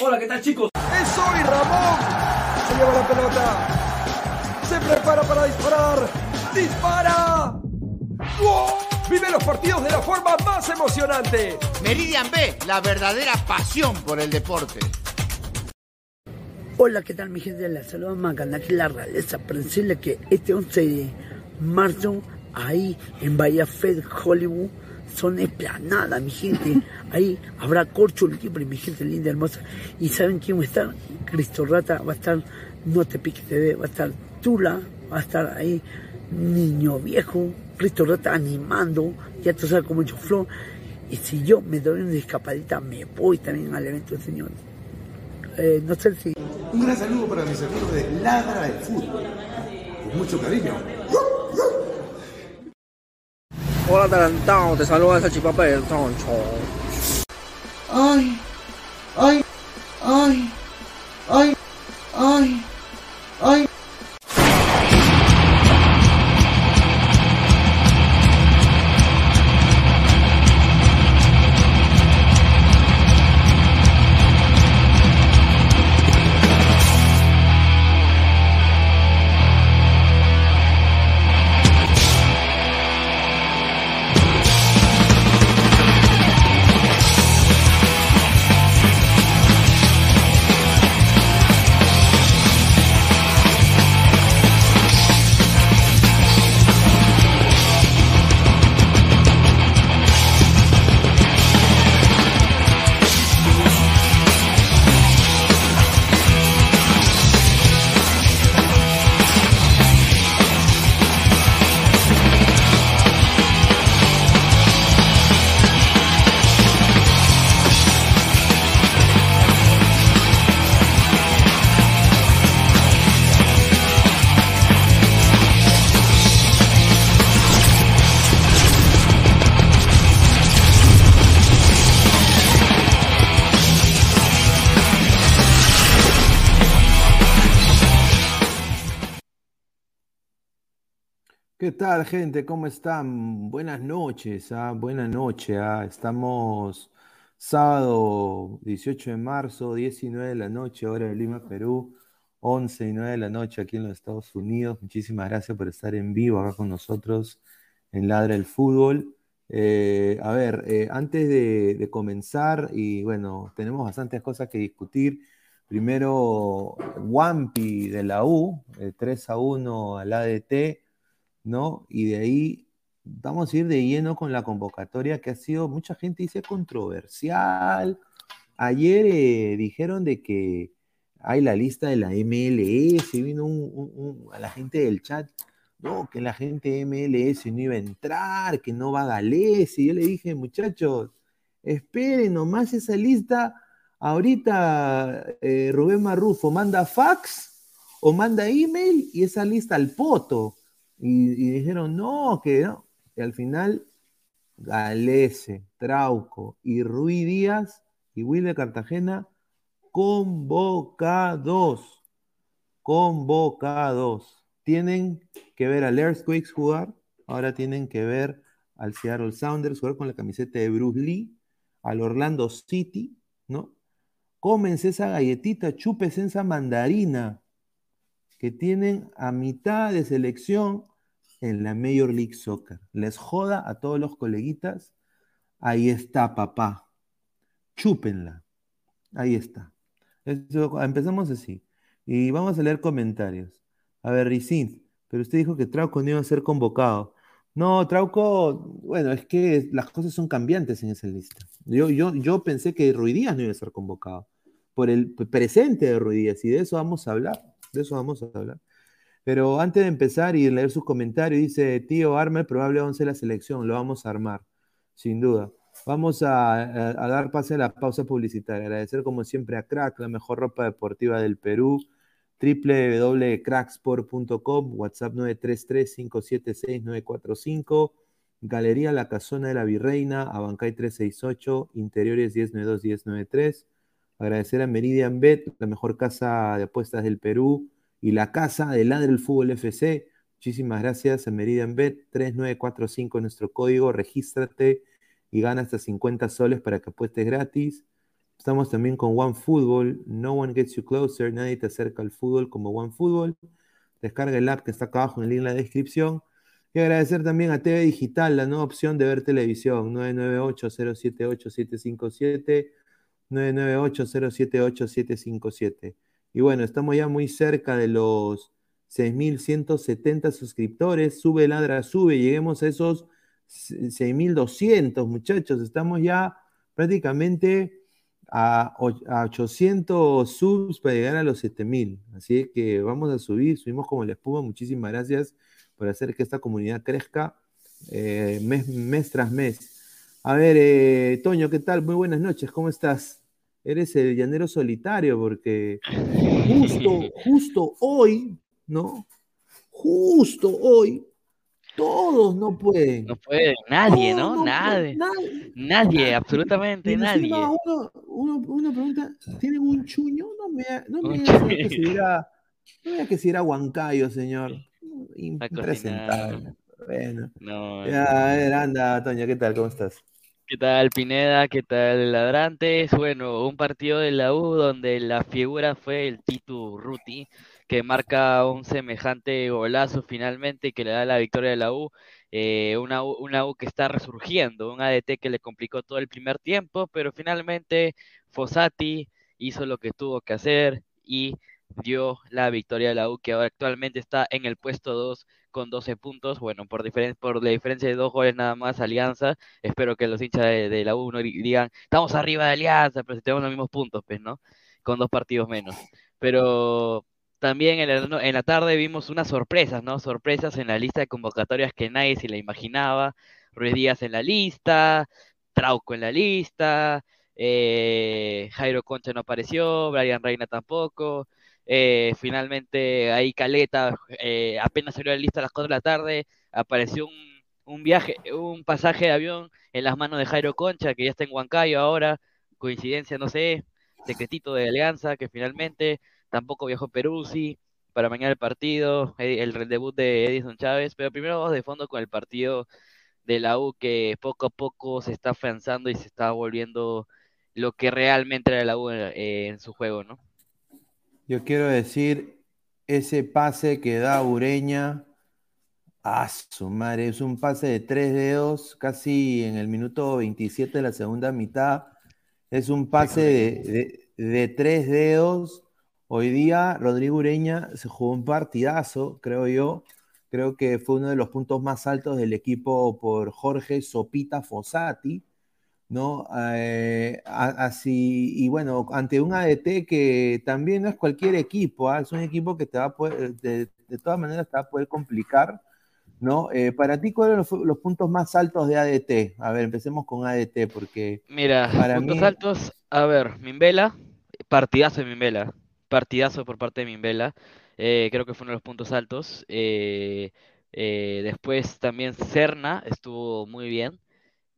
Hola, ¿qué tal chicos? ¡Es hoy Ramón! Se lleva la pelota. Se prepara para disparar. ¡Dispara! ¡Gol! Vive los partidos de la forma más emocionante. Meridian B, la verdadera pasión por el deporte. Hola, ¿qué tal mi gente? La saluda Macana, aquí la realeza para decirle que este 11 de marzo, ahí en Bahía Fed, Hollywood, son esplanadas, mi gente. Ahí habrá corcho libre, mi gente linda, hermosa. ¿Y saben quién va a estar? Cristo Rata va a estar, No Te Piques TV, va a estar Tula, va a estar ahí Niño Viejo, Cristo Rata animando, ya tú sabes como yo flow. Y si yo me doy una escapadita, me voy también al evento del Señor. Eh, no sé si... Un gran saludo para mis amigos de Ladra del Fútbol. Con mucho cariño. Hola, adelantado, te saluda el salchipapa del Toncho. Ay, ay, ay, ay, ay, ay. ¿Qué tal, gente? ¿Cómo están? Buenas noches, ¿ah? Buenas noches, ¿ah? Estamos sábado 18 de marzo, 19 de la noche, hora de Lima, Perú, 11 y 9 de la noche aquí en los Estados Unidos. Muchísimas gracias por estar en vivo acá con nosotros en Ladra el Fútbol. Eh, a ver, eh, antes de, comenzar, y bueno, tenemos bastantes cosas que discutir. Primero, Wampi de la U, eh, 3 a 1 al ADT, ¿no? Y de ahí vamos a ir de lleno con la convocatoria que ha sido, mucha gente dice controversial. Ayer eh, dijeron de que hay la lista de la MLS, vino a la gente del chat, no, que la gente MLS no iba a entrar, que no va Gales, y yo le dije, muchachos, esperen nomás esa lista, ahorita eh, Rubén Marrufo manda fax o manda email y esa lista al poto. Y, dijeron, no, que no. Y al final, Galese, Trauco y Rui Díaz y Will de Cartagena convocados. Convocados. Tienen que ver al Earthquakes jugar, ahora tienen que ver al Seattle Sounders jugar con la camiseta de Bruce Lee, al Orlando City, ¿no? Cómense esa galletita, chúpese esa mandarina que tienen a mitad de selección en la Major League Soccer. Les joda a todos los coleguitas. Ahí está, papá. Chúpenla. Ahí está. Empezamos así. Y vamos a leer comentarios. A ver, Ricín, pero usted dijo que Trauco no iba a ser convocado. No, Trauco, bueno, es que las cosas son cambiantes en esa lista. Yo, yo, yo pensé que Ruiz Díaz no iba a ser convocado por el presente de Ruiz Díaz, y de eso vamos a hablar. De eso vamos a hablar. Pero antes de empezar y leer sus comentarios, dice, tío, arma el probable 11 de la selección, lo vamos a armar, sin duda. Vamos a, dar pase a la pausa publicitaria. Agradecer como siempre a Crack, la mejor ropa deportiva del Perú, www.cracksport.com, WhatsApp 933-576-945, Galería La Casona de la Virreina, Abancay 368, Interiores 1092-1093. Agradecer a Meridian Bet, la mejor casa de apuestas del Perú, y la casa de Ladre el Fútbol FC. Muchísimas gracias a Meridian Bet, 3945 nuestro código, regístrate y gana hasta 50 soles para que apuestes gratis. Estamos también con One Football, no one gets you closer, nadie te acerca al fútbol como One Football. Descarga el app que está acá abajo en el link en la descripción. Y agradecer también a TV Digital, la nueva opción de ver televisión, 998-078-757, 998-078-757. Y bueno, estamos ya muy cerca de los 6.170 suscriptores. Sube, ladra, sube. Lleguemos a esos 6.200, muchachos. Estamos ya prácticamente a, och- a 800 subs para llegar a los 7.000. Así que vamos a subir, subimos como la espuma. Muchísimas gracias por hacer que esta comunidad crezca eh, mes tras mes. A ver, eh, Toño, ¿qué tal? Muy buenas noches, ¿cómo estás? Eres el llanero solitario porque justo, justo hoy, ¿no? Justo hoy, todos no pueden. No puede, nadie, ¿no? pueden, Nadie. nadie. Nadie, absolutamente nadie. Uno, uno, uno pregunta, ¿tienen un chuño? No me, no me que si era, no me que si era Huancayo, señor. Impresentable. Bueno. No, Ya, a ver, anda, Toño, ¿qué tal? ¿Cómo estás? ¿Qué tal, Pineda? ¿Qué tal, Ladrantes? Bueno, un partido de la U donde la figura fue el Titu Ruti, que marca un semejante golazo finalmente que le da la victoria a la U. Eh, una U, una U que está resurgiendo, un ADT que le complicó todo el primer tiempo, pero finalmente Fossati hizo lo que tuvo que hacer y dio la victoria a la U, que ahora actualmente está en el puesto 2 con 12 puntos. Bueno, por, diferen por la diferencia de dos goles nada más, Alianza. Espero que los hinchas de, la U no di- digan, estamos arriba de Alianza, pero si tenemos los mismos puntos, pues, ¿no? Con dos partidos menos. Pero también en la, en la tarde vimos unas sorpresas, ¿no? Sorpresas en la lista de convocatorias que nadie se la imaginaba. Ruiz Díaz en la lista, Trauco en la lista, eh, Jairo Concha no apareció, Brian Reina tampoco. Eh, finalmente ahí Caleta, eh, apenas salió la lista a las 4 de la tarde, apareció un, un viaje, un pasaje de avión en las manos de Jairo Concha, que ya está en Huancayo ahora, coincidencia, no sé, secretito de alianza, que finalmente tampoco viajó Peruzzi, para mañana el partido, eh, el, el debut de Edison Chávez, pero primero vamos de fondo con el partido de la U que poco a poco se está afianzando y se está volviendo lo que realmente era la U eh, en su juego, ¿no? Yo quiero decir, ese pase que da Ureña, a su madre, es un pase de tres dedos, casi en el minuto 27 de la segunda mitad. Es un pase de, de tres dedos. Hoy día Rodrigo Ureña se jugó un partidazo, creo yo. Creo que fue uno de los puntos más altos del equipo por Jorge Sopita Fossati. ¿No? Eh, así, y bueno, ante un ADT que también no es cualquier equipo, ¿ah? es un equipo que te va a poder, de, todas maneras te va a poder complicar, ¿no? Eh, para ti, ¿cuáles son los, puntos más altos de ADT? A ver, empecemos con ADT, porque... Mira, para puntos altos, a ver, Mimbela, partidazo de Mimbela, partidazo por parte de Mimbela, eh, creo que fue uno de los puntos altos. después también Cerna estuvo muy bien.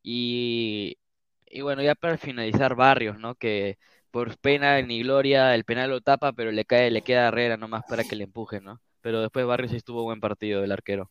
Y y bueno, ya para finalizar, Barrios, ¿no? Que por pena ni gloria el penal lo tapa, pero le cae, le queda Herrera nomás para que le empuje, ¿no? Pero después Barrios sí estuvo buen partido del arquero.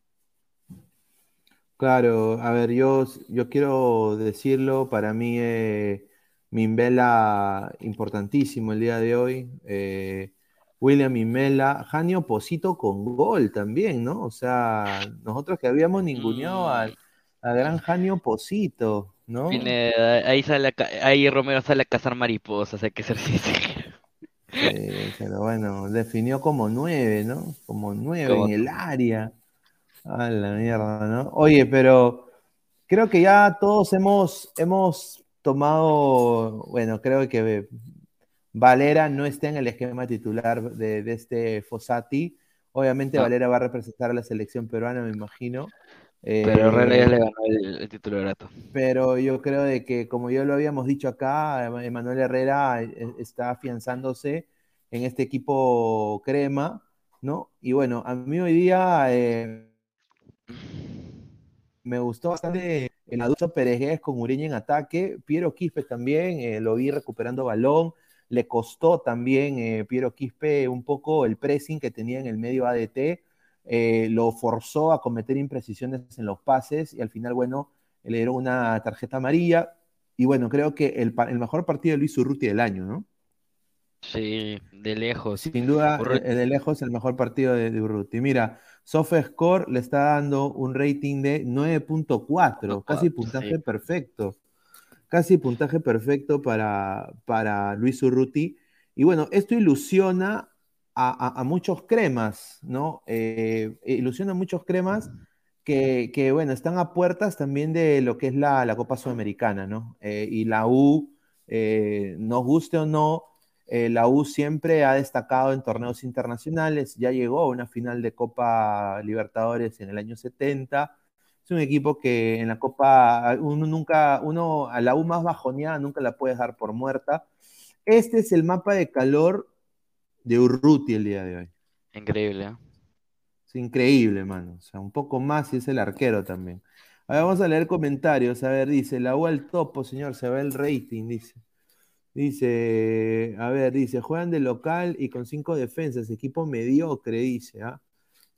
Claro, a ver, yo, yo quiero decirlo, para mí eh, Mimbela importantísimo el día de hoy. Eh, William Mimbela, Janio Posito con gol también, ¿no? O sea, nosotros que habíamos ninguneado mm. al, al gran Janio Posito. ¿No? ahí, sale ahí Romero sale a cazar mariposas, hay que ser sincero. pero bueno, definió como nueve, ¿no? Como nueve en el área. A la mierda, ¿no? Oye, pero creo que ya todos hemos, hemos tomado, bueno, creo que Valera no está en el esquema titular de, este Fossati. Obviamente Valera va a representar a la selección peruana, me imagino. Pero Herrera ya le eh, ganó el, título de grato. Pero yo creo de que, como ya lo habíamos dicho acá, Emanuel Herrera eh, está afianzándose en este equipo crema, ¿no? Y bueno, a mí hoy día eh, me gustó bastante el adulto Pérez con Ureña en ataque, Piero Quispe también, lo vi recuperando balón, le costó también Piero Quispe un poco el pressing que tenía en el medio ADT, eh, lo forzó a cometer imprecisiones en los pases y al final, bueno, le dieron una tarjeta amarilla. Y bueno, creo que el, mejor partido de Luis Urruti del año, ¿no? Sí, de lejos. Sin duda, eh, de lejos el mejor partido de, Urruti. Mira, SofaScore le está dando un rating de 9.4, casi puntaje perfecto. Casi puntaje perfecto para, para Luis Urruti. Y bueno, esto ilusiona a, muchos cremas, ¿no? Eh, ilusiona a muchos cremas que, bueno, están a puertas también de lo que es la, Copa Sudamericana, ¿no? Eh, y la U, eh, nos guste o no, la U siempre ha destacado en torneos internacionales, ya llegó a una final de Copa Libertadores en el año 70. Es un equipo que en la Copa, uno nunca, uno a la U más bajoneada nunca la puede dar por muerta. Este es el mapa de calor de Urruti el día de hoy. Increíble, ¿eh? Es increíble, mano. O sea, un poco más y es el arquero también. A ver, vamos a leer comentarios. A ver, dice, la U al topo, señor, se ve el rating, dice. Dice, a ver, dice, juegan de local y con cinco defensas, equipo mediocre, dice, ¿ah?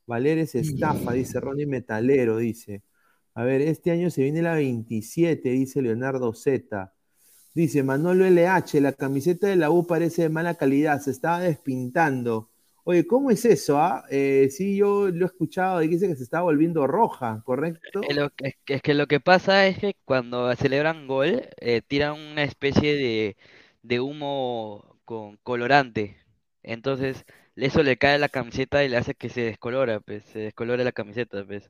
Valeres estafa, dice Ronnie Metalero, dice. A ver, este año se viene la 27, dice Leonardo Z. Dice Manolo LH, la camiseta de la U parece de mala calidad, se estaba despintando. Oye, ¿cómo es eso? Ah? Eh, sí, yo lo he escuchado y dice que se está volviendo roja, ¿correcto? Es, que lo que pasa es que cuando celebran gol, eh, tiran una especie de, humo con colorante. Entonces, eso le cae a la camiseta y le hace que se descolora, pues, se descolora la camiseta, pues.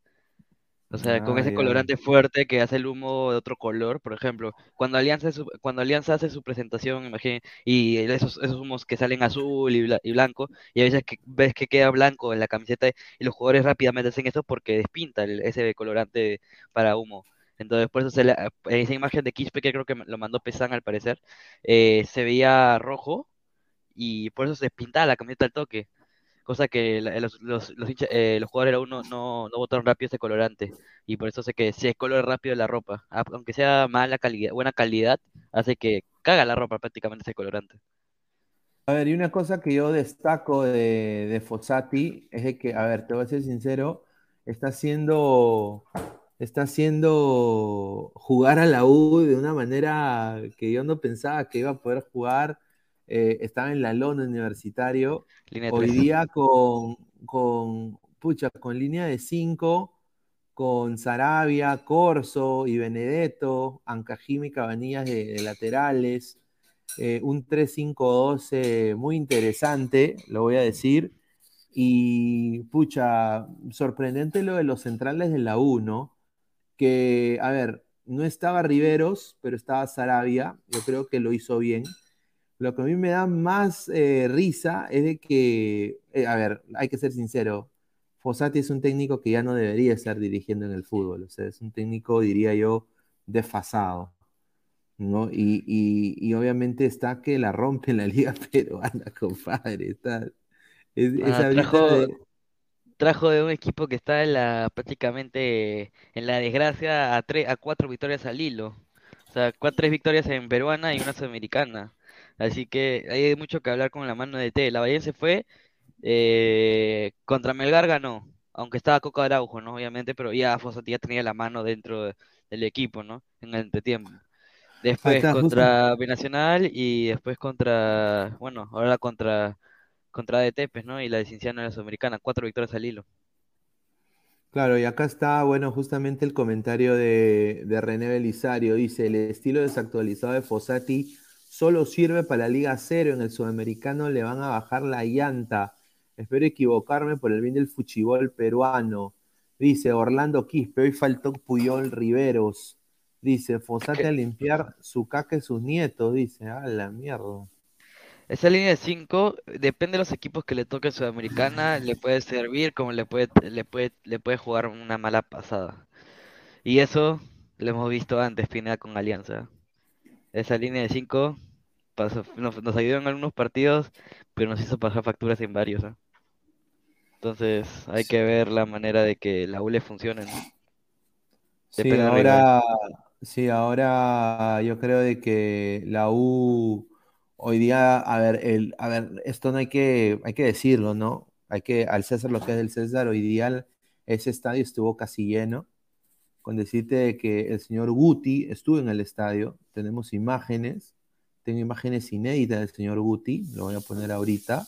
O sea, con ese colorante fuerte que hace el humo de otro color, por ejemplo, cuando Alianza, cuando Alianza hace su presentación, imagínate, y esos, esos humos que salen azul y, blanco, y a veces que ves que queda blanco en la camiseta y los jugadores rápidamente hacen eso porque despinta ese colorante para humo. Entonces, por eso se esa imagen de Quispe, que creo que lo mandó Pesan al parecer, eh, se veía rojo y por eso se despintaba la camiseta al toque cosa que los, los, los, eh, los jugadores aún no, no, botaron rápido ese colorante y por eso sé que se color rápido la ropa, aunque sea mala calidad, buena calidad, hace que caga la ropa prácticamente ese colorante. A ver, y una cosa que yo destaco de, de Fossati es de que, a ver, te voy a ser sincero, está haciendo, está haciendo jugar a la U de una manera que yo no pensaba que iba a poder jugar. Eh, estaba en la lona universitario. Línea Hoy día con, con, pucha, con línea de 5, con Sarabia, Corso y Benedetto, Ancajimi y Cabanillas de, de laterales. eh, un 3-5-2 eh, muy interesante, lo voy a decir. Y, pucha, sorprendente lo de los centrales de la U, ¿no? Que, a ver, no estaba Riveros, pero estaba Sarabia. Yo creo que lo hizo bien. Lo que a mí me da más eh, risa es de que, eh, a ver, hay que ser sincero, Fossati es un técnico que ya no debería estar dirigiendo en el fútbol, o sea, es un técnico, diría yo, desfasado, ¿no? Y, y- y obviamente está que la rompe en la liga peruana, compadre, está, es, es Ah, trajo, de- trajo de un equipo que está en la, prácticamente en la desgracia a, tres, a cuatro victorias al hilo. O sea, cuatro, tres victorias en peruana y una sudamericana. Así que hay mucho que hablar con la mano de T. La se fue, eh, contra Melgar ganó, aunque estaba Coca Araujo, ¿no? Obviamente, pero ya Fossati ya tenía la mano dentro de- del equipo, ¿no? En el entretiempo. Después está, justo- contra Binacional y después contra, bueno, ahora contra, contra de Tepes, ¿no? Y la de Cinciano en la Sudamericana, cuatro victorias al hilo. Claro, y acá está, bueno, justamente el comentario de, de René Belisario. Dice, el estilo desactualizado de Fossati solo sirve para la Liga Cero. En el Sudamericano le van a bajar la llanta. Espero equivocarme por el bien del fuchibol peruano. Dice Orlando Quispe, hoy faltó Puyol Riveros. Dice, Fossati a limpiar su caca y sus nietos. Dice, a la mierda. Esa línea de 5 depende de los equipos que le toque en Sudamericana, le puede servir como le puede, le puede, le puede jugar una mala pasada. Y eso lo hemos visto antes, Pineda con Alianza. Esa línea de 5 nos, nos ayudó en algunos partidos, pero nos hizo pasar facturas en varios. Entonces hay que ver la manera de que la U le funcione, ¿no? Sí, ahora, sí, ahora yo creo de que la U hoy día, a ver, el, a ver, esto no hay que, hay que decirlo, ¿no? Hay que, al César lo que es del César, hoy día ese estadio estuvo casi lleno. Con decirte de que el señor Guti estuvo en el estadio, tenemos imágenes, tengo imágenes inéditas del señor Guti, lo voy a poner ahorita.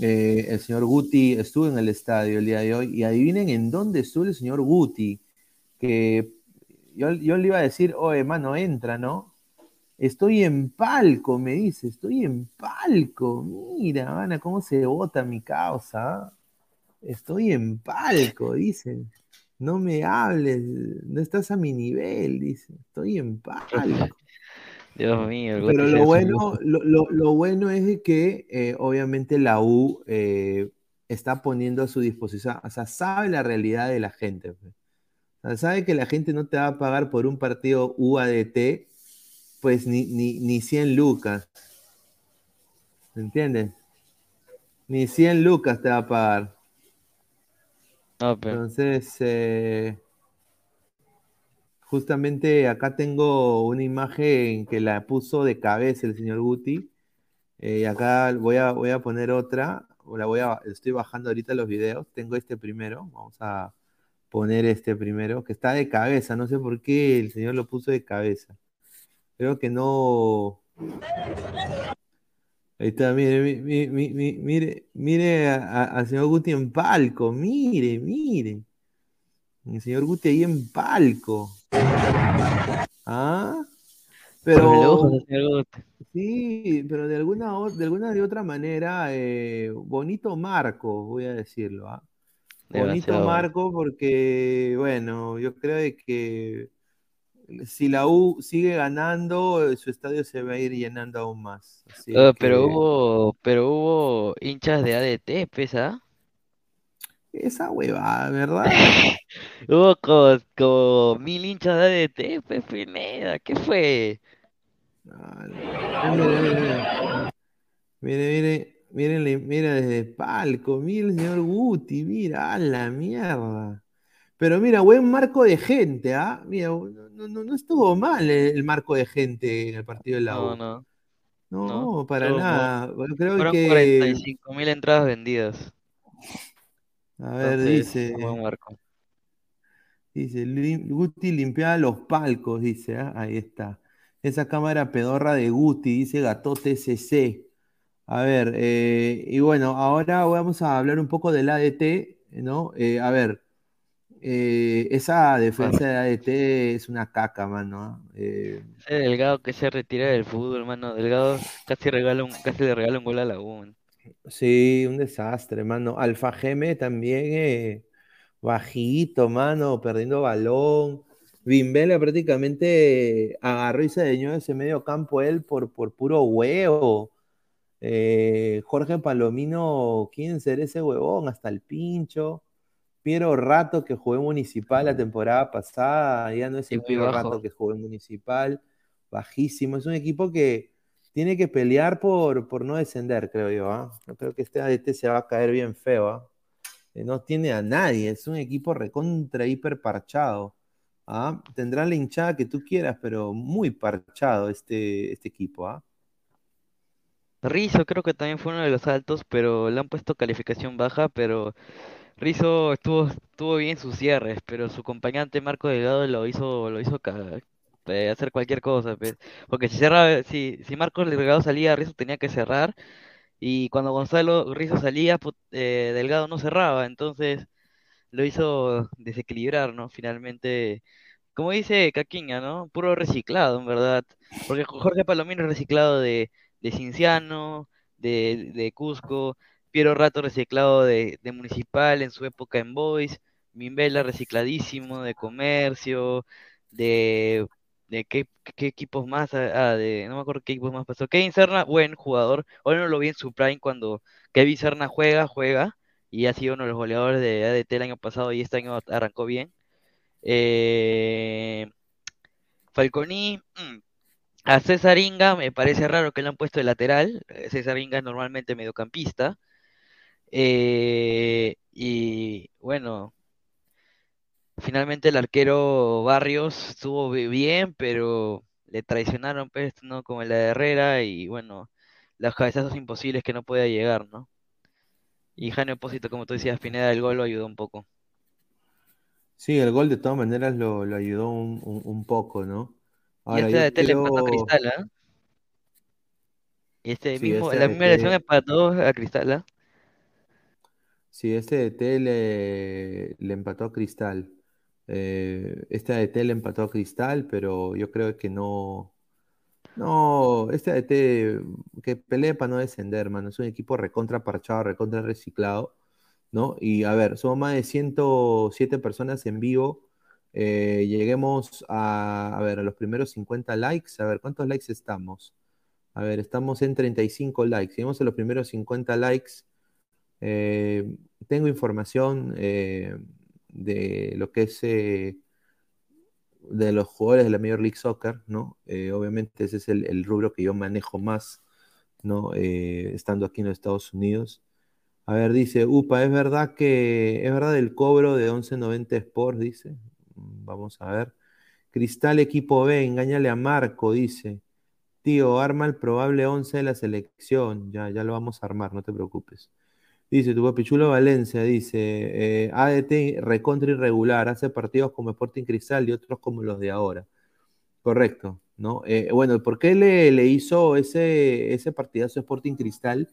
Eh, el señor Guti estuvo en el estadio el día de hoy y adivinen en dónde estuvo el señor Guti que yo, le iba a decir, oye, mano, entra, ¿no? Estoy en palco, me dice, estoy en palco. Mira, mana, cómo se vota mi causa. ¿ah? Estoy en palco, dice. No me hables, no estás a mi nivel, dice. Estoy en palco. Dios mío, el Pero lo bueno, lo, lo- lo bueno es de que eh, obviamente la U eh, está poniendo a su disposición, o sea, sabe la realidad de la gente. pues. O sea, sabe que la gente no te va a pagar por un partido UADT, pues ni, ni, ni 100 lucas. ¿Me entiendes? Ni 100 lucas te va a pagar. Pero Entonces, eh, justamente acá tengo una imagen que la puso de cabeza el señor Guti. Eh, y acá voy a, voy a poner otra. La voy a, estoy bajando ahorita los videos. Tengo este primero. Vamos a poner este primero, que está de cabeza. No sé por qué el señor lo puso de cabeza. Creo que no. Ahí está, mire, mi- mi- mi- mi- mire, mire a- a- al señor Guti en palco, mire, mire. El señor Guti ahí en palco. ¿Ah? Pero sí, pero de alguna, de alguna de otra manera, eh, bonito marco, voy a decirlo, ¿ah? Bonito Demasiado marco porque, bueno, yo creo de que si la U sigue ganando, eh, su estadio se va a ir llenando aún más. Así Ah, pero hubo, pero hubo hinchas de ADT, pesa. esa huevada, ¿verdad? Hubo como, como mil hinchas de ADT, pues Pineda, ¿qué fue? Mire, mire, mire, mire, mire, mira desde palco, mira el señor Guti, mira, a la mierda. Pero mira, buen marco de gente, ¿ah? Mira, no, no, no estuvo mal el, el marco de gente en el partido de la No, U. no. No, para Como- nada. Bueno, creo Fueron que. 45 mil entradas vendidas. A ver, Entonces, dice. buen marco. Dice, "Lim- Guti limpiaba los palcos, dice, ¿ah? Ahí está. Esa cámara pedorra de Guti, dice Gatote SC. A ver, eh, y bueno, ahora vamos a hablar un poco del ADT, ¿no? Eh, a ver, eh, esa defensa de ADT es una caca, mano. Eh, Ese Delgado que se retira del fútbol, hermano. Delgado casi regala un, casi le regala un gol a la U. man. sí, un desastre, mano. Alfa Geme también, eh, bajito, mano, perdiendo balón. Bimbela prácticamente agarró y se adueñó de ese medio campo él por, por puro huevo. Eh, Jorge Palomino, ¿quién será ese huevón? Hasta el pincho. Piero Rato, que jugó en Municipal la temporada pasada, ya no es el Piero bajo. Rato que jugó en Municipal, bajísimo. Es un equipo que tiene que pelear por, por no descender, creo yo. ¿ah? Yo creo que este ADT se va a caer bien feo. ¿ah? Eh, No tiene a nadie, es un equipo recontra hiper parchado. ¿ah? Tendrá la hinchada que tú quieras, pero muy parchado este, este equipo. ¿ah? Rizzo creo que también fue uno de los altos, pero le han puesto calificación baja, pero Rizzo estuvo, estuvo bien sus cierres, pero su acompañante Marco Delgado lo hizo, lo hizo eh, hacer cualquier cosa, pues. Porque si cerraba, si, si Marcos Delgado salía, Rizzo tenía que cerrar, y cuando Gonzalo Rizzo salía, eh, Delgado no cerraba, entonces lo hizo desequilibrar, ¿no? Finalmente, como dice Caquiña, ¿no? Puro reciclado, en verdad. Porque Jorge Palomino es reciclado de, de Cinciano, de, de Cusco, Piero Rato reciclado de, Municipal en su época en Boys, Mimbela recicladísimo de Comercio, de, de qué, qué equipos más, ah, no me acuerdo qué equipos más pasó. Kevin Serna, buen jugador, hoy no lo vi en su prime cuando Kevin Serna juega, juega, y ha sido uno de los goleadores de ADT el año pasado y este año arrancó bien. Eh, Falconi, mm, a César Inga me parece raro que lo han puesto de lateral. eh, César Inga es normalmente mediocampista. Eh, y bueno, finalmente el arquero Barrios estuvo bi- bien, pero le traicionaron, pues, ¿no? Como el de Herrera y bueno, los cabezazos imposibles que no podía llegar, ¿no? Y Jane Opósito, como tú decías, Pineda, el gol lo ayudó un poco. Sí, el gol de todas maneras lo, lo ayudó un, un- un poco, ¿no? Y este de Tele a Cristal, ¿ah? Y este Sí, mismo, este la misma elección empató a Cristal, ¿ah? Sí, este DT le, empató a Cristal. Eh, este ADT le empató a Cristal, pero yo creo que no. No, este ADT que pelee para no descender, mano. Es un equipo recontra parchado, recontra reciclado, ¿no? Y a ver, somos más de 107 personas en vivo. Eh, lleguemos a, a ver, a los primeros 50 likes. A ver, ¿cuántos likes estamos? A ver, estamos en 35 likes. Lleguemos a los primeros 50 likes. Eh, tengo información eh, de lo que es eh, de los jugadores de la Major League Soccer, ¿no? Eh, obviamente ese es el, el rubro que yo manejo más, ¿no? Estando aquí en los Estados Unidos. A ver, dice, Upa, ¿es verdad que es verdad el cobro de 11.90 Sports? Dice. Mm, Vamos a ver. Cristal Equipo B, engáñale a Marco, dice. Tío, arma el probable 11 de la selección. Ya, ya lo vamos a armar, no te preocupes. Dice tu papichulo Valencia, dice, eh, ADT recontra irregular, hace partidos como Sporting Cristal y otros como los de ahora. Correcto, ¿no? Eh, bueno, ¿por qué le, le hizo ese, ese partidazo Sporting Cristal?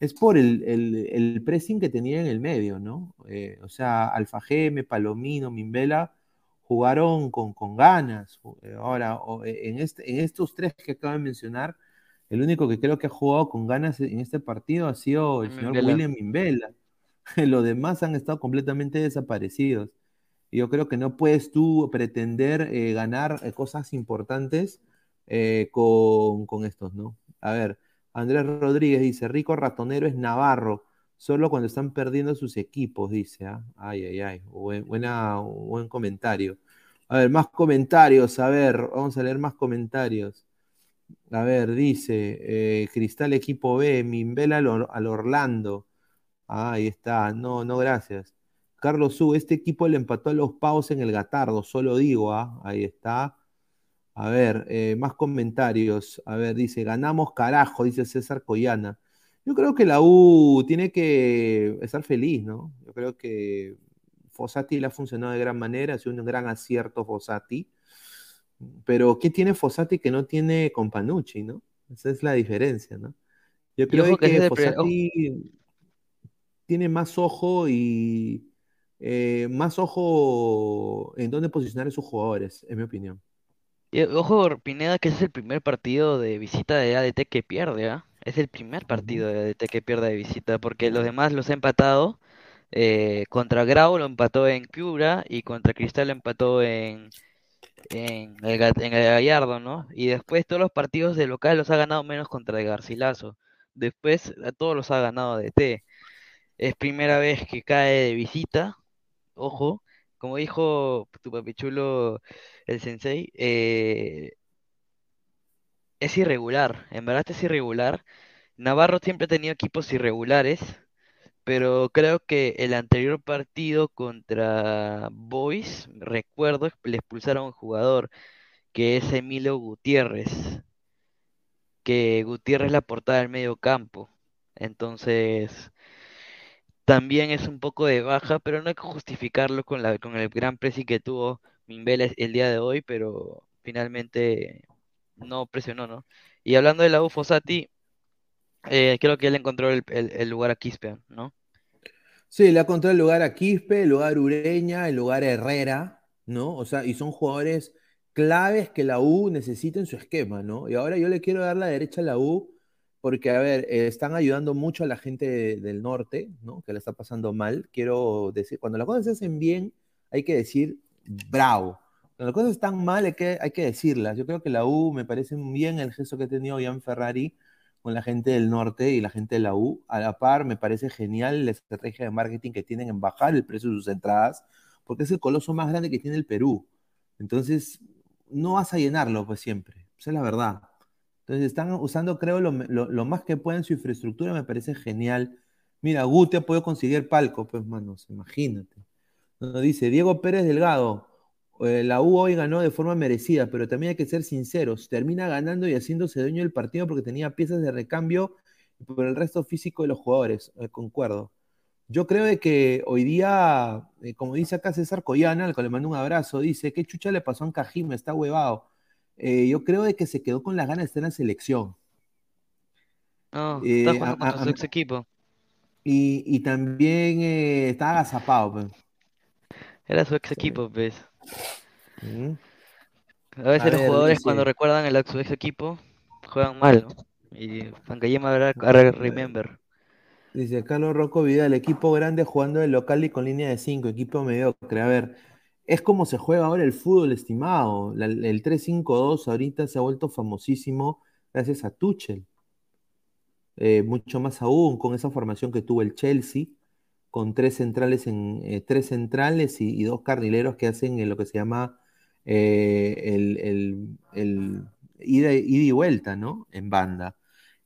Es por el, el- el pressing que tenía en el medio, ¿no? Eh, o sea, Alfa Geme, Palomino, Mimbela jugaron con, con ganas. Eh, Ahora, en, este, en estos tres que acabo de mencionar, el único que creo que ha jugado con ganas en este partido ha sido el señor Mimbela. William Mimbela. Los demás han estado completamente desaparecidos. Y yo creo que no puedes tú pretender eh, ganar eh, cosas importantes eh, con, con estos, ¿no? A ver, Andrés Rodríguez dice, Rico Ratonero es Navarro, solo cuando están perdiendo sus equipos, dice, ¿ah? Ay, ay, ay, buen, buena, buen comentario. A ver, más comentarios, a ver, vamos a leer más comentarios. A ver, dice, eh, Cristal Equipo B, Mimbela al, Or- al Orlando. Ah, ahí está, no, no, gracias. Carlos U, este equipo le empató a los Pavos en el Gatardo, solo digo, ah, ahí está. A ver, eh, más comentarios. A ver, dice, ganamos carajo, dice César Coyana. Yo creo que la U tiene que estar feliz, ¿no? Yo creo que Fossati le ha funcionado de gran manera, ha sido un gran acierto Fossati. Pero ¿qué tiene Fossati que no tiene Companucci, no? Esa es la diferencia, ¿no? Yo creo que que Fossati tiene más ojo y eh, más ojo en dónde posicionar a sus jugadores, en mi opinión. Ojo, Pineda, que ese es el primer partido de visita de ADT que pierde, ¿ah? Es el primer partido de ADT que pierde de visita, porque los demás los ha empatado. eh, contra Grau lo empató en Piura y contra Cristal lo empató en, en el, Gallardo, ¿no? Y después todos los partidos de local los ha ganado menos contra el Garcilaso. Después a todos los ha ganado ADT. Es primera vez que cae de visita, ojo, como dijo tu papichulo el sensei, eh, es irregular, en verdad es irregular. Navarro siempre ha tenido equipos irregulares, pero creo que el anterior partido contra Boys, recuerdo, le expulsaron a un jugador, que es Emilio Gutiérrez, que Gutiérrez es la portada del medio campo. Entonces, también es un poco de baja, pero no hay que justificarlo con la, con el gran pressing que tuvo Mimbela el, día de hoy, pero finalmente no presionó, ¿no? Y hablando de la U Fossati, eh, creo que él encontró el, el- el lugar a Quispe, ¿no? Sí, le ha encontrado el lugar a Quispe, el lugar a Ureña, el lugar a Herrera, ¿no? O sea, y son jugadores claves que la U necesita en su esquema, ¿no? Y ahora yo le quiero dar la derecha a la U porque, a ver, están ayudando mucho a la gente de- del norte, ¿no? Que la está pasando mal. Quiero decir, cuando las cosas se hacen bien, hay que decir bravo. Cuando las cosas están mal, hay que, hay que decirlas. Yo creo que la U me parece bien el gesto que ha tenido Ian Ferrari con la gente del norte y la gente de la U. A la par, me parece genial la estrategia de marketing que tienen en bajar el precio de sus entradas, porque es el coloso más grande que tiene el Perú. Entonces, no vas a llenarlo, pues siempre. Esa es la verdad. Entonces, están usando, creo, lo, lo- lo más que pueden su infraestructura, me parece genial. Mira, Guti ha podido conseguir palco, pues, manos, imagínate. Nos dice Diego Pérez Delgado, eh, la U hoy ganó de forma merecida, pero también hay que ser sinceros, termina ganando y haciéndose dueño del partido porque tenía piezas de recambio por el resto físico de los jugadores, eh, concuerdo. Yo creo de que hoy día, eh, como dice acá César Coyana, al que le mando un abrazo, dice, ¿qué chucha le pasó a Ancajima? Está huevado. Eh, yo creo de que se quedó con las ganas de estar en la selección. No, Eh, está a- jugando contra a- su a- ex equipo. y, y también estaba agazapado. pues. Era su ex equipo, pues. Mm. A veces A los ver, jugadores dice- cuando recuerdan el ex- su ex equipo juegan mal, ¿no? Y Ancayema habrá habrá remember. Dice Carlos Rocco Vidal, equipo grande jugando de local y con línea de 5, equipo mediocre. A ver, es como se juega ahora el fútbol, estimado. La- el 3-5-2 ahorita se ha vuelto famosísimo gracias a Tuchel. Eh, mucho más aún con esa formación que tuvo el Chelsea, con tres centrales, en, eh, tres centrales y, dos carrileros que hacen eh, lo que se llama eh, el, ida, y vuelta, ¿no? En banda.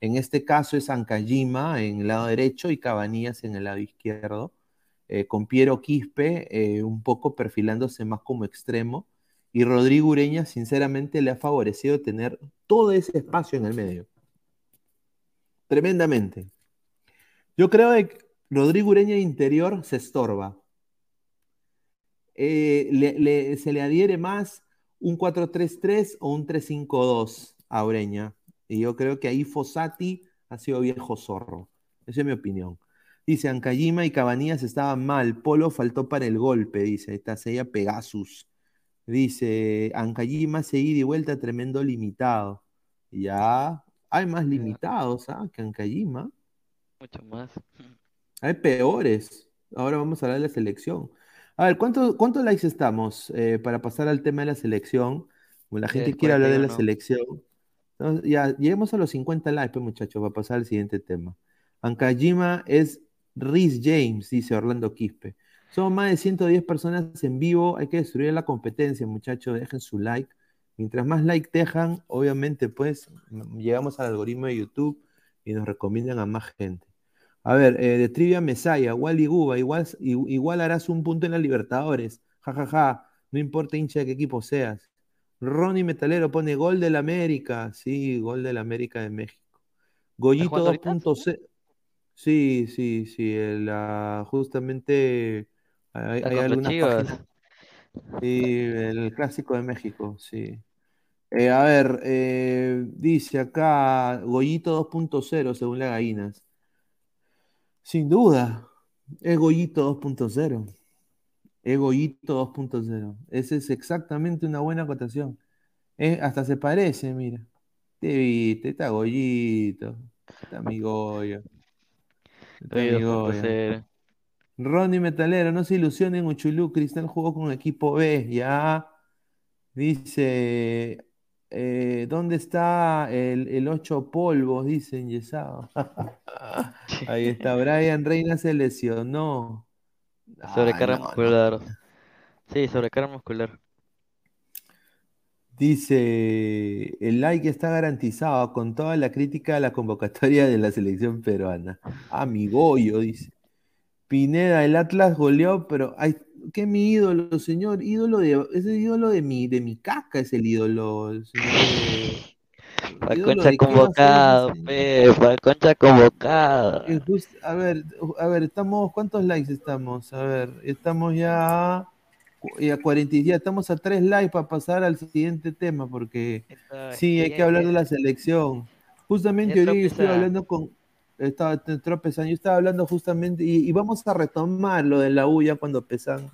En este caso es Ancayima en el lado derecho y Cabanillas en el lado izquierdo, con Piero Quispe un poco perfilándose más como extremo. Y Rodrigo Ureña, sinceramente, le ha favorecido tener todo ese espacio en el medio. Tremendamente. Yo creo que Rodrigo Ureña interior se estorba. Eh, le- le- se le adhiere más un 4-3-3 o un 3-5-2 a Ureña. Y yo creo que ahí Fossati ha sido viejo zorro. Esa es mi opinión. Dice, Ancayima y Cabanillas estaban mal. Polo faltó para el golpe, dice. Ahí está Seiya Pegasus. Dice, Ancayima se ida y vuelta tremendo limitado. Ya, hay más limitados, ¿ah? Que Ancayima. Mucho más. Hay peores. Ahora vamos a hablar de la selección. A ver, ¿cuánto- ¿cuántos likes estamos eh, para pasar al tema de la selección? Como la gente quiere hablar de la 41. selección. Ya, lleguemos a los 50 likes, pues, muchachos, para pasar al siguiente tema. Ancajima es Rhys James, dice Orlando Quispe. Somos más de 110 personas en vivo. Hay que destruir la competencia, muchachos. Dejen su like. Mientras más like dejan, obviamente, pues, m- llegamos al algoritmo de YouTube y nos recomiendan a más gente. A ver, eh, de Trivia Mesaya, Wally Guba, igual, igual harás un punto en la Libertadores. Ja, ja, ja. No importa hincha de qué equipo seas. Ronnie Metalero pone gol del América. Sí, gol del América de México. Goyito jugando ahorita? 2.0. Sí, sí, sí. ah, justamente hay, algunas páginas. Sí, el clásico de México, sí. Eh, a ver, eh, dice acá Goyito 2.0 según las gallinas. Sin duda, es Goyito 2.0. Es Goyito 2.0. Esa es exactamente una buena acotación. Eh, hasta se parece, mira. Te viste, está Goyito. Está mi Goyo. Está mi Goyo Goyo. 2.0. Ronnie Metalero, no se ilusionen, Uchulú, Cristal jugó con equipo B, ya. Dice, eh, ¿dónde está el, el 8 polvos? Dicen, Yesao. Ahí está, Brian Reina se lesionó. Sobrecarga Ah, no, no. muscular. Sí, sobrecarga muscular. Dice, el like está garantizado con toda la crítica a la convocatoria de la selección peruana. Ah, mi Goyo, dice. Pineda, el Atlas goleó, pero ay, ¿qué mi ídolo, señor? Ídolo de, es el ídolo de mi, de mi caca, es el ídolo. señor de- La ídolo concha de qué va a ser convocado, pe, la concha convocado. A ver, a ver, estamos, ¿cuántos likes estamos? A ver, estamos ya, ya 40, y ya estamos a tres likes para pasar al siguiente tema, porque sí, hay que hablar de la selección. Justamente hoy estoy hablando con, estaba te- tropezando, yo estaba hablando justamente, y, vamos a retomar lo de la U ya cuando pesan.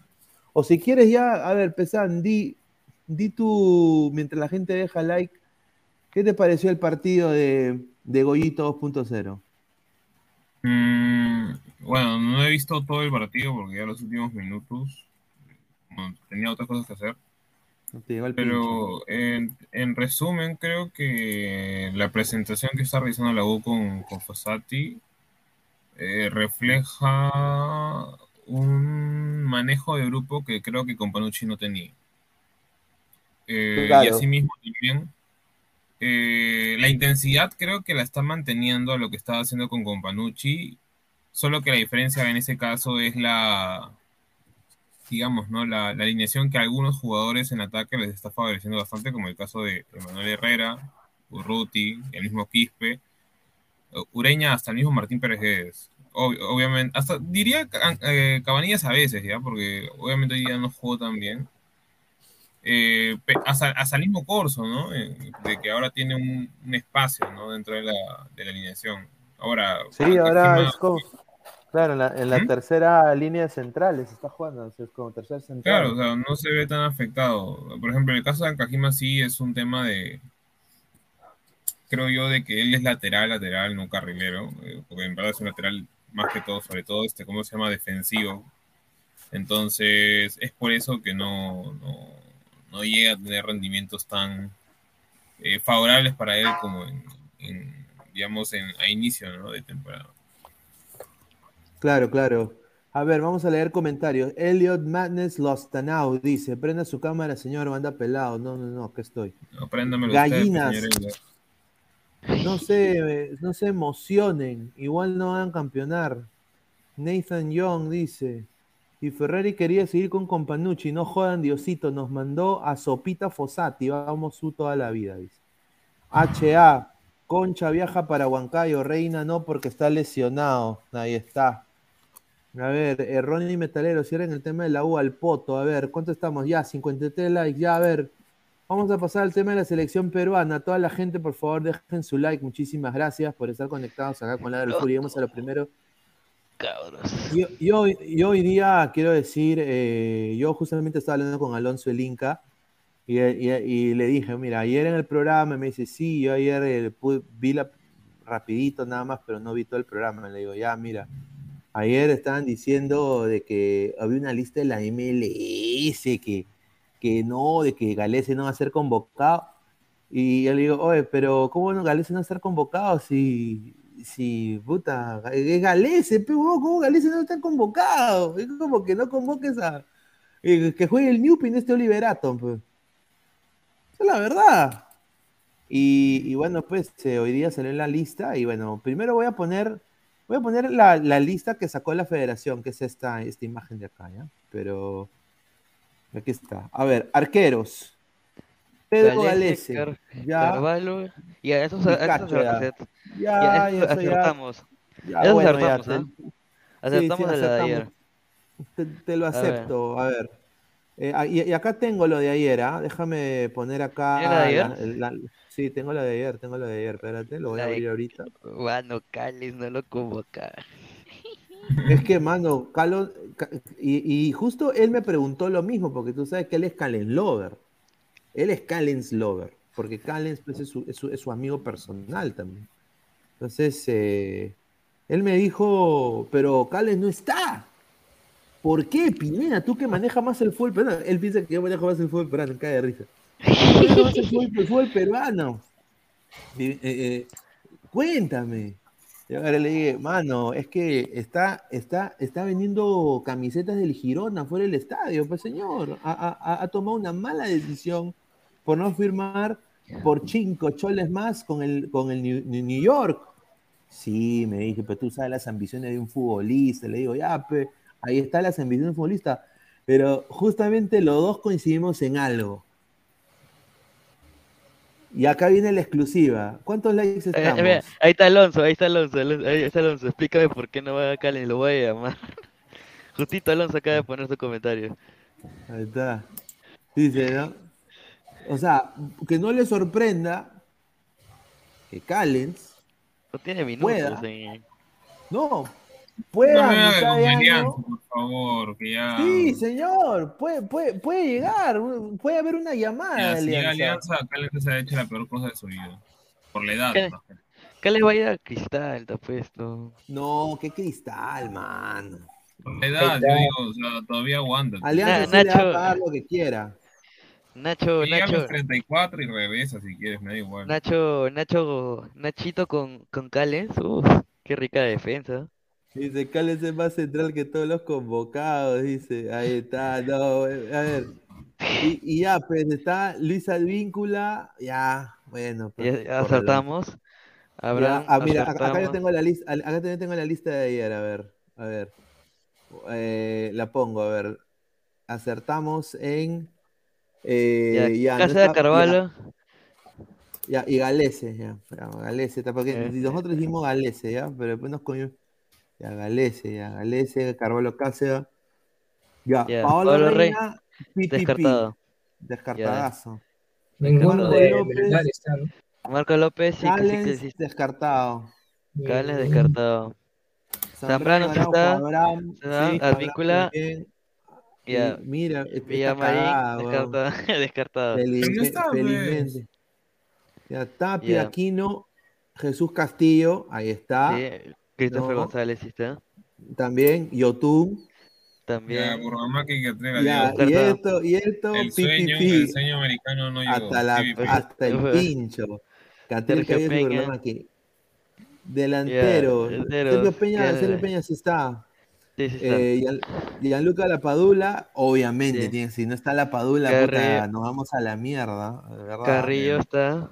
O si quieres ya, a ver, pesan, di, di tú, mientras la gente deja like, ¿qué te pareció el partido de, de Goyito 2.0? Mm, bueno, no he visto todo el partido porque ya los últimos minutos tenía otras cosas que hacer. No te llegó el pincho. Pero en, en resumen, creo que la presentación que está realizando la U con, con Fossati eh, refleja un manejo de grupo que creo que con Panucci no tenía. Eh, Claro. Y asimismo también eh, la intensidad creo que la está manteniendo a lo que estaba haciendo con Companucci, solo que la diferencia en ese caso es la, digamos, ¿no? La, la alineación que a algunos jugadores en ataque les está favoreciendo bastante, como el caso de Manuel Herrera, Urruti, el mismo Quispe, Ureña, hasta el mismo Martín Pérez Guedes. Ob- obviamente, hasta diría eh, Cabanillas a veces, ¿ya? Porque obviamente hoy día no jugó tan bien. Eh, hasta, hasta el mismo Corso, ¿no? Eh, de que ahora tiene un, un espacio, ¿no? Dentro de la, de la alineación. Ahora, Sí, ahora es como, claro, en la, en la ¿Mm? tercera línea central se está jugando, o sea, es como tercer central. Claro, o sea, no se ve tan afectado. Por ejemplo, en el caso de Ankajima sí es un tema de, creo yo, de que él es lateral, lateral, no carrilero, eh, porque en verdad es un lateral más que todo, sobre todo, este, ¿cómo se llama? Defensivo. Entonces, es por eso que no, no, no llega a tener rendimientos tan eh, favorables para él como en, en, digamos, en, a inicio ¿no? de temporada. Claro, claro. A ver, vamos a leer comentarios. Elliot Madness Lost Now dice, prenda su cámara, señor, manda pelado. No, no, no, que estoy. Usted, Gallinas. Elliot. No se, no se emocionen, igual no van a campeonar. Nathan Young dice, y Ferrari quería seguir con Companucci, no jodan Diosito, nos mandó a Sopita Fossati, vamos su toda la vida, dice. HA, Concha viaja para Huancayo, Reina no porque está lesionado, ahí está. A ver, eh, Ronnie Metalero, cierren el tema de la U al poto, a ver, ¿cuánto estamos? Ya, 53 likes, ya, a ver, Vamos a pasar al tema de la selección peruana. Toda la gente, por favor, dejen su like. Muchísimas gracias por estar conectados acá con la del Fury. Vamos a lo primero. Y, y hoy, y hoy día quiero decir, eh, yo justamente estaba hablando con Alonso el Inca y, y- y le dije, mira, ayer en el programa me dice, sí, yo ayer eh, pude- vi la rapidito nada más, pero no vi todo el programa. Le digo, ya, mira, ayer estaban diciendo de que había una lista de la MLS que, que no, de que Galese no va a ser convocado. Y yo le digo, oye, pero ¿cómo no Galese no va a ser convocado si, si puta, es Galese, pero ¿cómo Galese no está convocado? Es como que no convoques a, eh, que juegue el Newpin este Oliverato, pues. Es la verdad. Y, bueno, pues eh, hoy día salió la lista y bueno, primero voy a poner, voy a poner la, la lista que sacó la federación, que es esta, esta imagen de acá, ¿ya? Pero aquí está. A ver, arqueros. Pedro Galese. Car- Ya. Carvalho. Y a esos, a esos Picacho, ya. Ya, a esos eso ya- acertamos. Ya, Esos bueno, ya, acertamos, te- ¿ah? sí, sí, Acertamos la de acertamos. ayer. Te, te lo A ver. acepto. A ver. Eh, ah, y, y acá tengo lo de ayer, ¿ah? Déjame poner acá. ¿Tienes la de ayer? la- la- sí, tengo lo de ayer, tengo lo de ayer. Espérate, lo voy La a de- abrir ahorita. Bueno, Cales no lo convoca. Es que, mano, Calo, ca- y, y justo él me preguntó lo mismo, porque tú sabes que él es Callens Lover. Él es Callens Lover, porque Callens pues, es, su, es su- es su amigo personal también. Entonces, eh, él me dijo, pero Callens no está. ¿Por qué, Pineda? Tú que manejas más el fútbol peruano. Él piensa que yo manejo más el fútbol peruano, cae de risa. El fútbol, el fútbol peruano. Eh, eh, cuéntame. Y ahora le dije, mano, es que está, está, está vendiendo camisetas del Girona fuera del estadio, pues señor. Ha, ha- ha- ha tomado una mala decisión por no firmar por cinco choles más con el, con el New, New York. Sí, me dije, pero tú sabes las ambiciones de un futbolista. Le digo, ya, pe, ahí están las ambiciones de un futbolista. Pero justamente los dos coincidimos en algo. Y acá viene la exclusiva. ¿Cuántos likes Eh, estamos? mira, ahí está Alonso, ahí está Alonso, ahí está Alonso. Explícame por qué no va a Calen, lo voy a llamar. Justito Alonso acaba de poner su comentario. Ahí está. Dice, ¿no? O sea, que no le sorprenda que Callens No tiene minutos. pueda, en- no, pueda No me a haga mitad de con año- Alianza, por favor, que ya. Sí, señor, puede, puede, puede llegar, puede haber una llamada Mira, de si llega alianza. Alianza, Callens se ha hecho la peor cosa de su vida. Por la edad. ¿Qué? Calen va a ir a Cristal, te apuesto. No, qué cristal, mano. Por la edad, yo digo, o sea, todavía aguanta. Alianza sí le va a Nacho- pagar lo que quiera. Nacho, Llega a Nacho, los 34 y regresa si quieres, me da igual. Nacho, Nacho, Nachito con, con Callens, uff, qué rica defensa. Dice, Callens es más central que todos los convocados, dice. Ahí está, no, a ver. Y, y ya, pues está Luis Advíncula, ya, bueno. pues, Ya, acertamos. Abraham, Ya, ah, mira, acá- acá yo tengo la lista, acá también tengo la lista de ayer, a ver, a ver. Eh, la pongo, a ver. Acertamos en. eh, Ya, ya, no Casa de Carvalho. Ya, y Galese, ya. Galese, porque Eh. nosotros dijimos Galese, ya, pero después nos comió. Ya, Galese, ya, Galese, Carvalho Cáceres. Ya, Ya, Paolo Pablo Rey, Reina, pi. descartado. Descartadazo. Ninguno Marco de López, está, ¿no? Marco López, sí, que sí que Callens, sí. descartado. Callens descartado. Zambrano está. Abraham, sí, Advíncula, Abraham también. Ya. Y mira, Villamarín, descartado. descartado. Feliz- Pero no está, pues. felizmente. Ya, Tapia. Aquino, Jesús Castillo, ahí está. Sí, Christopher No. González sí está. También Yotun. Ya, También. Que Ya, Dios. y esto, y esto, El pi, sueño, pi, pi, el sueño americano no llegó. hasta, la, hasta el pincho. Sergio Cabello Peña. programa aquí. Delantero. Sergio Peña, que- Sergio Peña sí está. Sí, sí está. Eh, Gian- Gianluca Lapadula, obviamente, Sí. tiene, si no está Lapadula, puta, nos vamos a la mierda. de verdad. Carrillo está.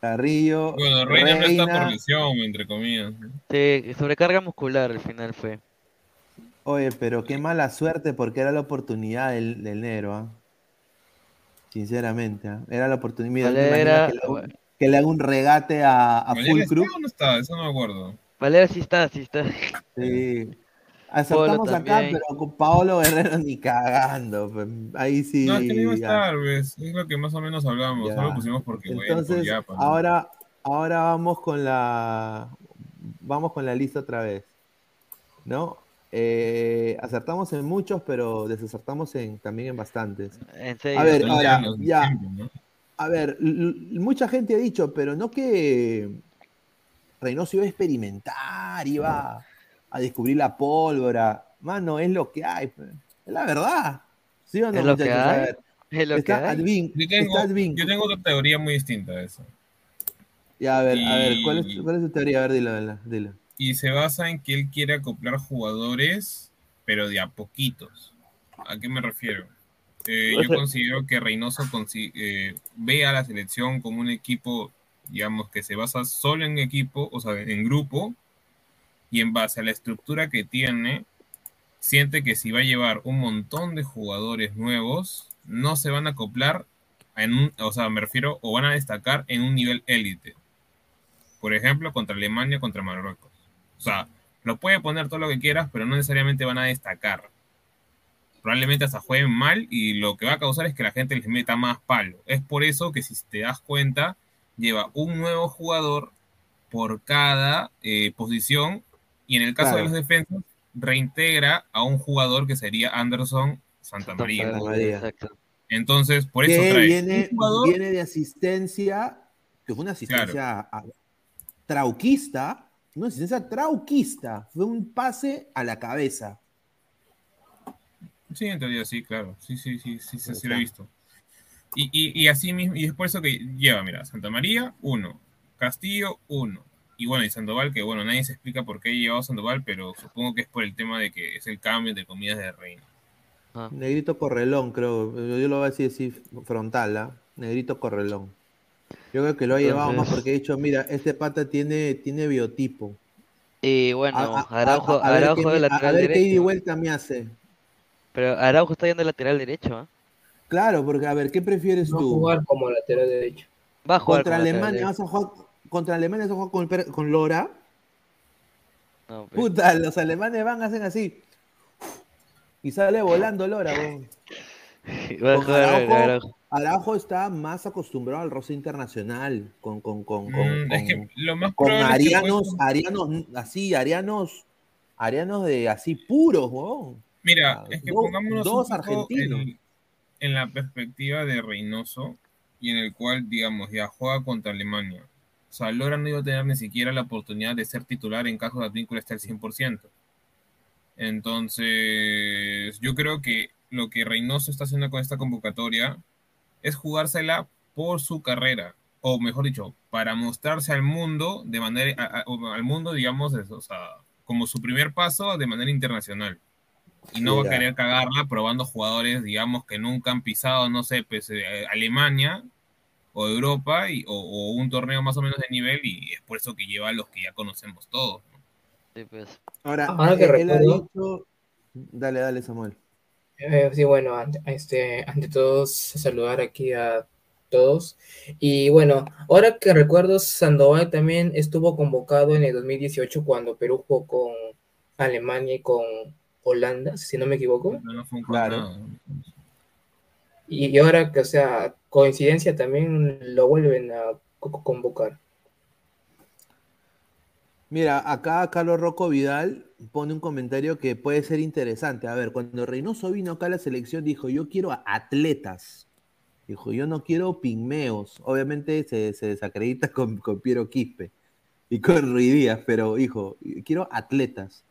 Carrillo. Bueno, Reina, no está por lesión, entre comillas. Sí, sobrecarga muscular al final fue. Oye, pero qué mala suerte porque era la oportunidad del, del negro, ¿ah? Sinceramente, ¿ah? Era la oportunidad. Mira, ¿te Valera- que, le haga, un- que le haga un regate a, a ¿Valera Full está Crew? o no está? Eso no me acuerdo. Valera sí está, sí está. Sí. Acertamos acá, también. pero con Paolo Guerrero ni cagando. pues, Ahí sí. No, es que no iba a ya. estar, ¿ves? Es lo que más o menos hablamos. Ya. No lo pusimos porque, Entonces, por ya, pues, ahora, ahora vamos con la vamos con la lista otra vez. ¿No? Eh, acertamos en muchos, pero desacertamos en, también en bastantes. En serio. A ver, ahora, ya. A ver, mucha gente ha dicho, pero no que Reynoso iba a experimentar, iba a descubrir la pólvora. Mano, es lo que hay. Es la verdad. ¿Sí o no, Es lo que? A hay. ver, Es lo que está hay. Advin, Yo tengo, está Advin. yo tengo otra teoría muy distinta a eso. Ya, a ver, a ver, ¿cuál es, cuál es tu teoría? A ver, dilo, dilo, dilo. Y se basa en que él quiere acoplar jugadores, pero de a poquitos. ¿A qué me refiero? Eh, yo considero que Reynoso consi- eh, ve a la selección como un equipo, digamos, que se basa solo en equipo, o sea, en grupo, y en base a la estructura que tiene, siente que si va a llevar un montón de jugadores nuevos, no se van a acoplar en un, o sea, me refiero, o van a destacar en un nivel élite. Por ejemplo, contra Alemania, contra Marruecos. O sea, lo puede poner todo lo que quieras, pero no necesariamente van a destacar. Probablemente hasta jueguen mal y lo que va a causar es que la gente les meta más palo. Es por eso que si te das cuenta, lleva un nuevo jugador por cada eh, posición y en el caso de Claro. los defensas reintegra a un jugador que sería Anderson Santamaría. Exacto. Entonces, por eso trae viene, un jugador viene de asistencia, que fue una asistencia a- trauquista, una asistencia trauquista, fue un pase a la cabeza. Sí, en teoría sí, claro. Sí, sí, sí, sí, sí, sí, lo he visto. Y, y, y así mismo, y es por eso que lleva, mira, Santa María, uno, Castillo, uno. Y bueno, y Sandoval, que bueno, nadie se explica por qué llevado Sandoval, pero supongo que es por el tema de que es el cambio de comidas de reina. Negrito Correlón, creo. Yo, yo lo voy a decir así frontal, ¿ah? Negrito Correlón. Yo creo que lo ha llevado más porque he dicho, mira, este pata tiene, tiene biotipo. Y bueno, A- a- Araujo, a- a ver Araujo qué- de a- lateral a ver qué ida vuelta me hace. Pero Araujo está yendo de lateral derecho, ¿ah? Claro, porque a ver, ¿qué prefieres No tú? jugar como lateral derecho. Va a jugar Contra lateral Alemania derecho. vas a jugar contra Alemania vas a jugar con, con Lora. No. Puta, los alemanes van hacen así. Y sale volando Lora, Araujo, Araujo. Araujo está más acostumbrado al roce internacional, con, con, con, con, Mm, es que con- lo más con probable es que arianos, arianos, así, arianos, arianos de así puros, weón. Mira, es que dos- pongámonos dos argentinos. en, en la perspectiva de Reynoso y en el cual, digamos, ya juega contra Alemania. O sea, Lora no iba a tener ni siquiera la oportunidad de ser titular en caso de Advíncula esté al 100%. Entonces, yo creo que lo que Reynoso está haciendo con esta convocatoria es jugársela por su carrera, o mejor dicho, para mostrarse al mundo de manera, a- a- al mundo, digamos, eso, o sea, como su primer paso de manera internacional. Y no va a Mira. querer cagarla probando jugadores, digamos, que nunca han pisado, no sé, pues, eh, Alemania o Europa y, o, o un torneo más o menos de nivel y es por eso que lleva a los que ya conocemos todos. ¿no? Sí, pues. Ahora, Ahora que él, él ha recuerdo- dicho... Dale, dale, Samuel. Eh, sí, bueno, ante, este, ante todos, saludar aquí a todos. Y bueno, ahora que recuerdo, Sandoval también estuvo convocado en el 2018 cuando Perú jugó con Alemania y con Holanda, si no me equivoco. No, no fue un Claro. Y, ahora que, o sea, coincidencia también lo vuelven a co- convocar. Mira, acá Carlos Rocco Vidal pone un comentario que puede ser interesante. A ver, cuando Reynoso vino acá a la selección dijo, yo quiero atletas. Dijo, yo no quiero pigmeos. Obviamente se, se desacredita con, con Piero Quispe y con Ruiz Díaz, pero hijo, quiero atletas.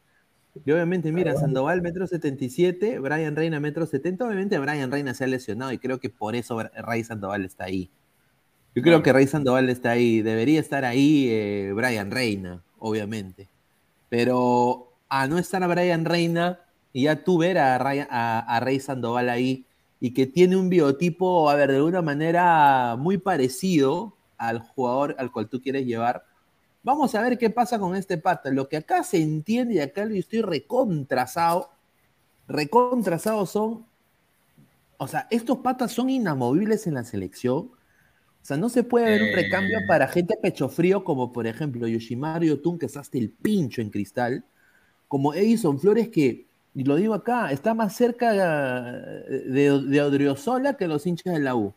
Y obviamente, mira, Sandoval metro 77, Brian Reina metro 70. Obviamente Brian Reina se ha lesionado y creo que por eso Ray Sandoval está ahí. Yo creo que Rey Sandoval está ahí. Debería estar ahí eh, Brian Reina, obviamente. Pero a no estar a Brian Reina y ya tú ver a, Ryan- a, a Rey Sandoval ahí y que tiene un biotipo, a ver, de alguna manera muy parecido al jugador al cual tú quieres llevar. Vamos a ver qué pasa con este pata. Lo que acá se entiende y acá lo estoy recontrazado, recontrazado son, o sea, estos patas son inamovibles en la selección. O sea, no se puede ver un Eh. recambio para gente pecho frío como por ejemplo Yoshimaru Yotun, que está hasta el pincho en cristal, como Edison Flores, que, y lo digo acá, está más cerca eh, de, de Odriozola que los hinchas de la U.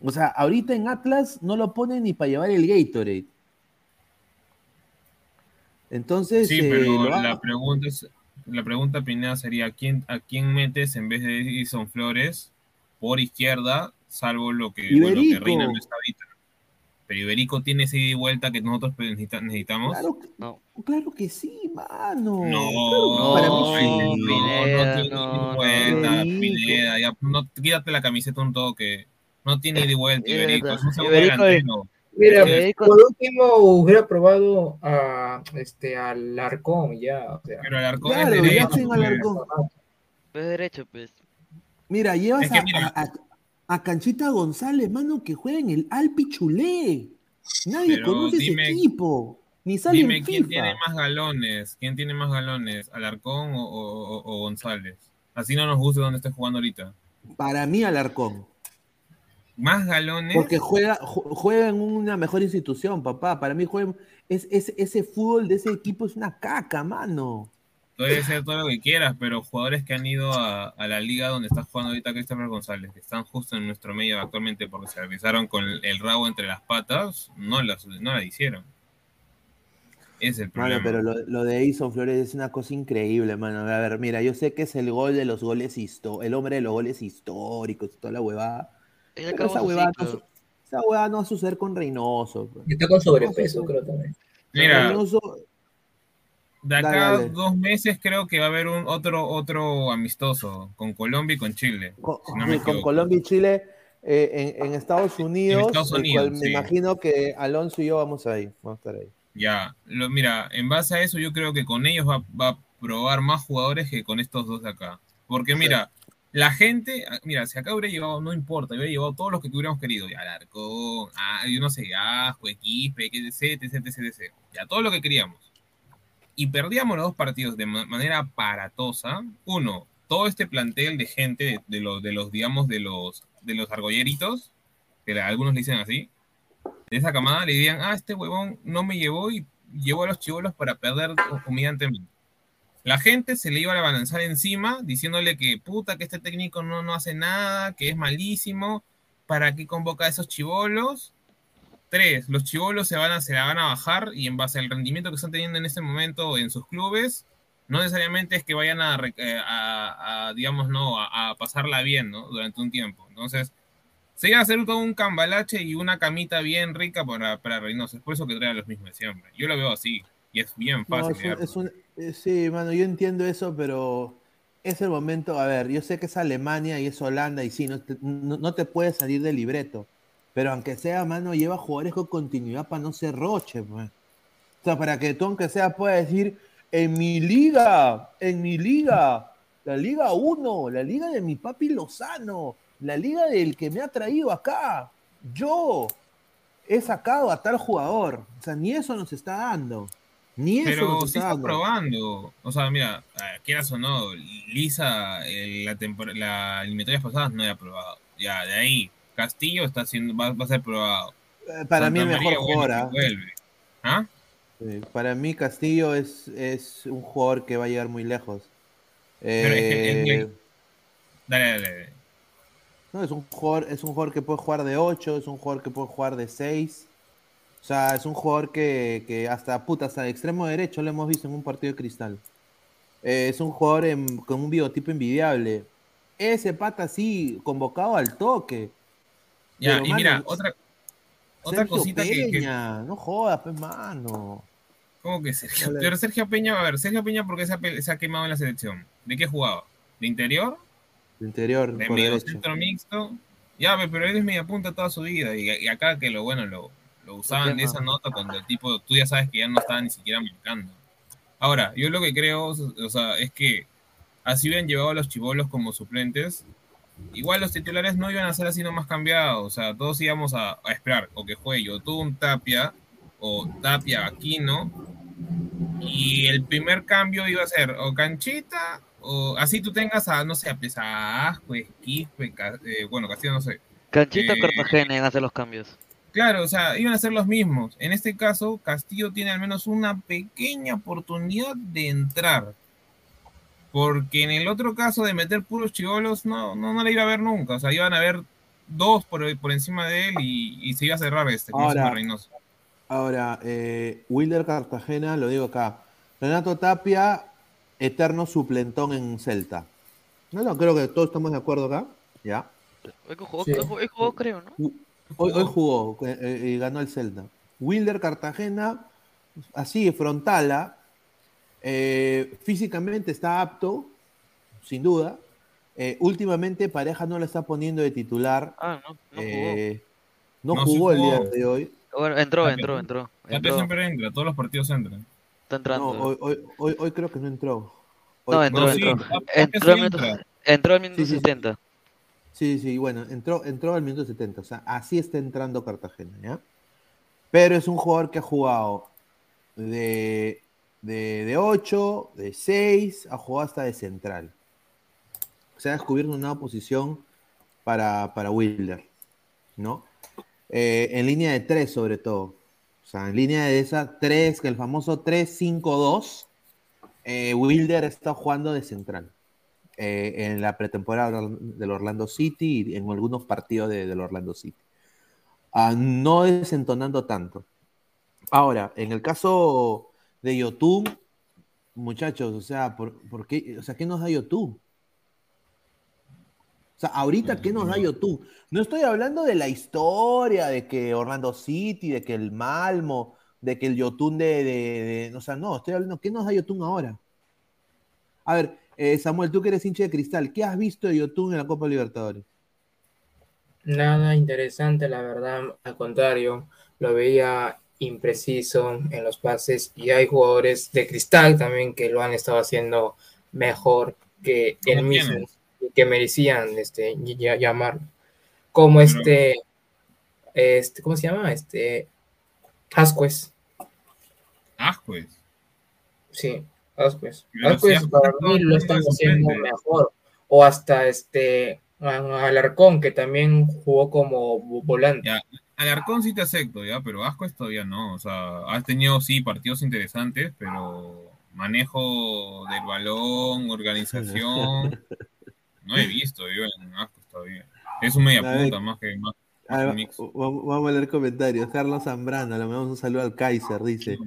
O sea, ahorita en Atlas no lo ponen ni para llevar el Gatorade. Entonces, Sí, eh, pero la pregunta es, la pregunta Pineda sería ¿quién, ¿a quién metes en vez de Edison Flores por izquierda, salvo lo que, bueno, que. Reina no está ahorita? Pero Iberico tiene esa ida y vuelta que nosotros necesita- necesitamos. Claro, que- claro que sí, mano. No, que para mí sí. no, Pineda, no tiene no, ida y vuelta. Pineda, ya, no, quítate la camiseta un toque. No tiene ida y vuelta, Iberico, es un segundo delantero. Mira, Iberico- por último hubiera probado a este al Arcón ya, o sea. Pero el arco Claro, es ya derecho. pues. Alarcón. Pues derecho, pues. Mira, llevas Es que a, mira- a- a- a Canchita González, mano, que juega en el Alpi Chulé. Nadie Pero conoce dime- ese equipo. Ni sale Dime, en ¿quién FIFA. tiene más galones? ¿Quién tiene más galones? ¿Alarcón o, o- González? Así no nos gusta dónde esté jugando ahorita. Para mí, Alarcón. Más galones. Porque juega, ju- juega en una mejor institución, papá. Para mí juega, es, es- ese fútbol de ese equipo es una caca, mano. Puede ser todo lo que quieras, pero jugadores que han ido a, a la liga donde está jugando ahorita Christopher González, que están justo en nuestro medio actualmente porque se realizaron con el, el rabo entre las patas, no la, no la hicieron. Es el Mano, problema. pero lo, lo de Edison Flores es una cosa increíble, mano. A ver, mira, yo sé que es el gol de los goles el hombre de los goles históricos toda la huevada. Acabó esa huevada, no, esa huevada no va a suceder con Reynoso. pues. Está con sobrepeso, creo también. Mira, Reynoso- de acá Dale, a dale. dos meses creo que va a haber un otro otro amistoso con Colombia y con Chile. con, si no me con equivoco. Colombia y Chile eh, en, en Estados Unidos, Estados el Unidos, cual me sí. imagino que Alonso y yo vamos ahí, vamos a estar ahí. Ya, lo, mira, en base a eso yo creo que con ellos va, va a probar más jugadores que con estos dos de acá. Porque mira, la gente, ah, mira, si acá hubiera llevado, no importa, hubiera llevado todos los que hubiéramos querido, ya Alarcón, ah, yo no sé, Asco, Equipe, etc, etc, etc, ya todo lo que queríamos. Y perdíamos los dos partidos de ma- manera aparatosa. Uno, todo este plantel de gente, de, los, de los, digamos, de los, de los argolleritos, que algunos le dicen así, de esa camada le dirían, ah, este huevón no me llevó y llevó a los chivolos para perder humillantemente. La gente se le iba a balanzar encima diciéndole que puta, que este técnico no, no hace nada, que es malísimo, ¿para qué convoca a esos chivolos? Tres, los chivolos se, van a, se la van a bajar y en base al rendimiento que están teniendo en este momento en sus clubes, no necesariamente es que vayan a, eh, a- a, digamos, no, a, a pasarla bien, ¿no? Durante un tiempo. Entonces, se iba a hacer todo un cambalache y una camita bien rica para, para Reynoso. Es por eso que trae a los mismos de siempre. Yo lo veo así. Y es bien No, fácil. es un- crearlo. es un- sí, mano, yo entiendo eso, pero es el momento, a ver, yo sé que es Alemania y es Holanda y sí, no te, no, te puedes salir del libreto, pero aunque sea, mano, lleva jugadores con continuidad para no ser roche, pues. O sea, para que tú, aunque sea, puedas decir, en mi liga, en mi liga, la liga 1, la liga de mi papi Lozano, la liga del que me ha traído acá, yo he sacado a tal jugador. O sea, ni eso nos está dando. Ni eso Pero nos sí está probando. O sea, mira, ah, quieras o no, Lisa, el- la, la eliminatorias pasadas no era probado. Ya, de ahí, Castillo está siendo, va, va a ser probado. Eh, Para mí el mejor bueno, jugador. que ¿ah? ¿Ah? Sí, para mí Castillo es, es un jugador que va a llegar muy lejos. Pero es que- es que- Eh, Dale, dale, dale. no, es un jugador, es un jugador que puede jugar de 8, es un jugador que puede jugar de 6. O sea, es un jugador que, que hasta puta, hasta de extremo derecho lo hemos visto en un partido de cristal. Eh, es un jugador en- con un biotipo envidiable. Ese pata sí, convocado al toque. Ya, Pero, y mira, otra, otra Sergio cosita que, que- Peña, no jodas, pues, mano. ¿Cómo que Sergio? Pero Sergio Peña, a ver, Sergio Peña, ¿por qué se ha, pe- se ha quemado en la selección? ¿De qué jugaba? ¿De interior? De interior, ¿De por medio derecho. centro mixto? Ya, pe- pero él es media punta toda su vida. Y, y acá que lo bueno, lo, lo usaban de esa nota cuando el tipo, tú ya sabes que ya no estaba ni siquiera marcando. Ahora, yo lo que creo, o sea, es que así hubieran llevado a los chivolos como suplentes, igual los titulares no iban a ser así nomás cambiados. O sea, todos íbamos a, a esperar o que juegue Yotun Tapia o Tapia Aquino. Y el primer cambio iba a ser o Canchita o así tú tengas a, no sé, a Pesasco, Esquispe, eh, bueno, Castillo no sé. Canchita Eh, Cartagena en hacer los cambios. Claro, o sea, iban a ser los mismos. En este caso, Castillo tiene al menos una pequeña oportunidad de entrar. Porque en el otro caso de meter puros chivolos, no, no, no le iba a ver nunca. O sea, iban a haber dos por, por encima de él y, y se iba a cerrar este, Ahora, Reynoso. Ahora, eh, Wilder Cartagena, lo digo acá. Renato Tapia, eterno suplentón en Celta. No, no, creo que todos estamos de acuerdo acá. Ya. Sí. jugó, creo, ¿no? Hoy, hoy jugó eh, eh, y ganó el Celta. Wilder Cartagena, así, frontala. eh, físicamente está apto, sin duda. Eh, últimamente Pareja no lo está poniendo de titular. Ah, no, no Eh, no No, sí jugó el día jugó. de hoy. Bueno, entró, entró, entró. Entró. siempre entra, todos los partidos entran. Está entrando. No, hoy, hoy, hoy, hoy creo que no entró. Hoy- No, entró, sí, entró. Entró entra. entró al minuto Sí, sí, sí. 70. Sí, sí, bueno, entró, entró al minuto 70, o sea, así está entrando Cartagena, ¿ya? Pero es un jugador que ha jugado de, de, de 8, de 6, ha jugado hasta de central. O sea, ha descubierto una nueva posición para, para Wilder. ¿no? Eh, en línea de tres, sobre todo. O sea, en línea de esa tres, que el famoso 3-5-2, eh, Wilder está jugando de central. Eh, en la pretemporada del Orlando City y en algunos partidos de- del Orlando City. Ah, no desentonando tanto. Ahora, en el caso de YouTube, muchachos, o sea, ¿por, por qué, o sea, ¿qué nos da YouTube? O sea, ahorita, ¿qué nos da YouTube? No estoy hablando de la historia, de que Orlando City, de que el Malmo, de que el Yotun de, de, de- O sea, no, estoy hablando, ¿qué nos da Yotun ahora? A ver, eh, Samuel, tú que eres hincha de cristal, ¿qué has visto de Yotun en la Copa Libertadores? Nada interesante, la verdad, al contrario, lo veía impreciso en los pases y hay jugadores de cristal también que lo han estado haciendo mejor que él ¿Cómo mismo, quiénes? y que merecían este, ll- ll- llamarlo. Como este, este, ¿cómo se llama? Este, Ascuez, Ascuez. sí, Ascuez Ascuez para mí lo están haciendo mejor. O hasta este, Alarcón, que también jugó como vo- volante. Ya, Alarcón sí te acepto, ya, pero Ascuez todavía no. O sea, has tenido sí partidos interesantes, pero manejo del balón, organización, no he visto yo en Ascuez todavía. Es un media punta más que más. A ver, va- vamos vamos a leer comentarios. Carlos Zambrano, le mandamos un saludo al Kaiser, dice.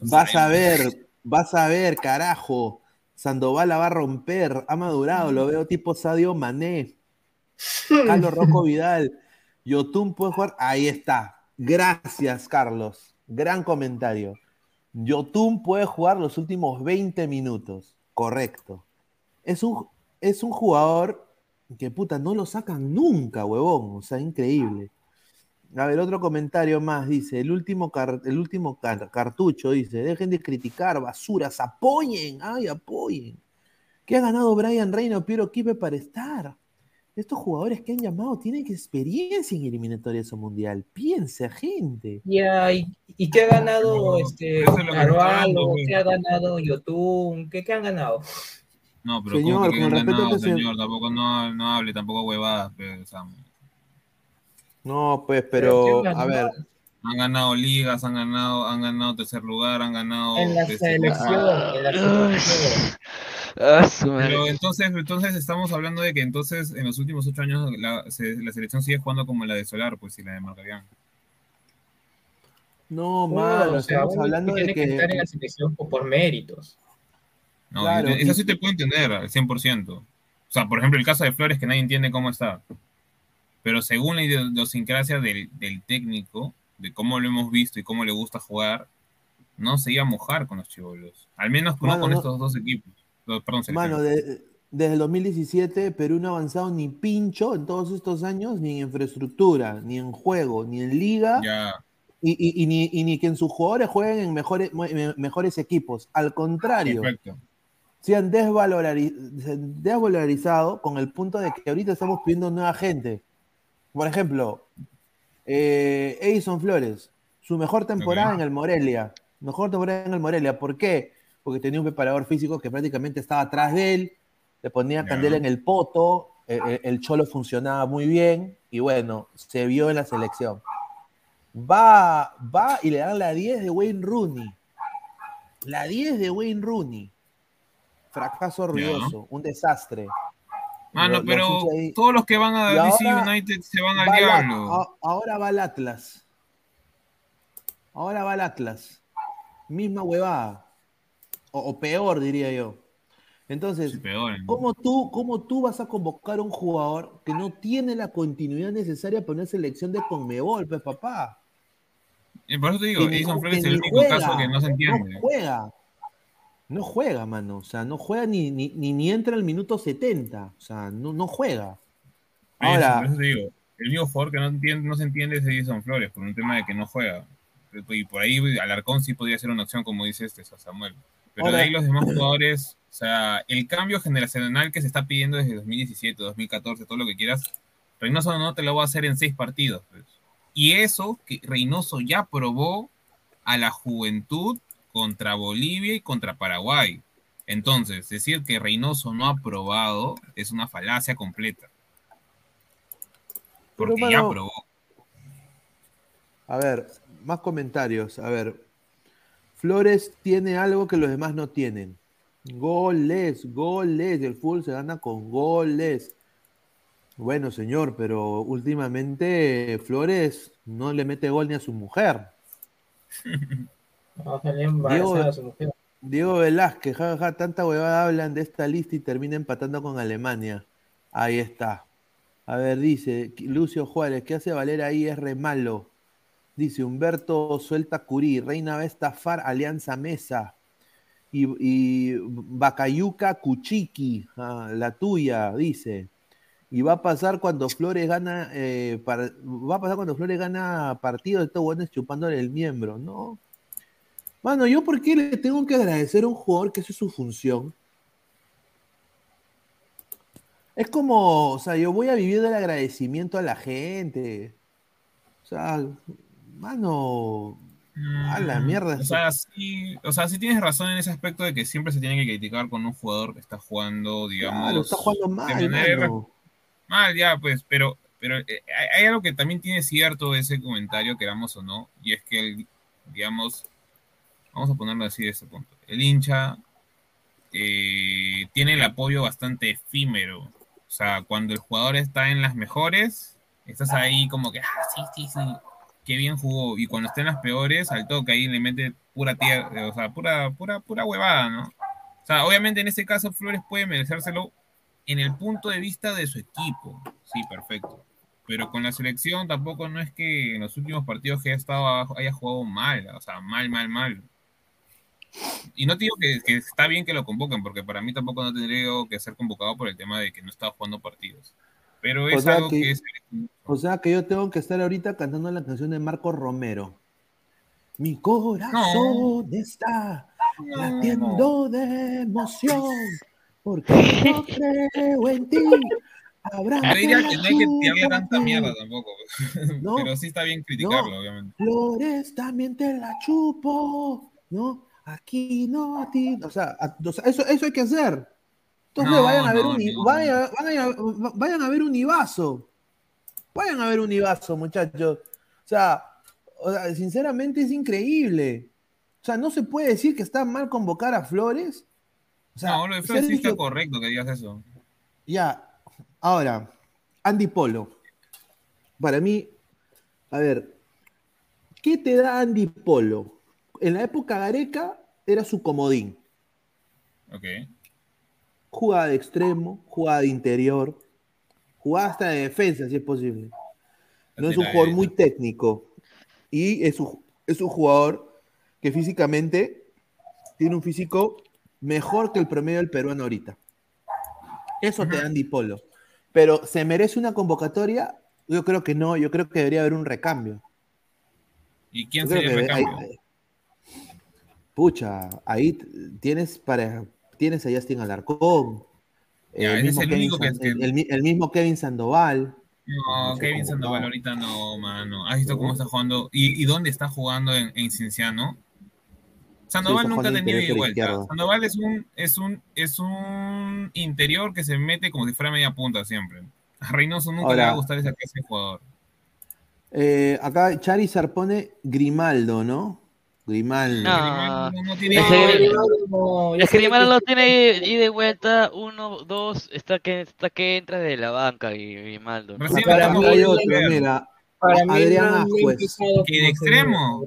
Vas a ver, vas a ver, carajo. Sandoval la va a romper, ha madurado, lo veo tipo Sadio Mané. Carlos Rocco Vidal, Yotun puede jugar, ahí está. Gracias, Carlos. Gran comentario. Yotun puede jugar los últimos 20 minutos. Correcto. Es un, es un jugador que puta, no lo sacan nunca, huevón. O sea, increíble. A ver, otro comentario más, dice, el último, car- el último car- cartucho, dice, dejen de criticar, basuras, apoyen, ay, apoyen. ¿Qué ha ganado Brian Reina o Piero Quipe para estar? Estos jugadores que han llamado tienen experiencia en eliminatorias o mundial. Piensa, gente. Ya, ¿y, y qué ha ganado este eso es lo que Carvalho? ¿Qué ha ganado Yotun? ¿Qué, qué han ganado? No, pero Señor, ¿cómo que con han respeto ganado, que se- señor? Tampoco no, no hable, tampoco huevadas, pero, o sea, No, pues, Pero pero, ¿quién a ver, han ganado ligas, han ganado, han ganado tercer lugar, han ganado En la este, selección, en la selección. Ah, su madre. Pero entonces, entonces estamos hablando de que entonces en los últimos ocho años la, se- la selección sigue jugando como la de Solar, pues y la de Marcarián. no, No, mano, o sea, estamos hablando de tiene que, estar en que... la selección por, méritos. No, Claro, eso sí te puedo entender al 100%. O sea, por ejemplo, el caso de Flores que nadie entiende cómo está. Pero según la idiosincrasia del, del técnico, de cómo lo hemos visto y cómo le gusta jugar, no se iba a mojar con los chivolos. Al menos no con no- estos dos equipos. Perdón, Mano, de- desde el 2017 Perú no ha avanzado ni pincho en todos estos años, ni en infraestructura, ni en juego, ni en liga, Ya, y, y- y ni, y ni que en sus jugadores jueguen en mejores, me- mejores equipos. Al contrario, perfecto. se han desvalorari- se han desvalorizado con el punto de que ahorita estamos pidiendo nueva gente. Por ejemplo, eh, Edison Flores, su mejor temporada en el Morelia. Mejor temporada en el Morelia. ¿Por qué? Porque tenía un preparador físico que prácticamente estaba atrás de él, le ponía candela en el poto, eh, eh, el cholo funcionaba muy bien y bueno, se vio en la selección. Va, va y le dan la 10 de Wayne Rooney. La 10 de Wayne Rooney. Fracaso ruidoso, un desastre. Mano, lo pero todos los que van a DC United se van Va al diablo. ahora va al Atlas. Ahora va al Atlas. Misma huevada. O, o peor, diría yo. Entonces, Sí, peor, ¿no? ¿cómo tú, ¿cómo tú vas a convocar a un jugador que no tiene la continuidad necesaria para una selección de Conmebol, pues papá? Y por eso te digo, Edison Flores es el ni único juega, caso que no se entiende. No juega. No juega, mano. O sea, no juega ni, ni, ni, ni entra al minuto 70. O sea, no, no juega. Eso, Ahora, eso te digo, el único jugador que no, entiende, no se entiende es Edison Flores, por un tema de que no juega. Y por ahí Alarcón sí podría ser una opción, como dice este Samuel. Pero Ahora- de ahí los demás jugadores, o sea, el cambio generacional que se está pidiendo desde 2017, 2014, todo lo que quieras, Reynoso no te lo va a hacer en seis partidos. pues. Y eso que Reynoso ya probó a la juventud contra Bolivia y contra Paraguay. Entonces, decir que Reynoso no ha probado es una falacia completa. Pero, Porque ya mano, probó. A ver, más comentarios. A ver, Flores tiene algo que los demás no tienen. Goles, goles. El fútbol se gana con goles. Bueno, señor, pero últimamente Flores no le mete gol ni a su mujer. No. Diego Velázquez, jajaja, tanta huevada hablan de esta lista y termina empatando con Alemania. Ahí está. A ver, dice Lucio Juárez, ¿qué hace valer ahí? Es re malo. Dice Humberto Suelta Curí, Reina va a estafar Alianza Mesa. Y, y Bacayuca Cuchiqui, ah, la tuya, dice. Y va a pasar cuando Flores gana, eh, par- va a pasar cuando Flores gana partido de estos buenos chupándole el miembro, ¿no? Mano, ¿yo por qué le tengo que agradecer a un jugador que esa es su función? Es como, o sea, yo voy a vivir del agradecimiento a la gente. O sea, mano, a la mierda. O sea, sí, o sea, sí tienes razón en ese aspecto de que siempre se tiene que criticar con un jugador que está jugando, digamos. Claro, está jugando mal, manera-. Mal, ya, pues, pero, pero eh, hay, algo que también tiene cierto ese comentario, queramos o no, y es que, el, digamos, vamos a ponerlo así de ese punto. El hincha eh, tiene el apoyo bastante efímero. O sea, cuando el jugador está en las mejores, estás ahí como que, ah, sí, sí, sí, qué bien jugó. Y cuando está en las peores, al toque ahí le mete pura tierra, o sea, pura, pura, pura huevada, ¿no? O sea, obviamente en este caso Flores puede merecérselo en el punto de vista de su equipo. Sí, perfecto. Pero con la selección tampoco no es que en los últimos partidos que haya estado haya jugado mal, o sea, mal, mal, mal. Y no te digo que, que está bien que lo convoquen, porque para mí tampoco no tendría que ser convocado por el tema de que no estaba jugando partidos. Pero O es sea algo que- que es O sea que yo tengo que estar ahorita cantando la canción de Marco Romero. Mi corazón está latiendo de emoción porque no creo en ti. Habrá Yo diría que no hay que tirarle tanta mierda tampoco. No, Pero sí está bien criticarlo, no. obviamente. Flores también te la chupo, ¿no? Aquí no a ti. O sea, a- o sea, eso, eso hay que hacer. Entonces No, vayan a ver no, un, no. vaya- vayan, a, vayan a ver un Ibazo. Vayan a ver un Ibazo, muchachos. O sea, o sea, sinceramente es increíble. O sea, no se puede decir que está mal convocar a Flores. O sea, no, lo de Flores sí está Sergio- correcto que digas eso. ya, ahora, Andy Polo. Para mí, a ver, ¿qué te da Andy Polo? En la época Gareca era su comodín. Ok. Jugada de extremo, jugada de interior, jugada hasta de defensa, si es posible. No es un jugador muy técnico. Y es un, es un jugador que físicamente tiene un físico mejor que el promedio del peruano ahorita. Eso te da Andy Polo. Pero ¿se merece una convocatoria? Yo creo que no, yo creo que debería haber un recambio. ¿Y quién sería el hay-? Pucha, ahí tienes para tienes a Justin Alarcón, Ya, el, mismo el Kevin único que- San- que- el- el mi- el mismo Kevin Sandoval. No, Kevin Sandoval ahorita no, mano. ¿Has visto cómo está jugando? ¿Y, y dónde está jugando en, en Cienciano? Sandoval nunca interior por vuelta. Sandoval es un, es un, es un interior que se mete como si fuera media punta siempre. A Reynoso nunca le va a gustar esa clase de jugador. Eh, acá Charizard pone Grimaldo, ¿no? Grimaldo. No, no, es que Grimaldo no tiene y vuelta, uno, dos, está que, está que entra de la banca y Grimaldo. Acá, acá hay otro, mira. Para mí Adrián empezado Que de extremo.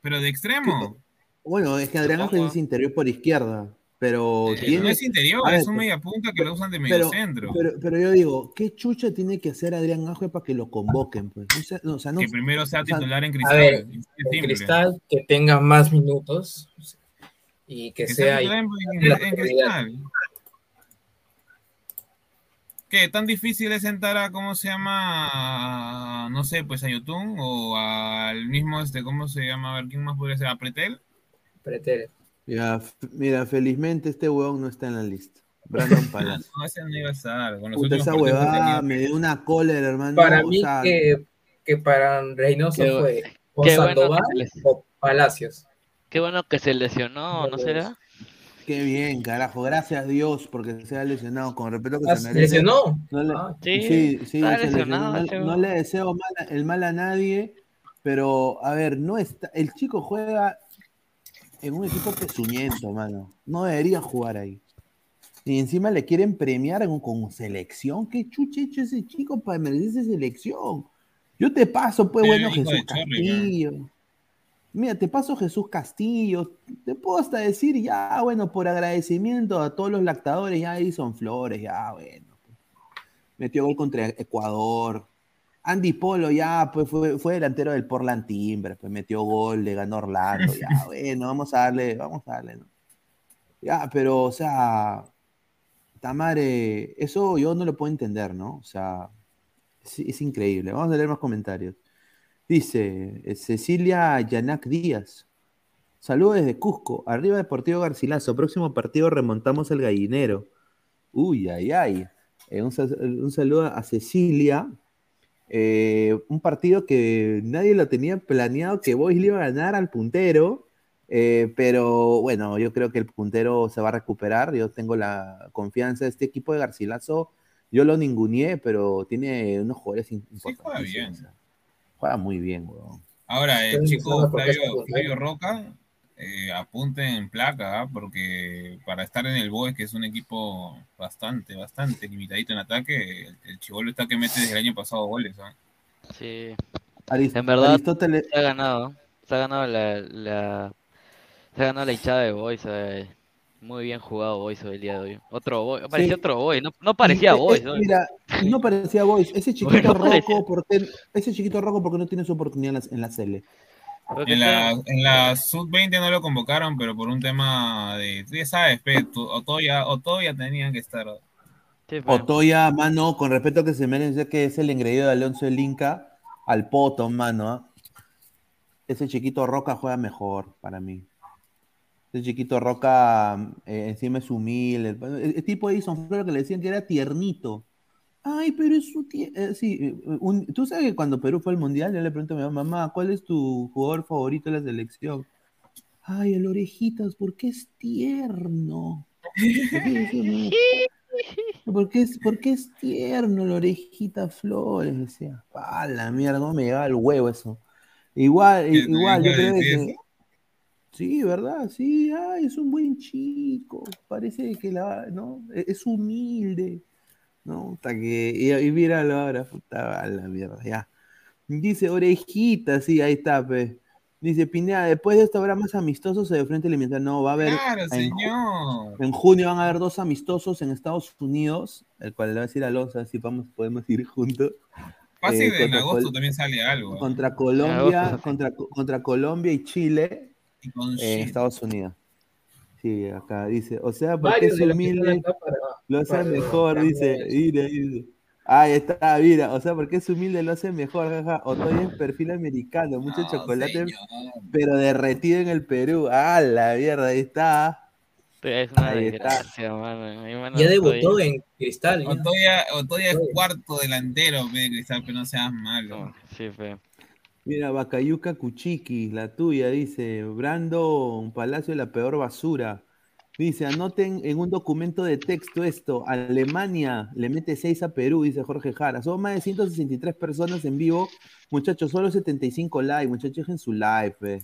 Pero de extremo. Bueno, es que Adrián Ángel es interior por izquierda, pero Eh, tiene... no es interior, A ver, es un media punta que lo usan de medio pero, centro. pero, pero yo digo, ¿qué chucha tiene que hacer Adrián Ángel para que lo convoquen? Pues? No sé, no, o sea, no- que primero sea o sea, titular en A Cristal. ver, es en simple. Cristal que tenga más minutos y que, Que sea sea en, en- la en prioridad. Cristal. ¿Qué? ¿Tan difícil es sentar a, cómo se llama, a, no sé, pues a Yotun o al mismo, este, ¿cómo se llama? A ver, ¿quién más podría ser? ¿A Pretel? Pretel. Mira, f- mira, felizmente este huevón no está en la lista. Brandon Palacio. No, ese no iba a estar. Con Puta, esa huevada tenía. me dio una cólera, hermano. Para mí que, que para Reynoso Qué- fue o bueno Sandoval les- o Palacios. Qué bueno que se lesionó, ¿no será? Qué bien, carajo. Gracias a Dios porque se ha lesionado con respeto que Ah, se ¿se merece. lesionó? No le, Ah, sí, sí, sí, se lesionado, lesionó. No, no le deseo mal- el mal a nadie, Pero, a ver, no está. El chico juega en un equipo pesuñento, mano. No debería jugar ahí. Y encima le quieren premiar en- con selección. ¿Qué chuche hecho ese chico para merecerse selección? Yo te paso, pues, bueno, Jesús Castillo. Mira, te paso Jesús Castillo. Te puedo hasta decir, ya, bueno, por agradecimiento a todos los lactadores, ya Edison Flores, ya, bueno. Metió gol contra Ecuador. Andy Polo ya pues fue, fue delantero del Portland Timbers, pues metió gol, le ganó Orlando, ya, bueno, vamos a darle, vamos a darle, ¿no? Ya, pero, o sea, Tamare, eso yo no lo puedo entender, ¿no? O sea, es, es increíble. Vamos a leer más comentarios. Dice eh, Cecilia Yanac Díaz. Saludos desde Cusco. Arriba Deportivo Garcilaso. Próximo partido remontamos el gallinero. Uy, ay, ay. Eh, un saludo a Cecilia. Eh, un partido que nadie lo tenía planeado que Boys le iba a ganar al puntero. eh, pero bueno, yo creo que el puntero se va a recuperar. Yo tengo la confianza de este equipo de Garcilaso. Yo lo ninguneé, pero tiene unos jugadores in- Sí, juega bien. o sea, juega muy bien, weón. Ahora, el chico Flavio, Flavio Roca, eh, apunte en placa, ¿ah? porque para estar en el Boys, que es un equipo bastante, bastante limitadito en ataque, el, el chivolo está que mete desde el año pasado goles. ¿ah? Sí. Arist- En verdad, Aristóteles- se ha ganado. Se ha ganado la, la, se ha ganado la hinchada de Boys. eh. Muy bien jugado Boys el día de hoy. Otro Boys. Parecía Sí. otro Boys. No, no parecía eh, Boys. ¿no? Mira, no parecía Boys. Ese chiquito Bueno, roco, porque, ese chiquito roco porque no tiene su oportunidad en la, en la Cele. En la, en la sub-20 no lo convocaron, pero por un tema de, tú ya sabes, Otoya, Otoya tenían que estar. Otoya, mano, con respeto a que se merece que es el engreído de Alonso el Inca, al poto, mano. ¿ah? Ese chiquito Roca juega mejor para mí. Ese chiquito Roca eh, encima es humilde. El, el tipo de Edison Flores que le decían que era tiernito. Ay, pero es su eh, sí, eh, un- Tú sabes que cuando Perú fue al Mundial, yo le pregunto a mi mamá, mamá, ¿cuál es tu jugador favorito de la selección? Ay, el Orejitas, porque es tierno. Porque es, porque es tierno la orejita Flores, decía. Ah, la mierda, no me llegaba el huevo eso. Igual, ¿Qué- igual, yo creo decía que. Sí, ¿verdad? Sí, ay, es un buen chico. Parece que la, ¿no? E- Es humilde. ¿No? Hasta que. Y, y míralo ahora, puta a la mierda, ya. Dice orejita, sí, ahí está, pe. Dice Pineda, después de esto habrá más amistosos de frente elemental. No, va a haber. Claro, en señor. en junio van a haber dos amistosos en Estados Unidos, el cual le va a decir a Alonso si vamos, podemos ir juntos. Fácil, Eh, en contra agosto Col- también sale algo. Contra Colombia, contra, contra Colombia y Chile con en Chile. Estados Unidos. Sí, acá dice, o sea, porque Varios es humilde, para- lo hace para mejor, dice, mira. Ahí está, mira, o sea, porque es humilde, lo hace mejor, jaja. Otoya es perfil americano, mucho chocolate, pero derretido en el Perú. Ah, la mierda, ahí está. Es una Ahí desgracia, mano. Ya estoy- debutó en Cristal. ya. Otoya, Otoya es cuarto delantero, pe, Cristal, pero no seas malo. Sí, fe. Mira, Bacayuca Cuchiqui, la tuya, dice Brando Palacio, la peor basura. Dice, anoten en un documento de texto esto, Alemania le mete 6 a Perú, dice Jorge Jara. Son más de 163 personas en vivo. Muchachos, solo 75 likes, muchachos, dejen su like, pe.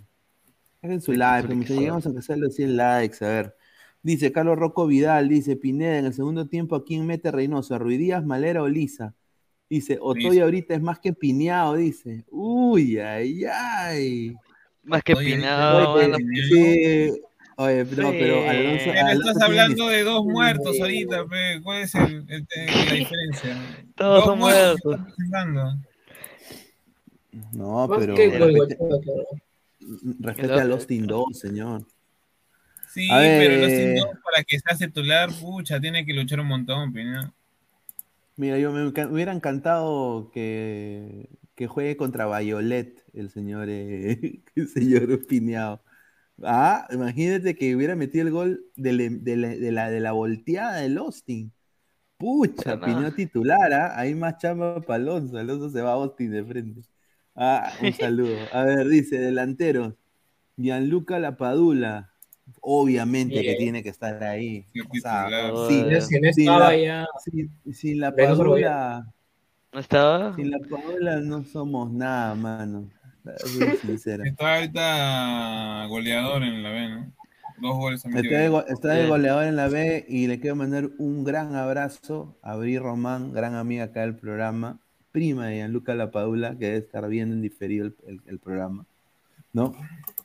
Dejen su like, muchachos, llegamos a pasar los 100 likes, a ver. Dice Carlos Rocco Vidal, dice Pineda, en el segundo tiempo, ¿a quién mete Reynoso? ¿A Ruidías, Malera o Lisa? Dice, Otoya ahorita es más que piñado, dice. Uy, ay, ay. Más que Oye, Pinado, Oye, sí, oye, no, pero Sí. Alonso, Pero Alonso estás hablando de dos muertos ahorita, pe. ¿cuál es el, el- la diferencia? Todos dos son muertos. No, pero respete, a Austin 2, señor. Sí, pero los signos para que sea titular, pucha, tiene que luchar un montón, ¿no? Mira, yo me, hubiera encantado que, que juegue contra Violet el señor, eh, el señor Pineado. Ah, imagínate que hubiera metido el gol de, le- de la, de la- de la volteada del Austin. Pucha, no. Titular, ¿ah? Hay más chamba para Alonso. Alonso se va a Austin de frente. Ah, un saludo. A ver, dice, delantero. Gianluca Lapadula. Obviamente que tiene que estar ahí. O sea, si no sin la- sin- sin la Padula. ¿No estaba? Sin la Paola no somos nada, mano. Así, sincero. Está ahorita goleador en la B, ¿no? Dos goles a Está de, go- está de goleador en la B y le quiero mandar un gran abrazo a Bri Román, gran amiga acá del programa, prima de Gianluca Lapadula, que debe estar viendo en diferido el, el- el programa, ¿no?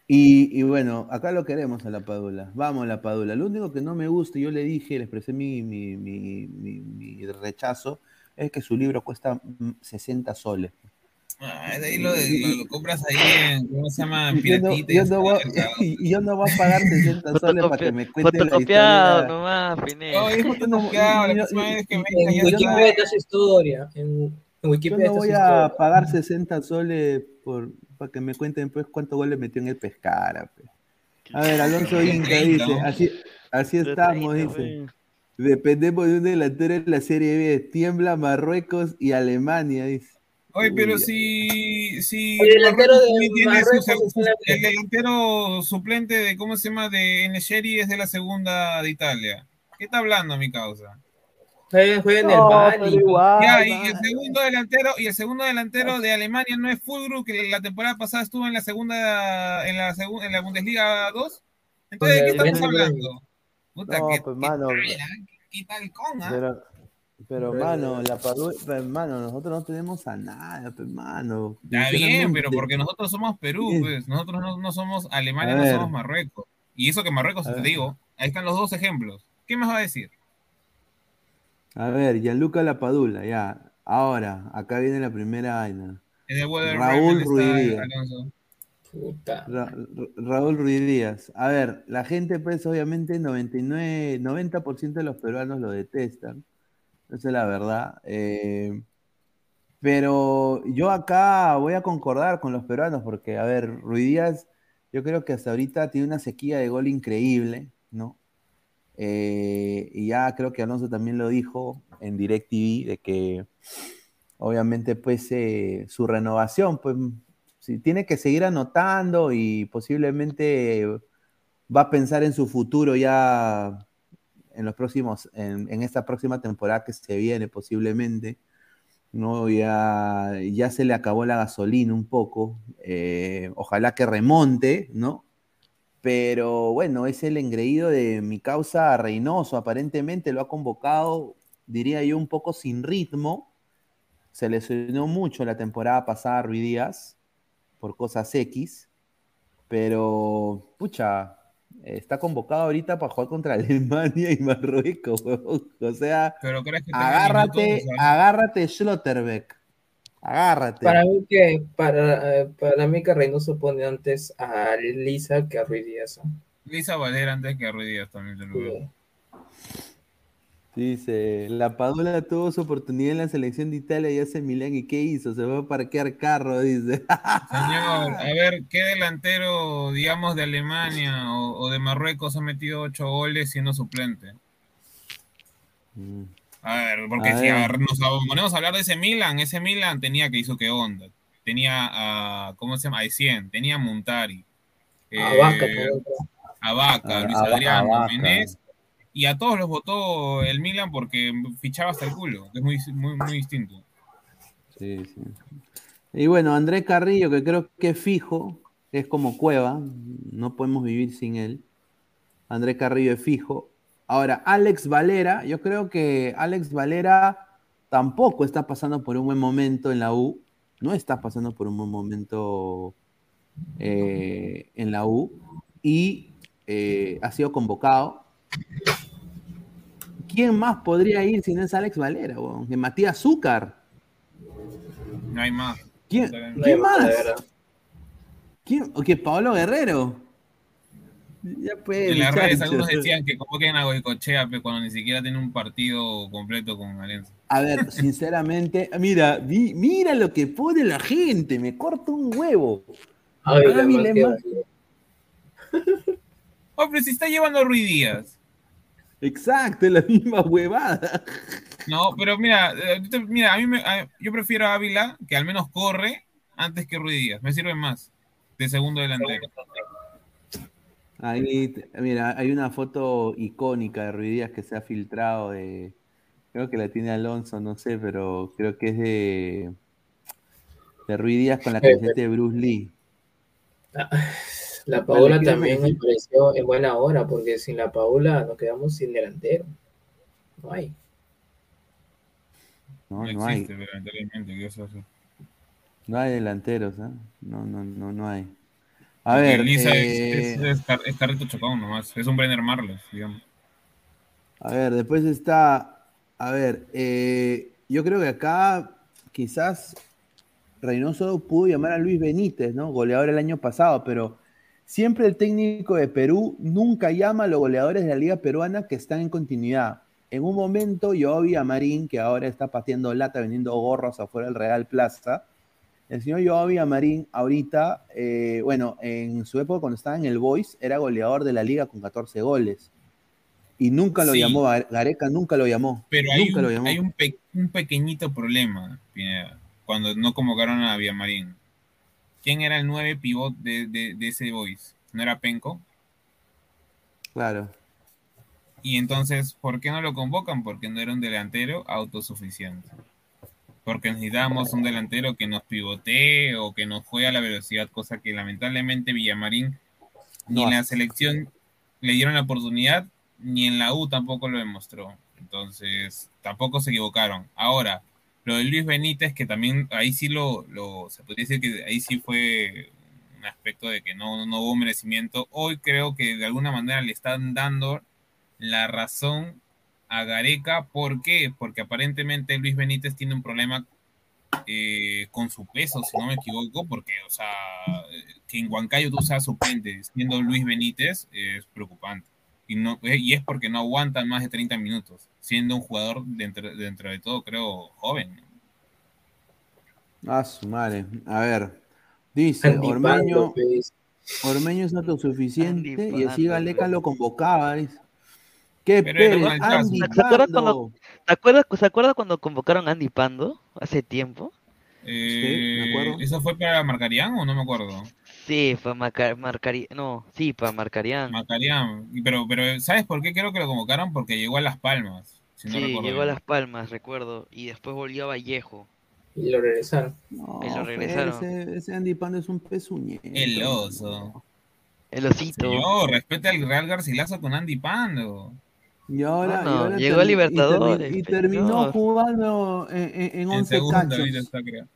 Y, y bueno, acá lo queremos a Lapadula. Vamos, Lapadula. Lo único que no me gusta, y yo le dije, le expresé mi, mi, mi- mi- mi rechazo, es que su libro cuesta mm, 60 soles. Ah, de ahí lo, de- lo, lo compras ahí en, ¿cómo se llama? En Y yo no, Piratita. y yo no voy, y yo no voy a pagar 60 soles para que me cuente la Fotocopiado historia. nomás, Pineda. No, es fotocopiado, la yo- próxima vez que venga En Wikipedia su historia. En, en Yo Wikipedia no voy a pagar 60 soles por, para que me cuenten pues cuántos goles metió en el Pescara. pe. A ver, Alonso Inca 30, dice, así, así estamos, 30, dice. Dependemos de un delantero en la Serie B. Tiembla Marruecos y Alemania, dice. Oye, pero Uy, si, si El delantero de tiene Marruecos el suplente de cómo se llama de Nesheri es de la segunda de Italia. ¿Qué está hablando mi causa? Juega, juega en el No, Bali. igual, Ya, y man. el segundo delantero y el segundo delantero de Alemania no es Fulgru que la temporada pasada estuvo en la segunda en la segunda en la Bundesliga 2. Entonces, ¿de qué estamos hablando? Puta, No, qué, pues, qué mano. tal, qué tal con, ah. Pero, pero mano, la Padula, pero, mano, nosotros no tenemos a nada, pues, mano. Está bien, pero porque nosotros somos Perú, pues. Nosotros no, no somos Alemania, A no ver. somos Marruecos. Y eso que Marruecos, A te ver. digo, ahí están los dos ejemplos. ¿Qué más va a decir? A ver, Gianluca Lapadula, ya. Ahora, acá viene la primera vaina. Raúl Ruiz Díaz. Alonso. Puta. Ra- Ra- Raúl Ruiz Díaz. A ver, la gente, pues, obviamente, 99, 90% de los peruanos lo detestan. Esa es la verdad. Eh, pero yo acá voy a concordar con los peruanos, porque, a ver, Ruiz Díaz, yo creo que hasta ahorita tiene una sequía de gol increíble, ¿no? Eh, y ya creo que Alonso también lo dijo en DirecTV, de que obviamente pues eh, su renovación, pues si tiene que seguir anotando y posiblemente va a pensar en su futuro ya en los próximos, en, esta próxima temporada que se viene posiblemente, ¿no? Ya, ya se le acabó la gasolina un poco, eh, ojalá que remonte, ¿no? Pero bueno, es el engreído de mi causa Reynoso, aparentemente lo ha convocado, diría yo, un poco sin ritmo, se lesionó mucho la temporada pasada a Ruiz Díaz por cosas X, pero pucha, está convocado ahorita para jugar contra Alemania y Marruecos. O sea, Pero crees que tenga agárrate, minutos, agárrate Schlotterbeck. Agárrate. Para mí que para, eh, para mí que Reynoso pone antes a Lisa que a Ruiz Díaz. Lisa Valera antes que Ruiz Díaz también te lo digo. Dice, la Padula tuvo su oportunidad en la selección de Italia y hace Milán. ¿Y qué hizo? Se fue a parquear carro, dice. Señor, a ver, ¿qué delantero, digamos, de Alemania o, o de Marruecos ha metido ocho goles siendo suplente? A ver, porque A si ver. nos ponemos a hablar de ese Milan, ese Milan tenía que hizo que onda. Tenía a, ¿cómo se llama? A tenía a Montari. A Vaca, eh, a Vaca, A- Luis Adriano. Menés, y a todos los votó el Milan porque fichaba hasta el culo, que es muy, muy, muy distinto. Sí, sí. Y bueno, Andrés Carrillo, que creo que es fijo, es como Cueva, no podemos vivir sin él. Andrés Carrillo es fijo. Ahora, Alex Valera, yo creo que Alex Valera tampoco está pasando por un buen momento en la U, no está pasando por un buen momento eh, en la U y eh, ha sido convocado. ¿Quién más podría ir si no es Alex Valera? Que Matías Zúcar. No hay más. ¿Quién, No hay ¿quién más. ¿Quién? ¿O? ¿Pablo Guerrero? Ya pues, En las redes algunos decían que convoquen a Goicochea pero cuando ni siquiera tiene un partido completo con Alianza. A ver, sinceramente, mira, vi- mira lo que pone la gente, me corta un huevo. Ay, la más- Oh, pero si está llevando a Ruiz Díaz. Exacto, es la misma huevada. No, pero mira, eh, mira, a mí me, a- yo prefiero a Ávila, que al menos corre, antes que Ruiz Díaz. Me sirve más de segundo delantero. Ahí, mira, hay una foto icónica de Ruiz Díaz que se ha filtrado de, creo que la tiene Alonso, no sé, pero creo que es de, De Rui Díaz con la Eh, camiseta de Bruce Lee. La Vale, Paula ¿qué también me pareció en buena hora, porque sin la Paula nos quedamos sin delantero. No hay. No, No no hay. existe, lamentablemente, ¿qué vas a hacer? No hay delanteros, ¿ah? No, no, no, no hay. A ver, Lisa eh, es, es, es car- es carrito chocado nomás. Es un Brenner Marles, digamos. a ver, después está, a ver, eh, yo creo que acá quizás Reynoso pudo llamar a Luis Benítez, ¿no? Goleador el año pasado, pero siempre el técnico de Perú nunca llama a los goleadores de la liga peruana que están en continuidad. En un momento yo vi a Marín, que ahora está pateando lata, vendiendo gorros afuera del Real Plaza. El señor Joavi Amarín, ahorita, eh, bueno, en su época cuando estaba en el Boys, era goleador de la liga con 14 goles. Y nunca lo Sí. llamó, Gareca nunca lo llamó. Pero hay, nunca lo un, llamó. hay un, pe- un pequeñito problema, Pineda, cuando no convocaron a Villamarín. ¿Quién era el 9 pivot de, de, de ese Boys? ¿No era Penco? Claro. Y entonces, ¿por qué no lo convocan? Porque no era un delantero autosuficiente. Porque necesitábamos un delantero que nos pivotee o que nos juegue a la velocidad, cosa que lamentablemente Villamarín ni No en la selección le dieron la oportunidad, ni en la U tampoco lo demostró. Entonces, tampoco se equivocaron. Ahora, lo de Luis Benítez, que también ahí sí lo, lo se podría decir que ahí sí fue un aspecto de que no, no hubo merecimiento. Hoy creo que de alguna manera le están dando la razón a Gareca. ¿Por qué? Porque aparentemente Luis Benítez tiene un problema eh, con su peso, si no me equivoco, porque, o sea, que en Huancayo tú seas suplente siendo Luis Benítez es preocupante. Y, no, eh, y es porque no aguantan más de 30 minutos, siendo un jugador dentro, dentro de todo, creo, joven. Ah, su madre. A ver. Dice, Andy Ormeño, Pando. Ormeño es autosuficiente y así Galeca lo convocaba. dice. ¿Qué Pero era pele? un alcazo. Andy ¿Se acuerdan Pando. cuando, ¿te acuerdas, ¿Se acuerda cuando convocaron a Andy Pando hace tiempo? Eh, me acuerdo. ¿Eso fue para Marcarián o no me acuerdo? Sí, para marcar, marcaría, no, sí, para Marcarían. Marcarián. Y Pero, pero, ¿sabes por qué creo que lo convocaron? Porque llegó a Las Palmas. Si no sí, llegó a. Las Palmas, recuerdo, y después volvió a Vallejo. Y lo regresaron. No, Y lo fe, regresaron. Ese, ese Andy Pando es un pezuñento. El oso. El osito. Señor, respeta al Real Garcilaso con Andy Pando. Y ahora, Bueno, y ahora llegó a y termi- Libertadores, Y, pero terminó no. jugando en, en, en En 11 segunda cachos. ahorita está, creo.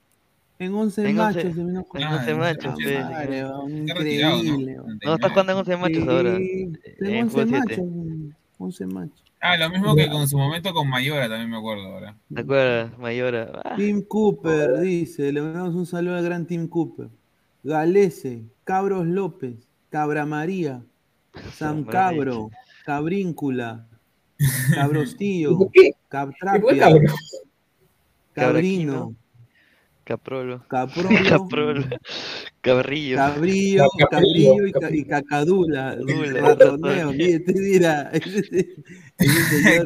En once En once- machos terminó en jugando. once Ah, machos, sí, increíble. ¿no? está jugando en 11 machos ahora. Sí, en en 11 fútbol siete. machos. 11 machos. Ah, lo mismo que con su momento con Mayora, también me acuerdo ahora. ¿Te acuerdas, Mayora? Ah, Tim Cooper dice, le mandamos un saludo al gran Tim Cooper. Galese, Cabros López, Cabra María, San Cabro, Cabríncula, Cabrostillo, ¿Qué? ¿Qué fue, Cabtrapia, cabrón? Cabrino, Caprolo. Caprolo, Caprolo. Cabrillo. Cabrillo, Cabrillo y, ca- y Cacadula. Ratoneo, mire, te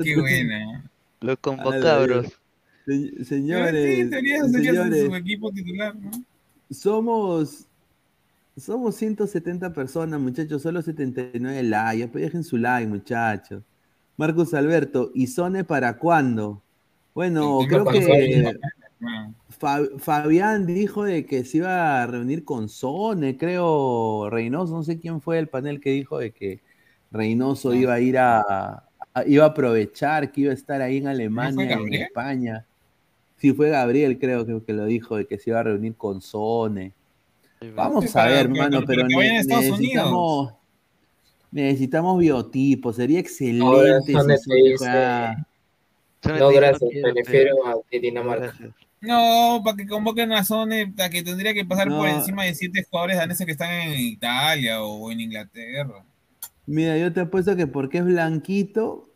Qué buena. Los convocabros. Se- Sí, Señores, señores, su equipo titular, ¿no? somos somos 170 personas, muchachos, solo 79 likes. Pues dejen su like, muchachos. Marcus Alberto, ¿y Sone para cuándo? Bueno, creo que Fabián dijo de que se iba a reunir con Sone, creo Reynoso, no sé quién fue el panel que dijo de que Reynoso iba a ir a, a- iba a aprovechar que iba a estar ahí en Alemania, en? España. Sí, fue Gabriel, creo que, que lo dijo, de que se iba a reunir con Sone. Vamos a ver, hermano, pero ne- Estados necesitamos, necesitamos biotipos. Sería Ahora excelente Sone si Sone No, gracias, quiero, prefiero a Dinamarca. No, para que convoquen a Sone, a que tendría que pasar por encima de siete jugadores daneses que están en Italia o en Inglaterra. Mira, yo te apuesto que porque es blanquito,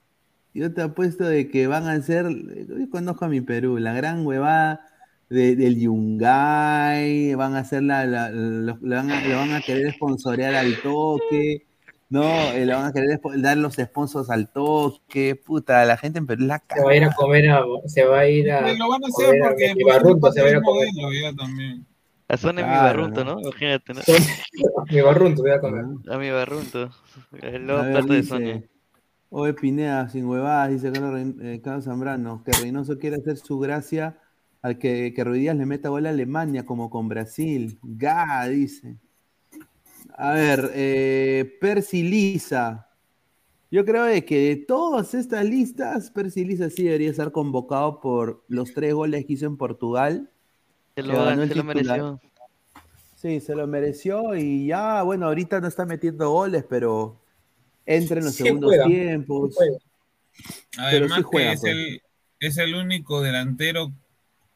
yo te apuesto de que van a ser, yo conozco a mi Perú, la gran huevada de- del Yungay, van a hacer la, la- lo, le van a, le van a querer sponsorear al toque, no, Eh, le van a querer dar los sponsors al toque, puta, la gente en Perú es la Se va a ir a comer a, se va a ir a lo van a hacer comer a porque mi pues, barrunto, es se va a ir a comer. modelo ya también. A Sone mi Claro, barrunto, ¿no? ¿no? Imagínate, ¿no? mi barrunto, va a comer. A mi barrunto. El A nuevo plato de Sone. Oye, Pineda, sin huevadas, dice Carlos, eh, Carlos Zambrano, que Reynoso quiere hacer su gracia al que, que Ruiz Díaz le meta gol a Alemania como con Brasil. Ga, dice. A ver, eh, Percy Lisa. Yo creo de que de todas estas listas, Percy Lisa sí debería estar convocado por los tres goles que hizo en Portugal. Se lo, ganó el se lo mereció. Sí, se lo mereció y ya, bueno, ahorita no está metiendo goles, pero entra en los Sí segundos juega, tiempos. sí juega. Pero Además sí juega, que es, pues. el, es el único delantero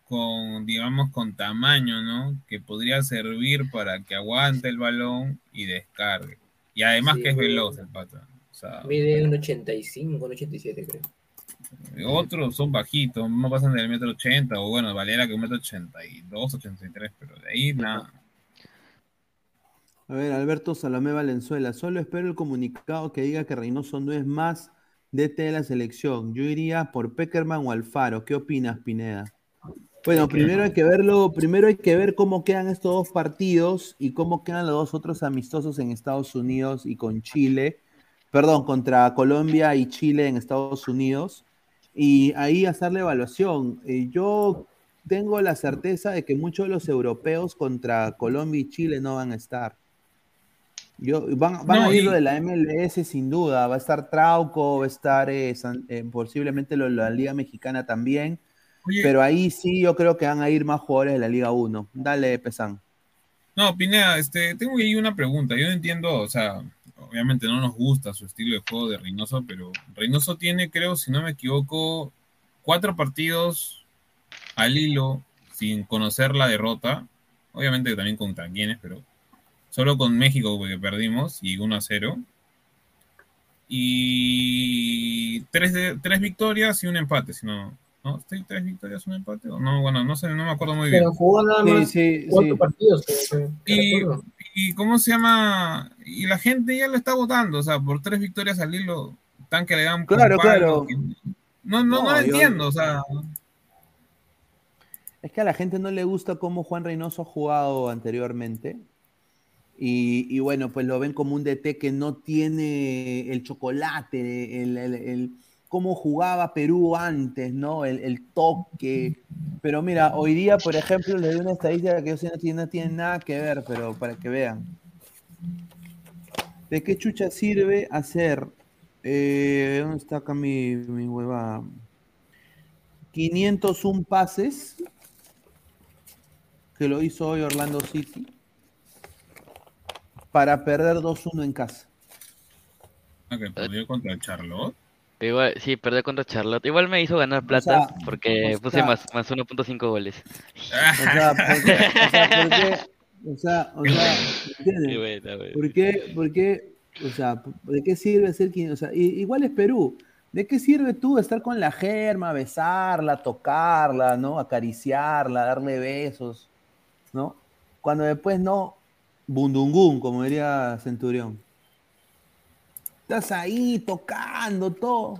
con, digamos, con tamaño, ¿no? Que podría servir para que aguante el balón y descargue. Y además Sí. que es veloz el pata. O sea, Mide un 85, un 87 creo. otros son bajitos, no pasan del metro ochenta, o bueno, Valera que un metro ochenta y dos, ochenta y tres, pero de ahí nada. A ver, Alberto Salomé Valenzuela, solo espero el comunicado que diga que Reynoso no es más DT de la selección. Yo iría por Peckerman o Alfaro. ¿Qué opinas, Pineda? Bueno, primero hay que verlo, primero hay que ver cómo quedan estos dos partidos y cómo quedan los dos otros amistosos en Estados Unidos y con Chile. Perdón, contra Colombia y Chile en Estados Unidos. Y ahí hacer la evaluación. Eh, yo tengo la certeza de que muchos de los europeos contra Colombia y Chile no van a estar. Yo, van van No, a ir lo de la MLS sin duda. Va a estar Trauco, va a estar eh, San- eh, posiblemente lo de la Liga Mexicana también. Oye. Pero ahí sí yo creo que van a ir más jugadores de la Liga 1. Dale, Pesan. No, Pineda, este, tengo ahí una pregunta. Yo no entiendo, o sea, obviamente no nos gusta su estilo de juego de Reynoso, pero Reynoso tiene, creo, si no me equivoco, cuatro partidos al hilo sin conocer la derrota. Obviamente también contra quienes, pero solo con México porque perdimos y 1 a 0. Y tres, de- tres victorias y un empate, si no. ¿No? ¿Sí, ¿Tres victorias, un empate? ¿O no? Bueno, no sé, no me acuerdo muy bien. Pero jugó nada más sí, cuatro sí. partidos. que- que Y, cómo se llama, y la gente ya lo está votando, o sea, por tres victorias al hilo, tan que le dan Claro, palo, claro. que- No, no, no, No, lo yo- entiendo, o sea, Es que a la gente no le gusta cómo Juan Reynoso ha jugado anteriormente. Y, y bueno, pues lo ven como un DT que no tiene el chocolate, el, el- el- cómo jugaba Perú antes, ¿no? El, el toque. Pero mira, hoy día, por ejemplo, le doy una estadística que yo sé no tiene, no tiene nada que ver, pero para que vean. ¿De qué chucha sirve hacer? eh, ¿Dónde está acá mi, hueva? 501 pases que lo hizo hoy Orlando City para perder 2-1 en casa. que perdió contra el Charlotte. Igual, sí, perdió contra Charlotte. Igual me hizo ganar O plata sea, porque o puse más, más 1.5 goles. O sea, ¿por qué? O sea, ¿por qué? O sea, o sea, ¿entiendes? Qué buena, buena. ¿Por qué? ¿Por qué? O sea, ¿de qué sirve ser quien? O sea, igual es Perú. ¿De qué sirve tú estar con la germa, besarla, tocarla, ¿no? Acariciarla, darle besos, ¿no? Cuando después no, bundungún, como diría Centurión. Estás ahí tocando todo.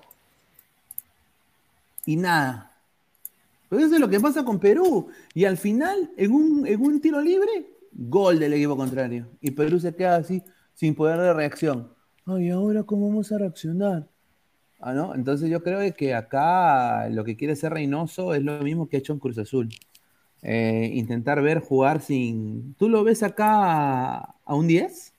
Y nada. Pero eso es lo que pasa con Perú. Y al final, en un, en un tiro libre, gol del equipo contrario. Y Perú se queda así, sin poder de reacción. Ay, ¿ahora cómo vamos a reaccionar? Ah, ¿no? Entonces yo creo que acá lo que quiere ser Reynoso es lo mismo que ha hecho en Cruz Azul. Eh, intentar ver jugar sin... ¿Tú lo ves acá a, a un 10?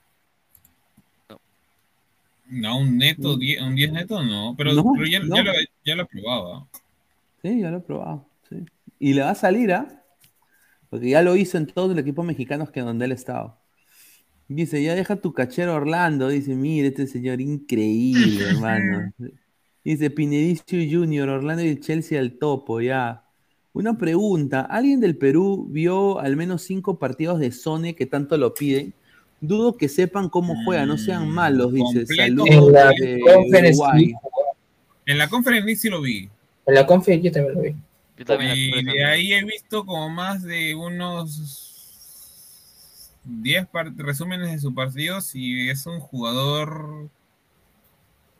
No, un neto, un 10 neto no, pero, No, pero ya, no. ya lo, ya lo probaba. Sí, ya lo he probado. sí. Y le va a salir, ¿ah? Porque ya lo hizo en todos los equipos mexicanos que donde él estaba. Dice, ya deja tu cachero Orlando. Dice, mire, este señor increíble, hermano. Dice, Pinedicio Junior, Orlando y el Chelsea al topo, ya. Una pregunta, ¿alguien del Perú vio al menos cinco partidos de Sone que tanto lo piden? Dudo que sepan cómo juega, no sean malos, dice. Saludos En la de Conference Uruguay. League. En la Conference League sí lo vi. En la conferencia yo también lo vi. Yo también Y de no. ahí he visto como más de unos 10 par- resúmenes de sus partidos y es un jugador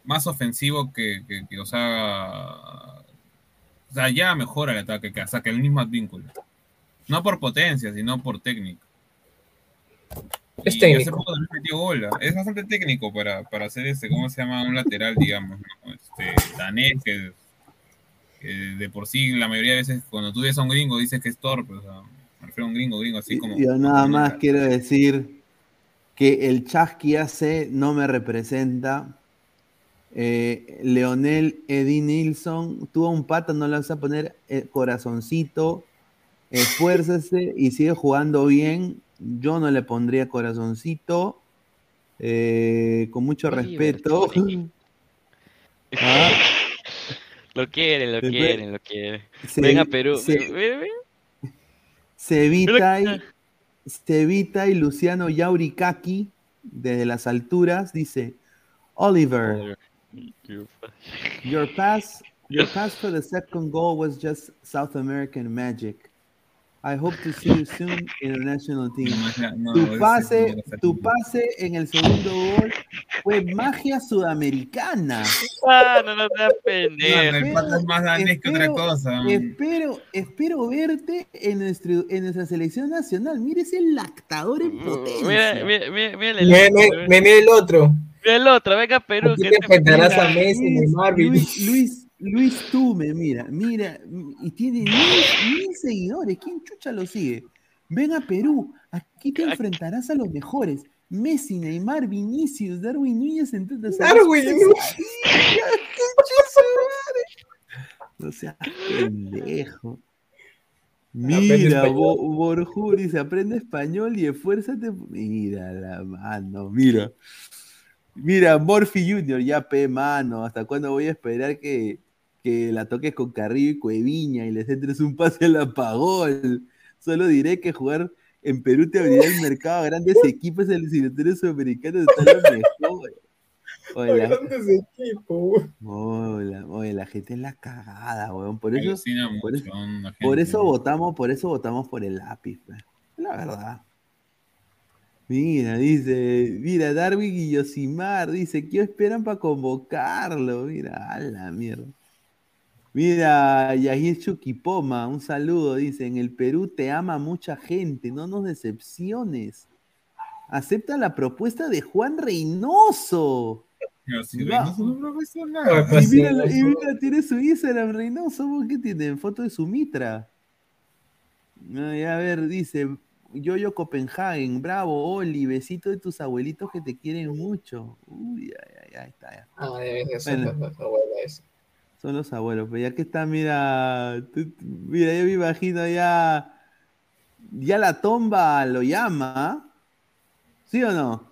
más ofensivo que, que- que, o sea, o sea, ya mejora el ataque, que saca el mismo vínculo. No por potencia, sino por técnica. Es. Es bastante técnico para, para hacer este, ¿cómo se llama? Un lateral, digamos, ¿no? Este, danés, que que de por sí la mayoría de veces cuando tú ves a un gringo dices que es torpe, o sea, me refiero a un gringo, gringo, así como... Yo nada más quiero decir que el chasqui AC no me representa. Eh, Leonel Eddie Nilsson tuvo un pata, no le vas a poner eh, corazoncito, esfuércese y sigue jugando bien. Yo no le pondría corazoncito. eh, con mucho respeto. Ah, Lo quieren, lo quieren, lo quieren. se- Venga, Perú. se- Ve- ve- ve. Cevita y, Cevita y Luciano Yaurikaki, desde las alturas, dice: Oliver, your pass, your pass for the second goal was just South American magic. I hope to see you soon in the national team. no, tu ese pase, no tu pase en el segundo gol fue magia sudamericana. Ah, no, no seas pendejo. el pata es más danés que otra cosa. Espero, espero verte en, nuestro, en nuestra selección nacional. Mire ese lactador en potencia. Mira, mira, mira, mira el Me, otro, me, mira. me mira el otro. Mira el otro, venga Perú. Aquí que te este- enfrentarás a mira, Messi, Luis, Neymar. Luis, Luis, Luis Tume, mira, mira, y tiene mil, mil seguidores. ¿Quién chucha lo sigue? Ven a Perú, aquí te enfrentarás a los mejores. Messi, Neymar, Vinicius, Darwin Núñez, entonces. Darwin No seas pendejo. Aprende Mira. Bo- Borjú dice, aprende español y esfuérzate. Mira la mano, mira. Mira, Morphy Junior, ya pe mano, ¿hasta cuándo voy a esperar que, que la toques con Carrillo y Cueviña y les entres un pase al apagón? Solo diré que jugar en Perú te abrirá el mercado a grandes equipos en los eliminatorios sudamericanos está lo mejor. Oye, la, Grandes equipos. oye, la- oye, la gente es la cagada, weón. Por eso, por eso, por votamos, por eso votamos por el lápiz, pe. la verdad. Mira, dice, mira, Darwin y Yosimar, dice, ¿qué esperan para convocarlo? Mira, a la mierda. Mira, Yahir Chuquipoma, un saludo, dice, en el Perú te ama mucha gente, no nos decepciones. Acepta la propuesta de Juan Reynoso. Pero si Va. Reynoso no profesó Ay, nada. pues Y mira, y mira, tiene su Instagram, Reynoso, ¿vos ¿qué tiene? Foto de su mitra. Ay, a ver, dice, Yoyo Copenhagen, bravo, Oli, besito de tus abuelitos que te quieren mucho. Uy, ay, ay, ahí está. ya. Ah, debe ser Bueno. bueno, eso. Son los abuelos, pero ya que está, mira, tú- mira, yo me imagino ya, ya la tomba lo llama, ¿sí o no?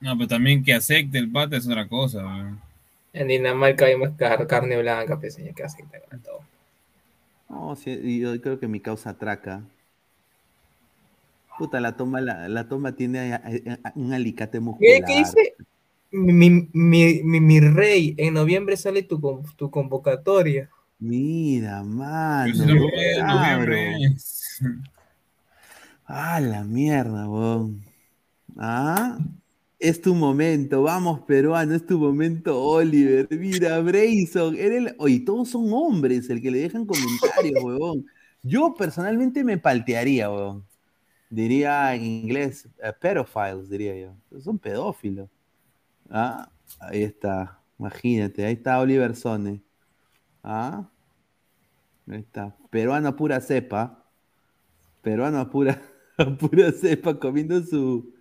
No, pero también que acepte el pata es otra cosa. weón. En Dinamarca hay más car- carne blanca, pues, señor, que aceite con todo. No, sí, y yo creo que mi causa atraca. Puta, la toma, la, la toma tiene a- a- a- un alicate muscular. ¿Qué, qué dice? Mi, mi, mi, mi rey, en noviembre sale tu, con- tu convocatoria. Mira, mano. Cabro. noviembre. Ah, la mierda, weón. Ah, es tu momento. Vamos, peruano, es tu momento, Oliver. Mira, Brayson. el- Oye, todos son hombres el que le dejan comentarios, weón. Yo personalmente me paltearía, weón. Diría en inglés, eh, pedophiles, diría yo. Son pedófilos. Ah, ahí está. Imagínate, ahí está Oliver Sone. Ah, ahí está. Peruano pura cepa. Peruano pura, pura cepa comiendo su,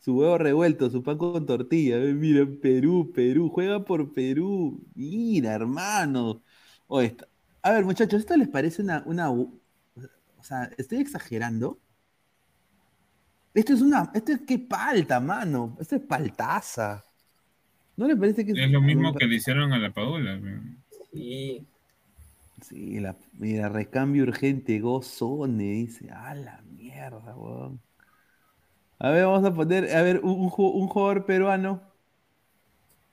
su huevo revuelto, su pan con tortilla. Eh, Mira, Perú, Perú, juega por Perú. Mira, hermano. Oye, está- A ver, muchachos, ¿esto les parece una, una... O sea, ¿estoy exagerando? Esto es una... Esto es que palta, mano. Esto es paltaza. ¿No les parece que Es lo mismo que le hicieron a la weón. Y Sí, la, mira, recambio urgente, Gozone, dice, a la mierda, weón. A ver, vamos a poner, a ver, un, un un jugador peruano.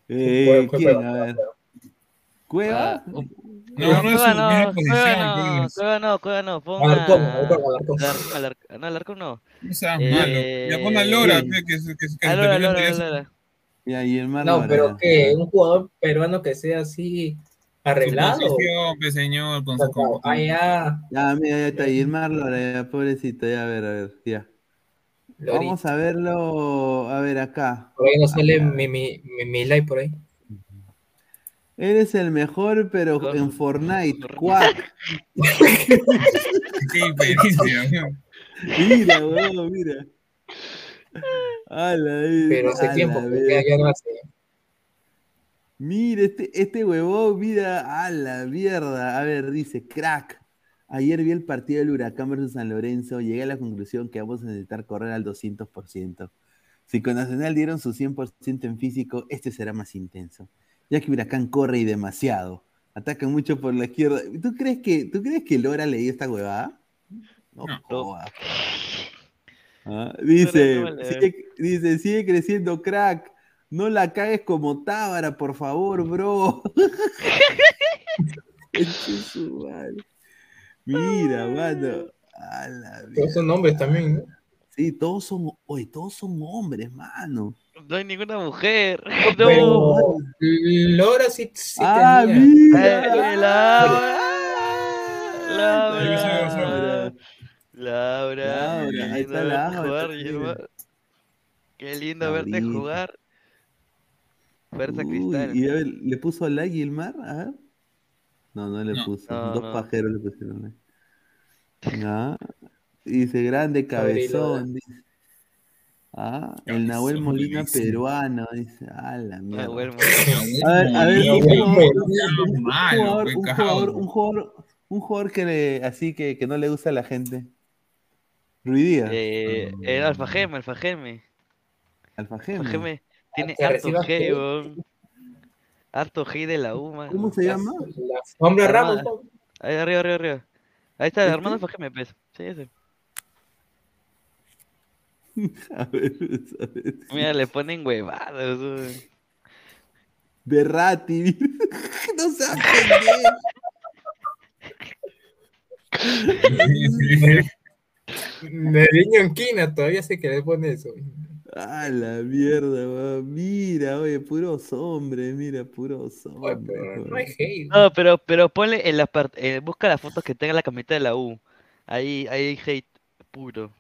Eh, ¿Quién? A ver. ¿Cueva? Ah, No, no no, posición. Cueva no. Cueva no, Cueva no, pon Alarcón, a- Alarcón, Alarcón. Alar- Alar- No, Alarcón no. No seas Eh, malo. Ya pon a Lora, sí. pe, que, se- Lora, Lora. Lora. Y el Mar no, pero que un jugador peruano que sea así arreglado. posición, pe, señor, con su convocatoria. ya. Mira, ya está, y el Mar Lora, ya, pobrecito, ya, a ver, a ver, ya. Lorita. Vamos a verlo, a ver, acá. Por ahí no sale Ah, mi, mi, mi, mi like por ahí. Eres el mejor, pero en Fortnite. Cuac. Qué diferencia. Mira, weón, mira. Pero hace tiempo, porque ya no hace. Mira, este, este huevón, mira, a la mierda. A ver, dice, crack. Ayer vi el partido del Huracán versus San Lorenzo. Llegué a la conclusión que vamos a necesitar correr al 200%. Si con Nacional dieron su 100% en físico, este será más intenso. Ya que Huracán corre y demasiado. Ataca mucho por la izquierda. ¿Tú crees que, ¿tú crees que Lora leí esta huevada? No, jodas. Ah, dice, no sigue, dice, sigue creciendo crack. No la cagues como Tábara, por favor, bro. Mira, mano. A la Todos son hombres también, ¿no? Sí, todos son, oye, todos son hombres, mano. No hay ninguna mujer. Pero No. Lora sí, sí Ah, tenía. mira. Laura. Laura. Laura. Laura. Laura, Qué ahí lindo está verte Laura, jugar. Qué lindo verte Laurita. jugar. Fuerza Uy, Cristal. y a ver, ¿le puso like Gilmar? A ver. No, no le No. puso. No, Dos no. pajeros le pusieron like. Ah, Dice grande cabezón. Dice. Ah, el Nahuel Molina dice. peruano. Dice, ah, la mierda. Nahuel A ver, a ver, un Molina, jugador, un jugador, un jugador que le, así que, que no le gusta a la gente. Ruidía. Eh, el Alfa Geme, Alfa Geme. Alfa Alfa Geme. Geme tiene harto G, weón. Harto G de la U, mano. ¿Cómo se llama? Armada. Ramos. Ahí arriba, arriba, arriba. Ahí está, el ¿Este? hermano Alfa Geme, pues. Sí, ese. A ver, a ver. Mira, le ponen huevadas. Berrati. no seas pendejo. De niño en quina todavía sé que le pone eso. Ah, la mierda, weón. Mira, oye, puros hombres, mira, puros hombres. pero no hay hate. No, pero, pero ponle en la parte, eh, busca las fotos que tenga la camiseta de la U. Ahí, ahí hay hate puro.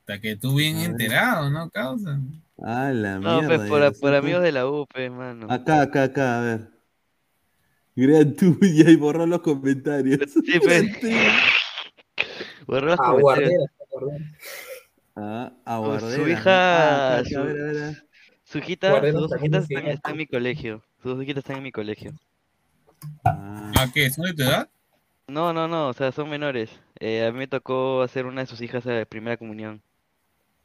Hasta que tú bien enterado, ¿no, causa? Ah, la No, mierda. pues por, amigos de la U, pues, mano. Acá, acá, acá, a ver. Gran tuya y borró los comentarios. Sí, pues. Borró Ah, guardera. Ah, Su- aguardera. Su hija, Ah, su, acá, a ver, a ver, a ver. su hijita, Guardera sus dos también hijitas tiene- están, están en mi colegio. Sus dos hijitas están en mi colegio. Ah, ¿A qué? ¿Son de tu edad? No, no, no, o sea, son menores. Eh, a mí me tocó hacer una de sus hijas de primera comunión.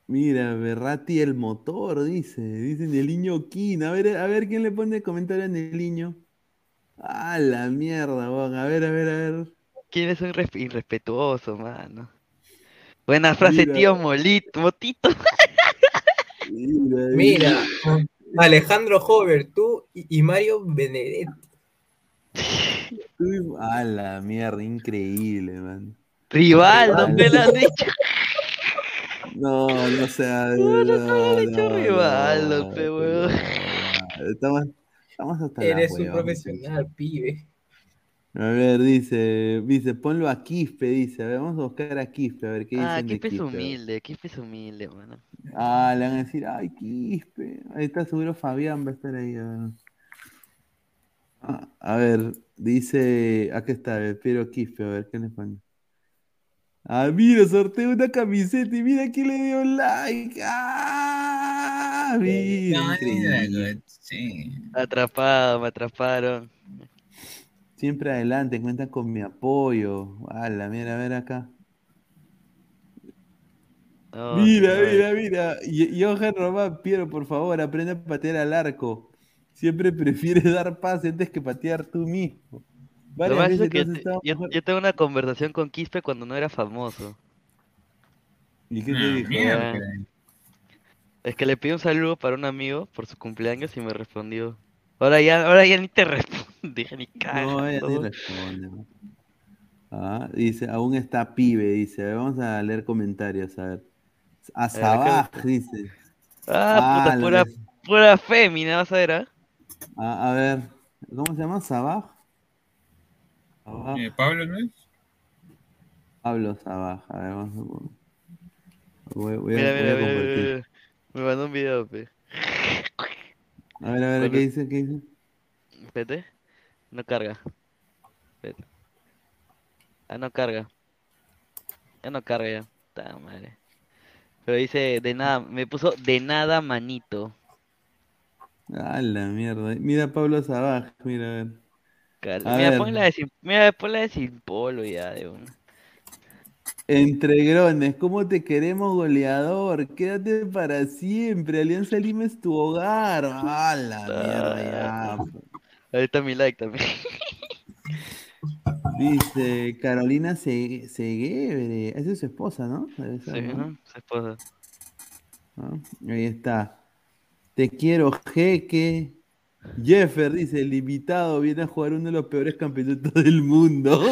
Mira, Berrati el motor, dice. Dicen el niño King. A ver, a ver quién le pone comentario en el niño. Ah, la mierda, weón. A ver, a ver, a ver. ¿Quién es un irresp- irrespetuoso, mano? Buena frase, Mira. tío Molito, Motito. Mira, Alejandro Hover, tú y, Mario Benedetti. A la mierda, increíble, man. Rivaldo, Rivaldo. me lo han dicho. No, no sea. No, no, no, no, no, Rivaldo, no, no, no. Estamos, estamos hasta Eres un profesional, pibe. A ver, dice, dice, ponlo a Quispe, dice. A ver, vamos a buscar a Quispe, a ver qué Ah, dicen de Quispe es humilde, Quispe es humilde, mano. Ah, le van a decir, ay, Quispe. Ahí está seguro Fabián va a estar ahí. A ver, Ah, a ver, dice, acá está, espero Quispe, a ver, ¿qué le pone? Ah, mira, sorteo una camiseta y mira quién le dio like. Ah, mira, increíble. Sí. Atrapado, me atraparon. Siempre adelante, cuentan con mi apoyo. Ala, mira, a ver acá. No, Mira, mira, mira. Y- Johan Román, Piero, por favor, aprende a patear al arco. Siempre prefieres dar pase antes que patear tú mismo. Lo veces es que yo, tengo una conversación con Quispe cuando no era famoso. ¿Y qué te Ah, dijo? mierda. Es que le pedí un saludo para un amigo por su cumpleaños y me respondió. Ahora ya, ahora ya ni te responde, ni No, ella ni cagando. responde. ¿no? Ah, dice, aún está pibe, dice. A ver, vamos a leer comentarios, a ver. A Sabaj, dice. Ah, puta, la- pura, pura fémina, vas a ver, ¿ah? A, a ver, ¿cómo se llama? Sabaj. Eh, ¿Pablo no es? Pablo Sabaj. A ver, vamos a... Voy, voy a, Mira, voy mira, a mira, mira, mira. Me mandó un video, pe. A ver, a ver. ¿qué dice? ¿Qué dice? Espérate. No carga. Ah, no carga. Ya no carga ya. Ta madre. Pero dice de nada, me puso de nada manito. A la mierda. Mira a Pablo Sabaj, mira a ver. A Mira, ver. ponla de sin, mira, ponla de sin polo ya de una. Entre grones, ¿cómo te queremos, goleador? Quédate para siempre. Alianza Lima es tu hogar. A la mierda, ya. Ahí está mi like también. Dice Carolina Se- Seguebre. Esa es su esposa, ¿no? Sí, ¿no? Su esposa. Ahí está. Te quiero, jeque. Jeffer dice, el invitado viene a jugar uno de los peores campeonatos del mundo.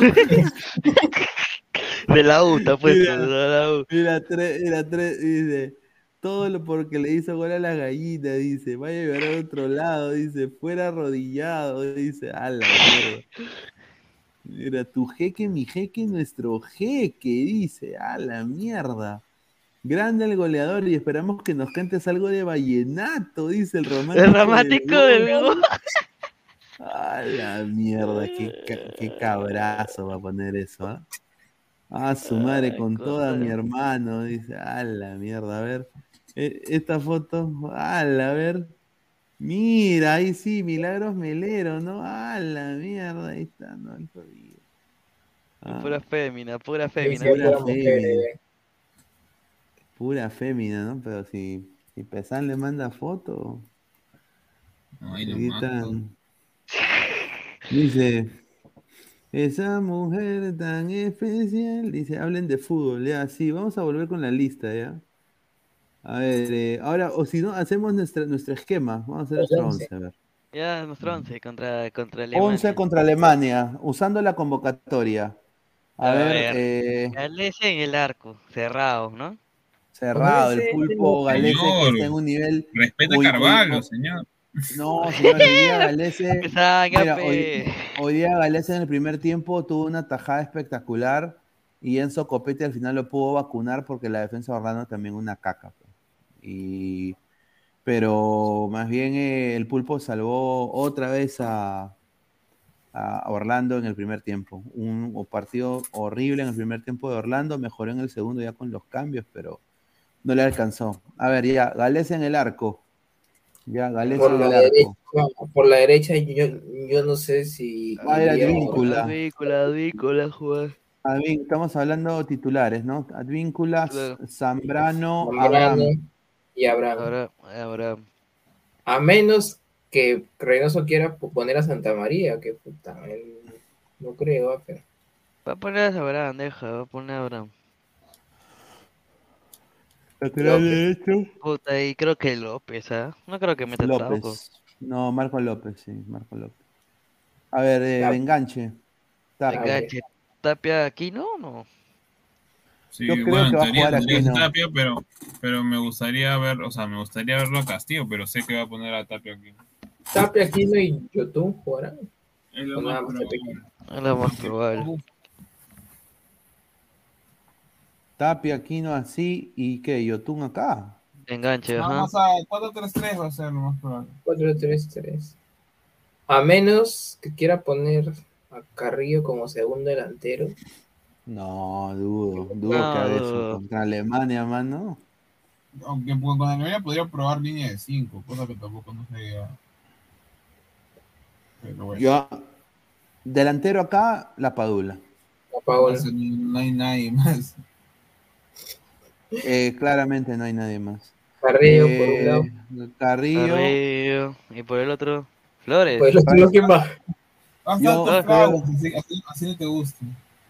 De la U, está puesto, Mira, de la U. Mira, tres, mira, tres, dice, todo lo porque le hizo gol a la gallina, dice, vaya a llevar a otro lado, dice, fuera arrodillado, dice, a la mierda. Mira, tu jeque, mi jeque, nuestro jeque, dice, a la mierda. Grande el goleador y esperamos que nos cantes algo de vallenato, dice el romántico. El romántico del gol. A la mierda, qué, qué cabrazo va a poner eso, ¿ah? Ah, su madre con toda mi hermano, dice, a la mierda, a ver. E- Esta foto, a la, a ver. Mira, ahí sí, Milagros Melero, ¿no? A la mierda, ahí está, no, el jodido. Ah, Pura fémina, pura fémina. pura fémina. Pura fémina, ¿no? Pero si, si Pesan le manda foto. Ay, están. Dice, esa mujer tan especial. Dice, hablen de fútbol, ya, sí, vamos a volver con la lista, ¿ya? A ver, eh, ahora, o si no, hacemos nuestra, nuestro esquema. Vamos a hacer nuestro Once. 11, a ver. Ya, nuestro 11 contra, contra Alemania. 11 contra Alemania, usando la convocatoria. A, A ver, ver. eh, Galese en el arco, cerrado, ¿no? cerrado, el pulpo Galese que está en un nivel. Respeta a Carvalho, señor. No, señor, hoy día Galese. Mira, hoy, hoy día Galese en el primer tiempo tuvo una tajada espectacular y Enzo Copetti al final lo pudo vacunar porque la defensa de Orlando también una caca. pues. Y, pero más bien eh, el pulpo salvó otra vez a, a Orlando en el primer tiempo. Un, un partido horrible en el primer tiempo de Orlando, mejoró en el segundo ya con los cambios, pero no le alcanzó. A ver, ya, Galese en el arco. Ya, Galese Por en la, el arco. derecha, por la derecha, yo, yo no sé si. Va a ir iría- Advíncula. Advíncula, Advíncula, jugar. Advín- estamos hablando titulares, ¿no? Advíncula, Zambrano Abraham. Y Abraham. Ahora, Abraham. A menos que Reynoso quiera poner a Santa María, que puta, él- no creo, ah, pero. Va a poner a Abraham, deja, va a poner a Abraham. Lateral derecho. Puta, y creo que López, ¿ah? No creo que meta. López. No, Marco López, sí, Marco López. A ver, eh, Tapia. enganche. Tapia. Enganche. Tapia aquí, ¿no? No. Sí, Yo creo bueno, que en va a teoría jugar que Aquino. Tapia, pero, pero me gustaría ver, o sea, me gustaría verlo a Castillo, pero sé que va a poner a Tapia aquí. Tapia, Aquino y Yotun jugarán. Es lo más. Es lo más probable. Tapia, Aquino así y qué, Yotun acá. Enganche, ajá. Vamos a 4-3-3 va a ser lo más probable. 4-3-3. A menos que quiera poner a Carrillo como segundo delantero. No, dudo, dudo No, que haga eso contra Alemania, mano. Aunque con Alemania podría probar línea de 5, cosa que tampoco no sería. Pero bueno. Yo, delantero acá, la Padula. La Paola. No hay nadie más. Eh, claramente no hay nadie más. Carrillo por un Eh, lado. Carrillo. Carrillo. Y por el otro, Flores. Pues clavos, así, así, así no te gusta.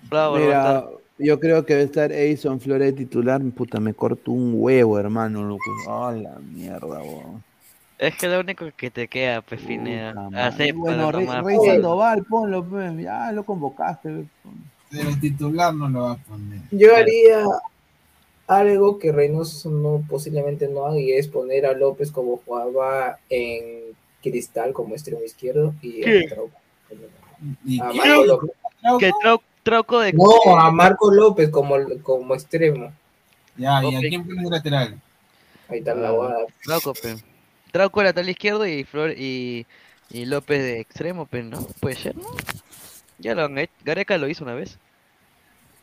Bravo, Mira, yo creo que debe estar Edison Flores titular. Puta, me corto un huevo, hermano. Loco. Ah, la mierda. Es que lo único que te queda, pues, Pineda. Bueno, Rey. Sandoval, ponlo, pues. Ya lo convocaste. Pero el titular no lo va a poner. Yo haría algo que Reynoso no, posiblemente no haga y es poner a López como jugaba en Cristal como extremo izquierdo y ¿Qué? a, Trauco. ¿Y A qué? Marco López. Que trau- trauco de. No, a Marco López como, como extremo. Ya, ¿y a quién pones de lateral? Ahí está la Ah, guada. Trauco, pe. Trauco lateral izquierdo y Flor y Y López de extremo, pero no, puede ser, ¿no? Ya lo han hecho. Gareca lo hizo una vez.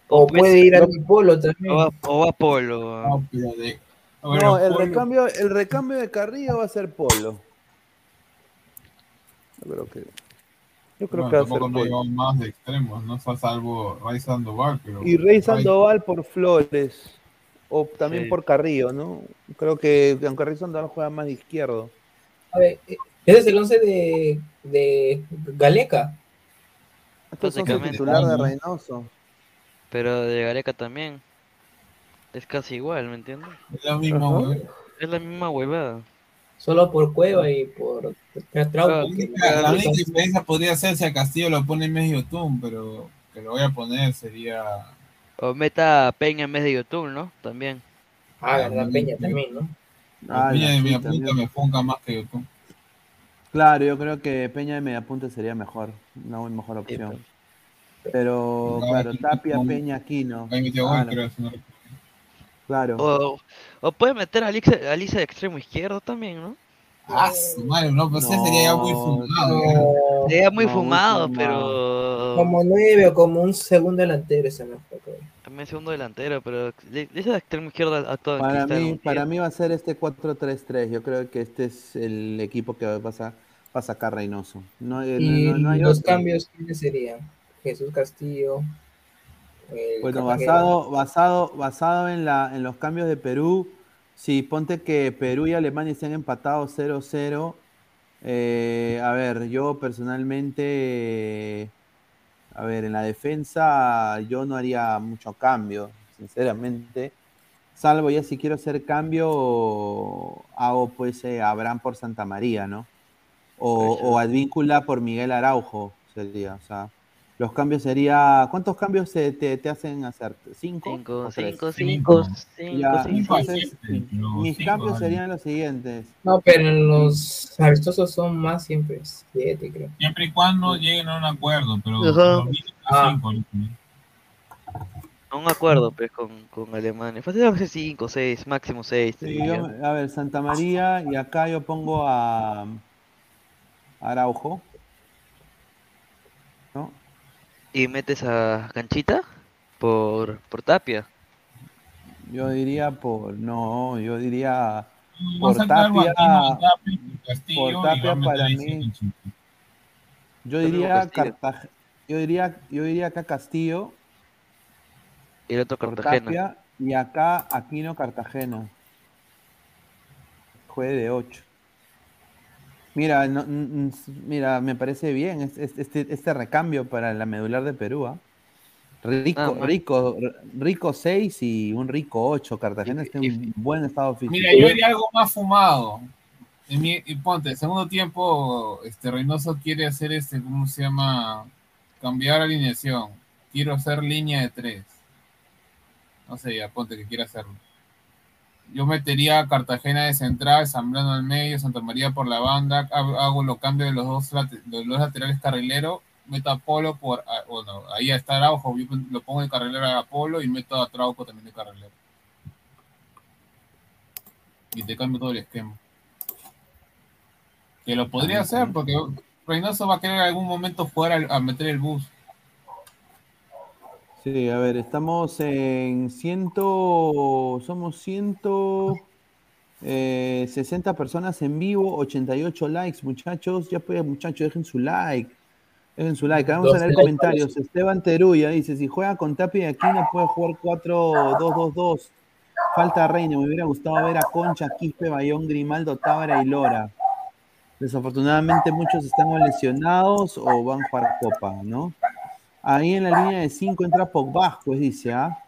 O pues, puede ir no- al Polo también. O va, o va Polo. No, el recambio, el recambio de Carrillo va a ser Polo. Yo creo que. Yo creo Bueno, que va a ser tampoco no Polo. llevamos más de extremos, ¿no? Fue salvo Ray Sandoval, pero... Y Rey Sandoval por Flores. O también Sí. por Carrillo, ¿no? Creo que aunque Rey Sandoval juega más de izquierdo. A ver, eh, ese es el 11 de, de Galeca. Estos son el Básicamente. titular de Reynoso. Pero de Gareca también. Es casi igual, ¿me entiendes? Es la misma, huevada. Es la misma huevada. Solo por Cueva y por Trauco. La, la única diferencia podría ser si a Castillo lo pone en medio tune, pero que lo voy a poner sería... O meta a Peña en vez de YouTube, ¿no? También. Ah, verdad, Peña también, ¿no? Ah, piña de también. punta me funca más que YouTube. Claro, yo creo que Peña de Mediapunta sería mejor, una muy mejor opción. Pero, claro, aquí Tapia, Peña, Aquino. Ahí metió Ah, no. No Claro. O, o puede meter a Alicia, a Alicia de extremo izquierdo también, ¿no? Ah, su madre, no, pues ese sería ya muy fumado. ya. Sería muy No, muy fumado, pero. Como nueve o como un segundo delantero ese mejor. creo. También segundo delantero, pero. Alicia de extremo izquierdo actuado en Para mí, para mí va a ser este 4-3-3. Yo creo que este es el equipo que va a, va a sacar Reynoso. No, hay- Y no- no hay los otro. cambios, ¿quiénes serían? Jesús Castillo. El Bueno, basado, basado, basado en, la, en los cambios de Perú, si ponte que Perú y Alemania estén empatados 0-0, eh, a ver, yo personalmente, a ver, en la defensa yo no haría mucho cambio, sinceramente. Salvo ya si quiero hacer cambio, hago pues eh, Abraham por Santa María, ¿no? O, o Advíncula por Miguel Araujo, sería, o sea. Los cambios sería. ¿Cuántos cambios se- te, te hacen hacer? ¿Cinco? Cinco, cinco, cinco, cinco, Ya, cinco. entonces, mis cinco, cambios vale. serían los siguientes. No, pero los amistosos son más siempre. Siete, creo. Siempre y cuando lleguen a un acuerdo, pero Ajá. Ah. cinco, me acuerdo, pues, con, con Alemania. Fácil a veces 5, 6, máximo 6. Sí, yo- a ver, Santa María, y acá yo pongo a Araujo. ¿No? Y metes a Canchita por, por Tapia. Yo diría por. No, yo diría. Por Tapia. Por Tapia para mí. Yo diría. Cartagena. Yo diría, yo diría acá Castillo. Y el otro Cartagena. Tapia, y acá Aquino Cartagena. Juegue de 8. Mira, no- mira, me parece bien es- es- este, este recambio para la medular de Perú. ¿ah? Rico, Ah, rico, rico 6 y un rico 8. Cartagena está en buen estado físico. Mira, yo haría algo más fumado. En mi- y ponte, segundo tiempo, este Reynoso quiere hacer este, ¿cómo se llama? Cambiar alineación. Quiero hacer línea de tres. No sé, ya ponte que quiere hacerlo. Yo metería a Cartagena de central, Zambrano al medio, Santa María por la banda, hago los cambios de los dos, de los laterales carrileros, meto a Polo por, a- bueno, ahí está Araujo, yo lo pongo de carrilero a Polo y meto a Trauco también de carrilero. Y te cambio todo el esquema. Que lo podría hacer porque Reynoso va a querer en algún momento jugar al- a, meter el bus. Sí, a ver, estamos en ciento, somos ciento eh, 60 personas en vivo, 88 likes, muchachos. Ya pues, muchachos, dejen su like. Dejen su like. Vamos a leer 12 comentarios. Esteban Teruya dice: si juega con Tapia y Aquino puede jugar 4-2-2-2. Falta Reina. Me hubiera gustado ver a Concha, Quispe, Bayón, Grimaldo, Tábara y Lora. Desafortunadamente muchos están lesionados o van a jugar Copa, ¿no? Ahí en la línea de 5 entra Pogba, pues dice, ¿ah?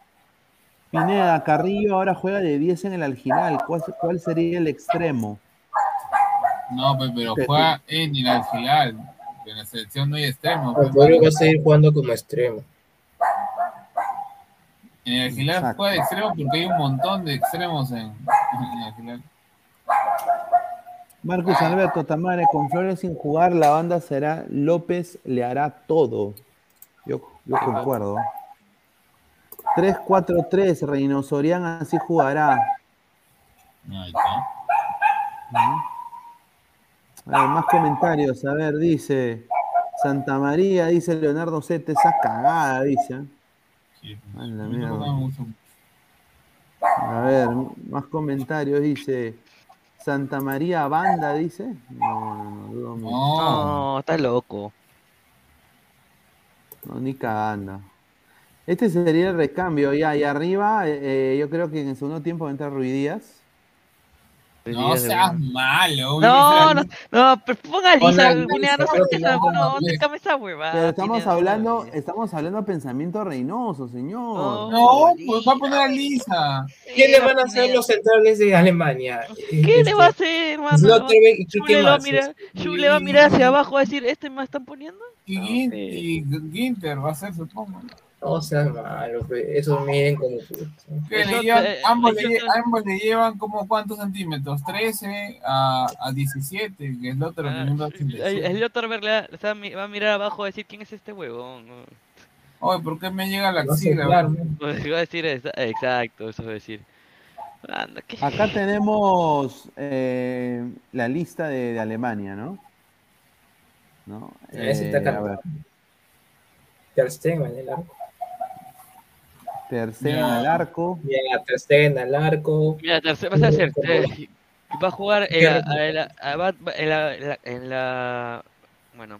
Pineda, Carrillo ahora juega de 10 en el Algiral. ¿Cuál, cuál sería el extremo? No, pues, pero juega en el Algilal. En la selección no hay extremo. pues, Antonio va a seguir jugando como extremo. En el Exacto. juega de extremo porque hay un montón de extremos en, en el Algilal. Marcus Alberto Tamare, con Flores sin jugar, la banda será López le hará todo. Yo, yo concuerdo. 3-4-3, Reino Sorian así jugará. Ahí está. A ver, más comentarios. A ver, dice Santa María, dice Leonardo Sete, esa cagada, dice. A la mierda. A ver, más comentarios, dice Santa María Banda, dice. No, no, no, dudo mucho. No, está loco. No, ni cagando. Este sería el recambio ya. Y arriba, eh, eh, yo creo que en el segundo tiempo va a entrar Ruidías. No seas malo. No, no, no, pero ponga Lisa, Ponla Gunea, no qué no, esa huevada. Pero estamos hablando, estamos hablando de pensamiento reinoso, señor. No, pues va a poner a Lisa. ¿Quién le van a hacer los centrales de Alemania? ¿Qué le va a hacer, hermano? Schule ¿qué va va a mirar hacia abajo a decir, ¿este me están poniendo? Y, y Ginter va a ser, supongo. No seas malo, pe, eso miren como le llevan- te- ambos, le, ambos le llevan como cuántos centímetros, 13 a, a 17, que es lo otro Ah, El, 87. el Slotterberg le va- o sea, mi- va a mirar abajo a decir, ¿quién es este huevón? Oye, ¿por qué me llega la No sé, axila? claro. Pues iba a decir, esa- exacto, eso va a decir. Anda, ¿qué? Acá tenemos eh, la lista de, de Alemania, ¿no? ¿No? Ese está Eh, a cargado. ver, Ter Stegen en el arco. Ter Stegen al arco. Ya, Ter Stegen al arco. Mira, tercer, vas a hacer, eh, va a jugar en la, en la, en la, en la- bueno,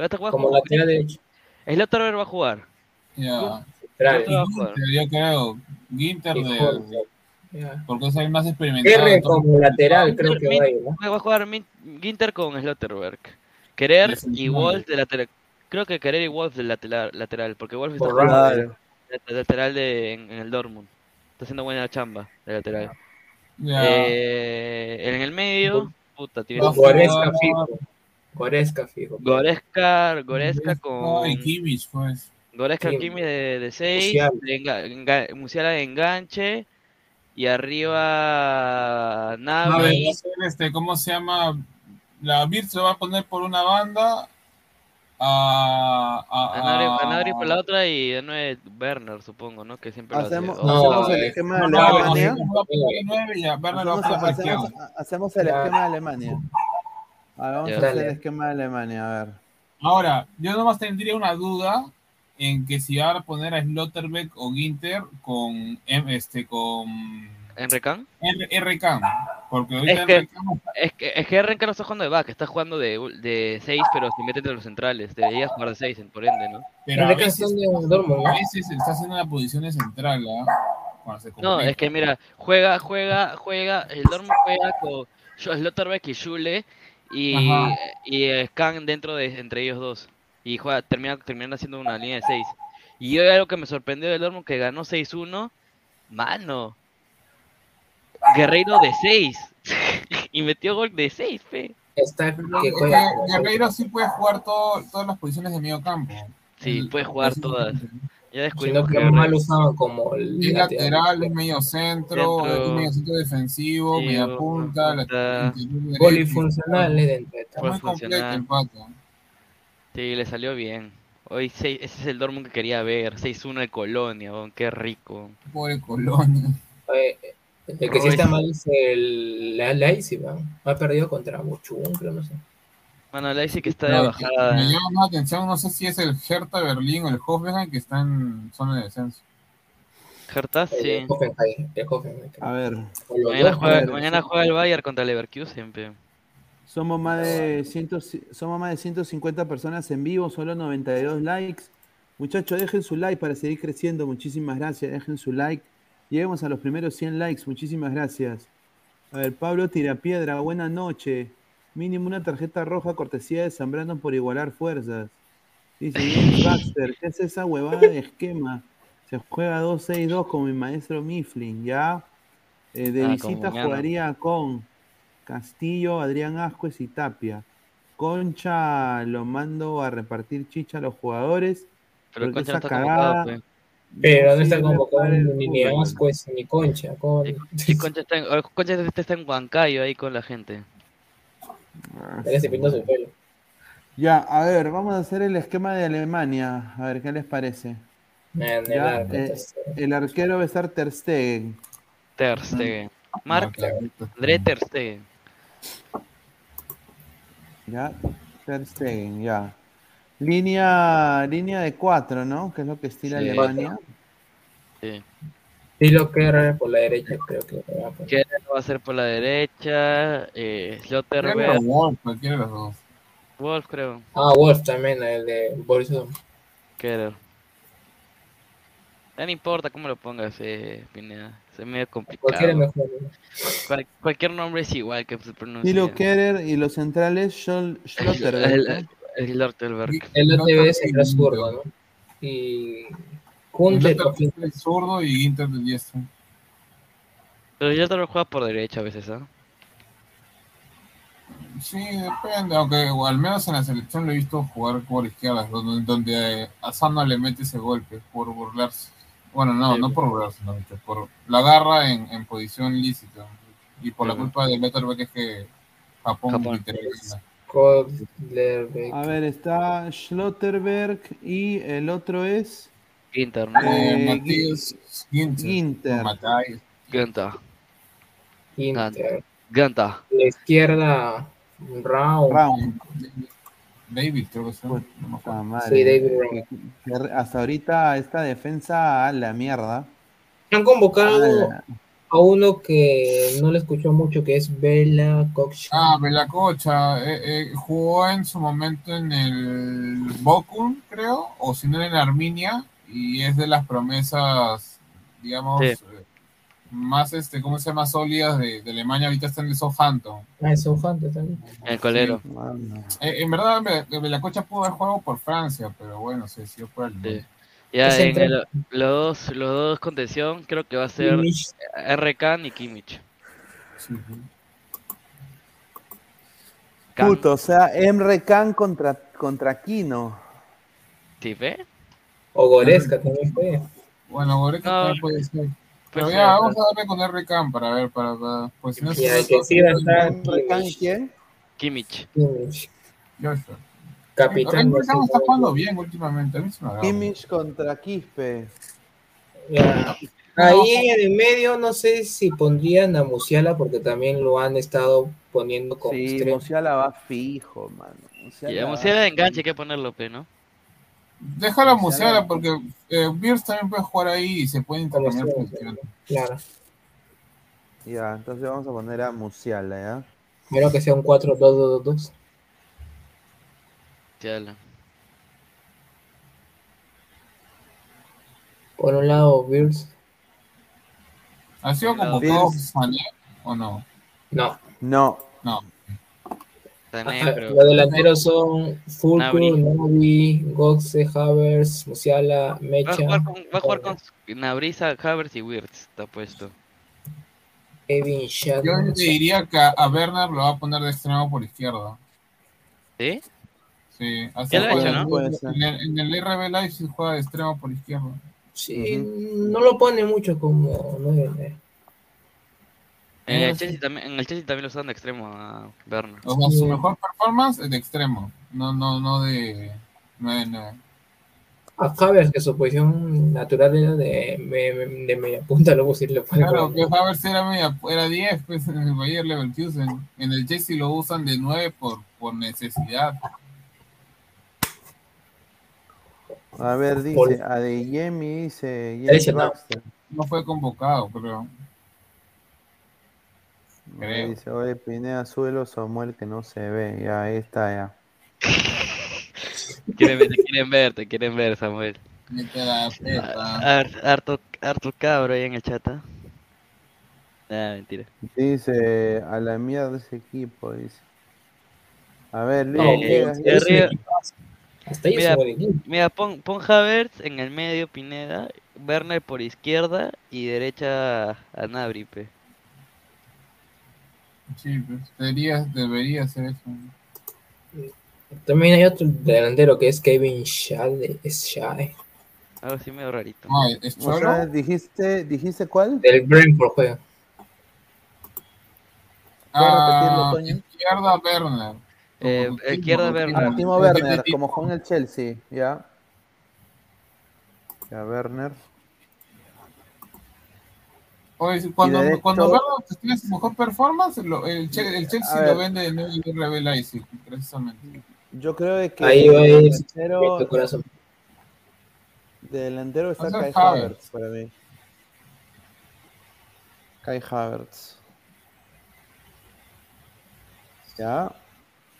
va a jugar Como lateral derecho. Slotterberg va a jugar. Ya. Central. Yo- va a jugar. Ginter, yo creo. Ginter de. Ya. porque es el más experimentado. R como lateral, creo que Min- va a ir, ¿no? Va a jugar Min- Ginter con Slotterberg. Querer y. Wolf de lateral. Creo que Querer y Wolf de lateral, lateral porque Wolf está jugando De lateral de, en, en el Dortmund. Está haciendo buena chamba de lateral. Eh, en el medio, puta, tiene Va a Goretzka jugar- fijo. Goretzka fijo. Goretzka, Goretzka No, con y Kimmich, pues. Sí. Kimi de 6, Musiala. Musiala de enganche y arriba ser este, ¿cómo se llama? La Virtus lo va a poner por una banda. A, a, A por la otra y de nueve Werner, supongo, ¿no? Que siempre lo hace. Hacemos, No, el esquema de No, no, Alemania. no, va va Hacemos, el esquema de Alemania. A ver, vamos Ya. a hacer el esquema de Alemania, a ver. Ahora, yo nomás tendría una duda en que si van a poner a Slotterbeck o Ginter con este con ¿Enrique Can? R- RK. Porque ahorita Es que- RK Es que, es que Renka no está jugando de back, está jugando de 6, pero se mete entre los centrales. Debería jugar de 6, por ende, ¿no? pero a RK veces, de a veces está haciendo la posición de central, ¿ah? No, es que mira, juega, juega, juega, el Dortmund juega con Slotterbeck y Schule y, Ajá. y eh, Kang dentro de entre ellos dos. Y juega, termina, terminan haciendo una línea de 6. Y yo algo que me sorprendió del Dortmund que ganó 6-1, mano. Guerreiro de 6. y metió gol de 6, fe. Está Pero que es juega. que Guerreiro sí puede jugar todo, todas las posiciones de medio campo. Sí, El- puede jugar el- todas. Ya descubrimos que que mal usaban como el Es lateral. es medio centro, Centro. es medio centro defensivo, Sí, media punta, la- punta. Polifuncional es dentro de Está todo. muy completo Polifuncional. el pato. Sí, le salió bien. Hoy seis- ese es el Dortmund que quería ver. 6-1 de Colonia, weón, qué rico. Pobre Colonia. Eh, El que sí está mal es el la Leipzig, ¿no? Ha perdido contra Muchun, creo, no sé. Bueno, la dice que está de bajada. Me llama más la atención, no sé si es el Hertha Berlín o el Hoffenheim que están en zona de descenso. Hertha, sí. El Hoffenheim, el Hoffenheim. A ver, Mañana juega, ver, mañana juega el Bayern contra el Leverkusen, pe. somos más de 100 somos más de 150 personas en vivo, solo 92 likes. Muchachos, dejen su like para seguir creciendo. Muchísimas gracias. Dejen su like. Lleguemos a los primeros 100 likes. Muchísimas gracias. A ver, Pablo Tirapiedra, buena noche. Mínimo una tarjeta roja cortesía de Zambrano por igualar fuerzas. Dice Baxter, ¿qué es esa huevada de esquema? Se juega 2-6-2 con mi maestro Mifflin, ¿ya? Eh, de Ah, visita jugaría con Castillo, Adrián Ascuez y Tapia. Concha lo mando a repartir chicha a los jugadores. Pero porque Concha no esa está cagada convocado, pe. Pero no está convocado ni. Ascuez ni Concha. Con... Sí, Concha está en, o- Concha está en Huancayo ahí con la gente. Él se pintó su pelo. Ya, a ver, vamos a hacer el esquema de Alemania. A ver, ¿qué les parece? Ya, eh, el arquero va a estar Ter Stegen. Ter Stegen. Marc Ah, clarito. André Ter Stegen. Ya, Ter Stegen, ya. Línea, línea de cuatro, ¿no? Que es lo que estila Sí. Alemania. Sí. Dilo que por la derecha, creo que lo va a poner. Va a ser por la derecha. Eh, o Wolf, cualquiera de los dos. Wolf, creo. Ah, Wolf también, el de Boris Johnson. Keller. Ya no importa cómo lo pongas, eh, Pineda. Es medio complicado. Cualquiera mejor. ¿no? Cual- cualquier nombre es igual que se pronuncia. Tilo Kerer y los centrales Schlotterbeck. El, ¿no? el, el. El el zurdo, ¿no? Y Ginter es zurdo y Ginter de diestro. Pero Schlotterbeck juega por derecha a veces, ¿ah? Sí, depende, aunque o al menos en la selección lo he visto jugar por izquierda, donde, donde eh, a Sano le mete ese golpe por burlarse. Bueno, no, Sí. no por burlarse, no, por la agarra en, en posición lícita. Y por la culpa de Letterbeck es que Japón, Japón. literalmente. A ver, está Schlotterberg y el otro es Ginter, ¿no? Eh, Eh, Matías Ginter. Ginter. Matías. Ganta. Inter. Ganta. La izquierda, Raum. Brown. David, creo que llama. No madre. Sí, David Hasta ahorita esta defensa a la mierda. Han convocado Ah, a uno que no le escuchó mucho, que es Bella Cox. Ah, Belacocha, eh, eh, jugó en su momento en el Bochum, creo, o si no en Arminia, y es de las promesas, digamos, Sí. eh, más, este, ¿cómo se llama? Sólidas de, de Alemania, ahorita está en el Southampton. Ah, es Southampton también. El colero. Eh, en verdad, Be- Belacocha pudo haber jugado por Francia, pero bueno, se decidió por el Sí. Ya en el- los, dos, los dos contención creo que va a ser Kimmich. RK y Kimmich. Sí, sí. Can. Puto, o sea, Emre Can contra, contra Kino. ¿Sí ve? O Goretzka también fue. Bueno, Goretzka No, también puede ser. Pero Pues, ya, vamos a darle con RK para ver, para, para pues si no se ¿Emre quién? Kimmich. Kimmich. Joshua. Capitán. Está jugando bien últimamente, a mí se me. Kimmich contra Quispe. Ya. Ahí en el medio no sé si pondrían a Musiala porque también lo han estado poniendo como Sí, extremo. Musiala va fijo, mano. Musiala Y a va- Musiala de enganche hay que ponerlo, ¿no? Déjala Musiala. museada porque eh, Beers también puede jugar ahí y se puede intercambiar funciones. Claro. Ya, entonces vamos a poner a Musiala, ¿ya? Menos que sea un 4-2-2-2. Por un lado, Beers. ¿Ha sido convocado. Sané o no? No. No, No. Sané, Ajá, pero Los delanteros son. Fulcrum, Navi, Goxe, Havers, Musiala, va a Mecha, jugar con, va a jugar con Nabrisa, Havertz y Wirtz, está puesto. Kevin Shad. Yo le diría que a, Werner lo va a poner de extremo por izquierda. ¿Sí? Sí, así Ya lo ha juega hecho, ¿no? en- Puede ser. En, el, en el RB Leipzig juega de extremo por izquierda. Sí, no lo pone mucho como nueve. En Ah, el. Chelsea también, en el Chelsea también lo usan de extremo a Werner. O sea, su mejor performance es de extremo, no, no, no de 9-9. A Havers, que su posición natural era de, me- de media punta, luego sí le pone Claro, que Havertz era, media, era 10 pues, en el Bayer Leverkusen. En el Chelsea lo usan de 9 por, por necesidad. A ver, dice, Pol- a de Yemi dice. Baxter. No fue convocado, pero Me Creo. Dice, oye, Pineda, suelo Samuel que no se ve. Ya, ahí está, ya. Quieren ver, te quieren ver, te quieren ver, Samuel. la Ah, Harto, harto cabro ahí en el chat. ¿ah? Ah, mentira. Dice, a la mierda ese equipo, dice. A ver, Luis, No, ¿qué? eh, Hasta ahí Mira, pon, pon Havertz en el medio, Pineda. Werner por izquierda y derecha a Nabri, pe. Sí, pues, debería, debería ser eso. También hay otro delantero que es Kevin Shad. Es Shad. Algo así medio rarito. No, es O sea. ¿dijiste, ¿dijiste cuál? Del Brentford juega. ¿Puedes Ah, repetirlo, Toño? izquierda Werner. Eh, izquierda tipo, Werner. Ah. Timo Werner, como con el Chelsea, ya. Ya, Werner. Oye, cuando, derecho- cuando Werner tiene su mejor performance, lo- el, el Chelsea A ver. lo vende de nuevo y Leipzig. precisamente. Yo creo de que Ahí va ir delantero, corazón. delantero está Kai. Havertz para mí. Kai Havertz. Ya.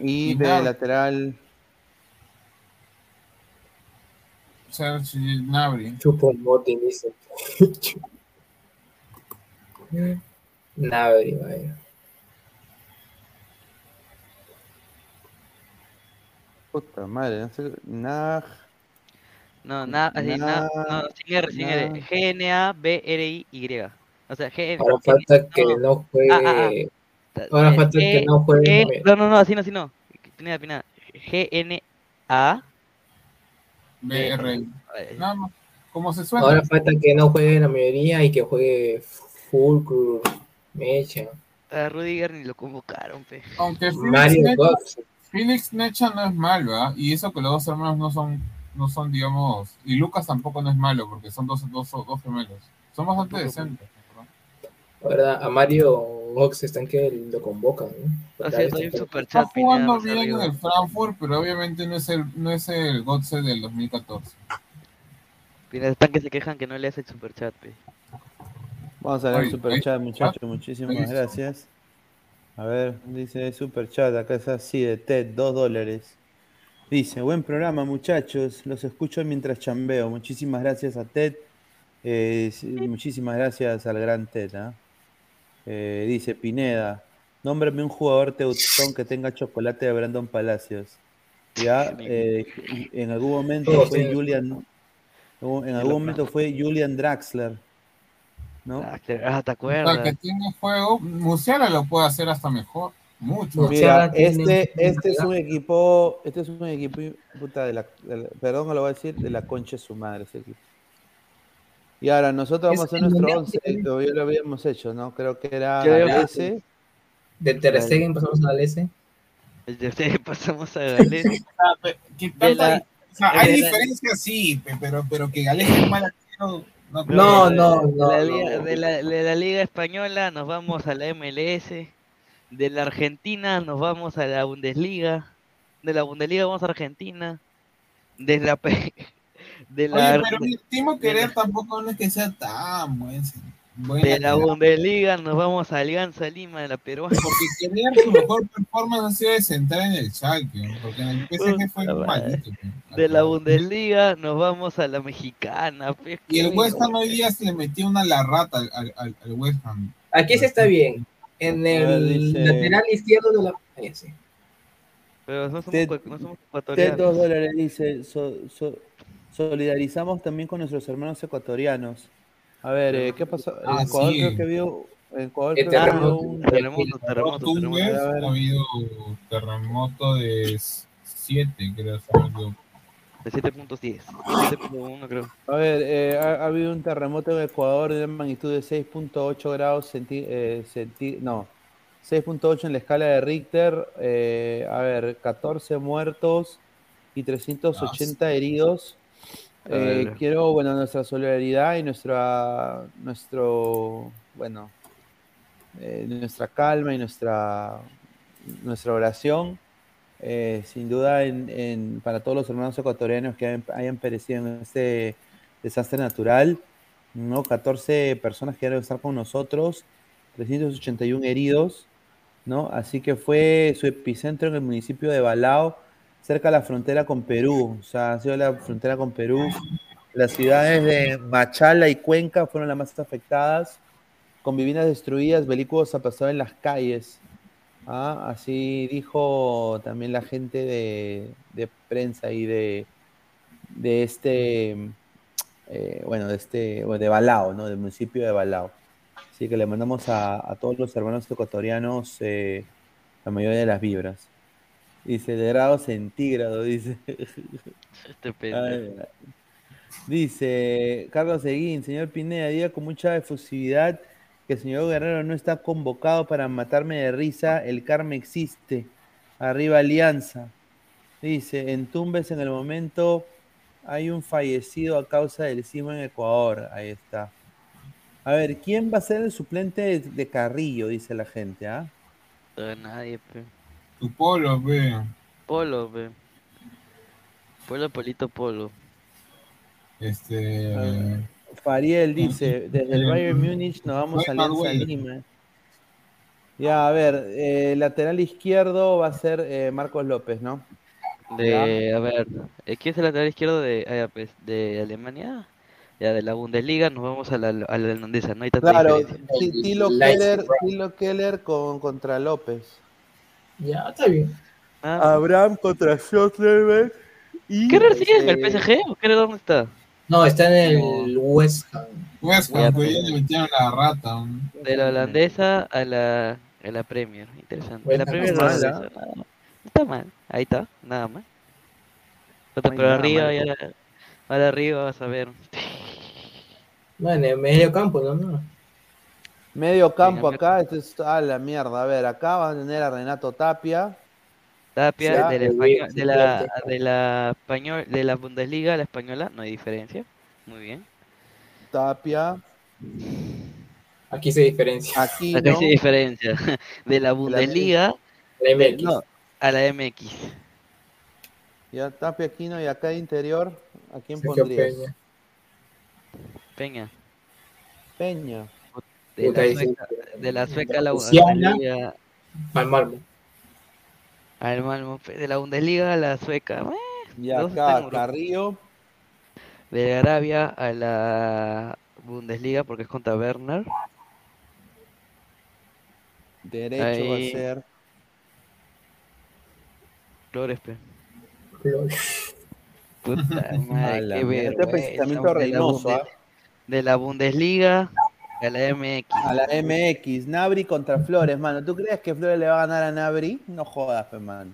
Y Y de Nav- lateral, Serge Gnabry. Chupo Motin, dice. Nabri, vaya. puta madre, no sé, Nag, No, nada, así, na- no, sin R, sin R. na- G-N-A-B-R-I-Y. O sea, G Ahora falta que no juegue. Ah, ah, ah. Ahora falta que no juegue. G- No, no, no, así no, así no. Pineda, Pineda. G-N-A. BRI. Nada más. Como se suena. Ahora falta que no juegue la mayoría y que juegue Fulcrum, Mecha. A Rudiger ni lo convocaron, pe. Aunque Mario Necha, Götze. Felix Necha no es malo, ¿ah? Y eso que los dos hermanos no son, no son, digamos, y Lucas tampoco no es malo, porque son dos, dos, dos gemelos. Son bastante decentes. La verdad, a Mario Gox están que lo convocan. ¿no? Un super Está jugando bien en el Frankfurt, pero obviamente no es el, no es el Gotze del 2014. Pineda, están que se quejan que no le hace el super chat, pe. Vamos a ver el super ahí- chat, muchachos, ah, muchísimas gracias. A ver, dice super chat, acá es así de TED, dos dólares. Dice, buen programa muchachos, los escucho mientras chambeo. Muchísimas gracias a Ted, eh, muchísimas gracias al gran Ted. ¿ah? Eh, dice Pineda, nómbrame un jugador teutón que tenga chocolate de Brandon Palacios. Ya, eh, en algún momento fue Julian, en algún momento fue Julian Draxler. ¿no? Ah, ¿te Para que acuerdas? tenga juego, Musiala lo puede hacer hasta mejor. Mucho. Mira, tiene- este, este es un equipo, este es un equipo, puta, de la, de la- perdón, lo voy a decir, de la concha de su madre ese equipo. Y ahora nosotros vamos a hacer nuestro mundial, 11, sí. todavía lo habíamos hecho, ¿no? Creo que era Creo que ese. De Ter Stegen pasamos al S. El de pasamos a Galés. Ah, pe- ¿qué De tanta- la- o sea, hay diferencias, sí, pe- pero, pero que Gales es mal arquero, no creo. No, no, de, no. la no. liga, de, la, de la Liga Española nos vamos a la MLS. De la Argentina nos vamos a la Bundesliga. De la Bundesliga vamos a Argentina. De la, de la, Oye, pero mi Timo Querer tampoco no es que sea tan buen. buen de la Bundesliga nos vamos a Alianza Lima de la peruana. Porque Querer su mejor performance ha sido de centrar en el Schalke, porque en el PSG fue madre. maldito. De la Bundesliga nos vamos a la mexicana. pe. Y el West Ham hoy día se le metió una la rata al, al, West Ham. Aquí sí está bien. En A ver, el dice- lateral izquierdo de la. Sí. Pero no somos, no somos Ted ecuatorianos. 2 dólares dice, so- so- solidarizamos también con nuestros hermanos ecuatorianos. A ver, eh, ¿qué pasó? En Ah, Ecuador sí. creo que vio, en Ecuador El creo que vio terremoto. un- Terremoto, terremoto, terremoto. Ver. ha habido terremoto de 7, creo. De 7.10. 7.1 creo. A ver, eh, ha, ha habido un terremoto en Ecuador de magnitud de 6.8 grados centi- eh, centi- no, 6.8 en la escala de Richter. eh, a ver, 14 muertos y 380 heridos. Eh, quiero, bueno, nuestra solidaridad y nuestra, nuestro, bueno, eh, nuestra calma y nuestra, nuestra oración. eh, sin duda en, en- para todos los hermanos ecuatorianos que hayan, hayan perecido en este desastre natural, ¿no? 14 personas que deben estar con nosotros, 381 heridos, ¿no? Así que fue su epicentro en el municipio de Balao, cerca de la frontera con Perú, o sea, ha sido la frontera con Perú. Las ciudades de Machala y Cuenca fueron las más afectadas, con viviendas destruidas, vehículos aplastados en las calles. Ah, así dijo también la gente de, prensa y de, de este, eh, bueno, de este, de Balao, ¿no? Del municipio de Balao. Así que le mandamos a, a todos los hermanos ecuatorianos eh, la mayoría de las vibras. Dice, de grado centígrado, dice. Este. Ay. Dice Carlos Seguín, señor Pineda, diga con mucha efusividad que el señor Guerrero no está convocado para matarme de risa, el karma existe. Arriba Alianza. Dice, en Tumbes en el momento hay un fallecido a causa del sismo en Ecuador. Ahí está. A ver, ¿quién va a ser el suplente de, de Carrillo? Dice la gente, ¿ah? Nadie, pe. Tu polo, ve. Polo, pe. Polo, Polito, Polo. Este. Ah, Fariel dice, desde el Bayern Múnich nos vamos a Alianza Lima. Ya, a ver, eh, lateral izquierdo va a ser eh, Marcos López, ¿no? De, a ver, eh, ¿quién es el lateral izquierdo de, ah, pues, de Alemania? Ya, de la Bundesliga nos vamos a la, a la holandesa, no hay tanta Claro, Tilo Keller, Tilo Keller con, contra López. Ya, está bien. Ah. Abraham contra Schotterbeck. Y, ¿Qué sigue en el este, PSG o qué dónde está? No, está en el West Ham. West Ham, pues ya le metieron la rata. ¿no? De la holandesa a la, a la Premier, interesante. Bueno, la Premier no está mal, holandesa, nada más. No está mal, ahí está, nada más. Pero nada arriba, mal, ya, para arriba vas a ver. No, en el medio campo, ¿no? Medio campo acá, esto es a la mierda. A ver, acá van a tener a Renato Tapia. Tapia de la, español- de, la, de español, de la Bundesliga a la española, no hay diferencia. Muy bien. Tapia. Aquí se diferencia. Aquí Acá no. sí hay diferencia. De la Bundesliga La de- MX. no, a la MX. Ya Tapia Aquino y acá interior. ¿A quién Sergio pondrías? Peña. Peña. Peña. De la sueca, de la sueca a la. Bundesliga. Al Malmo. Al Malmo, de la Bundesliga a la sueca. eh, Y acá Carrillo. De Arabia a la Bundesliga porque es contra Werner. Derecho va a ser. Flores, pe. Flores. Puta madre, qué este de la ¿ah? De la Bundesliga a la MX. A la MX, Nabri contra Flores, mano. ¿Tú crees que Flores le va a ganar a Nabri? No jodas, pe, mano.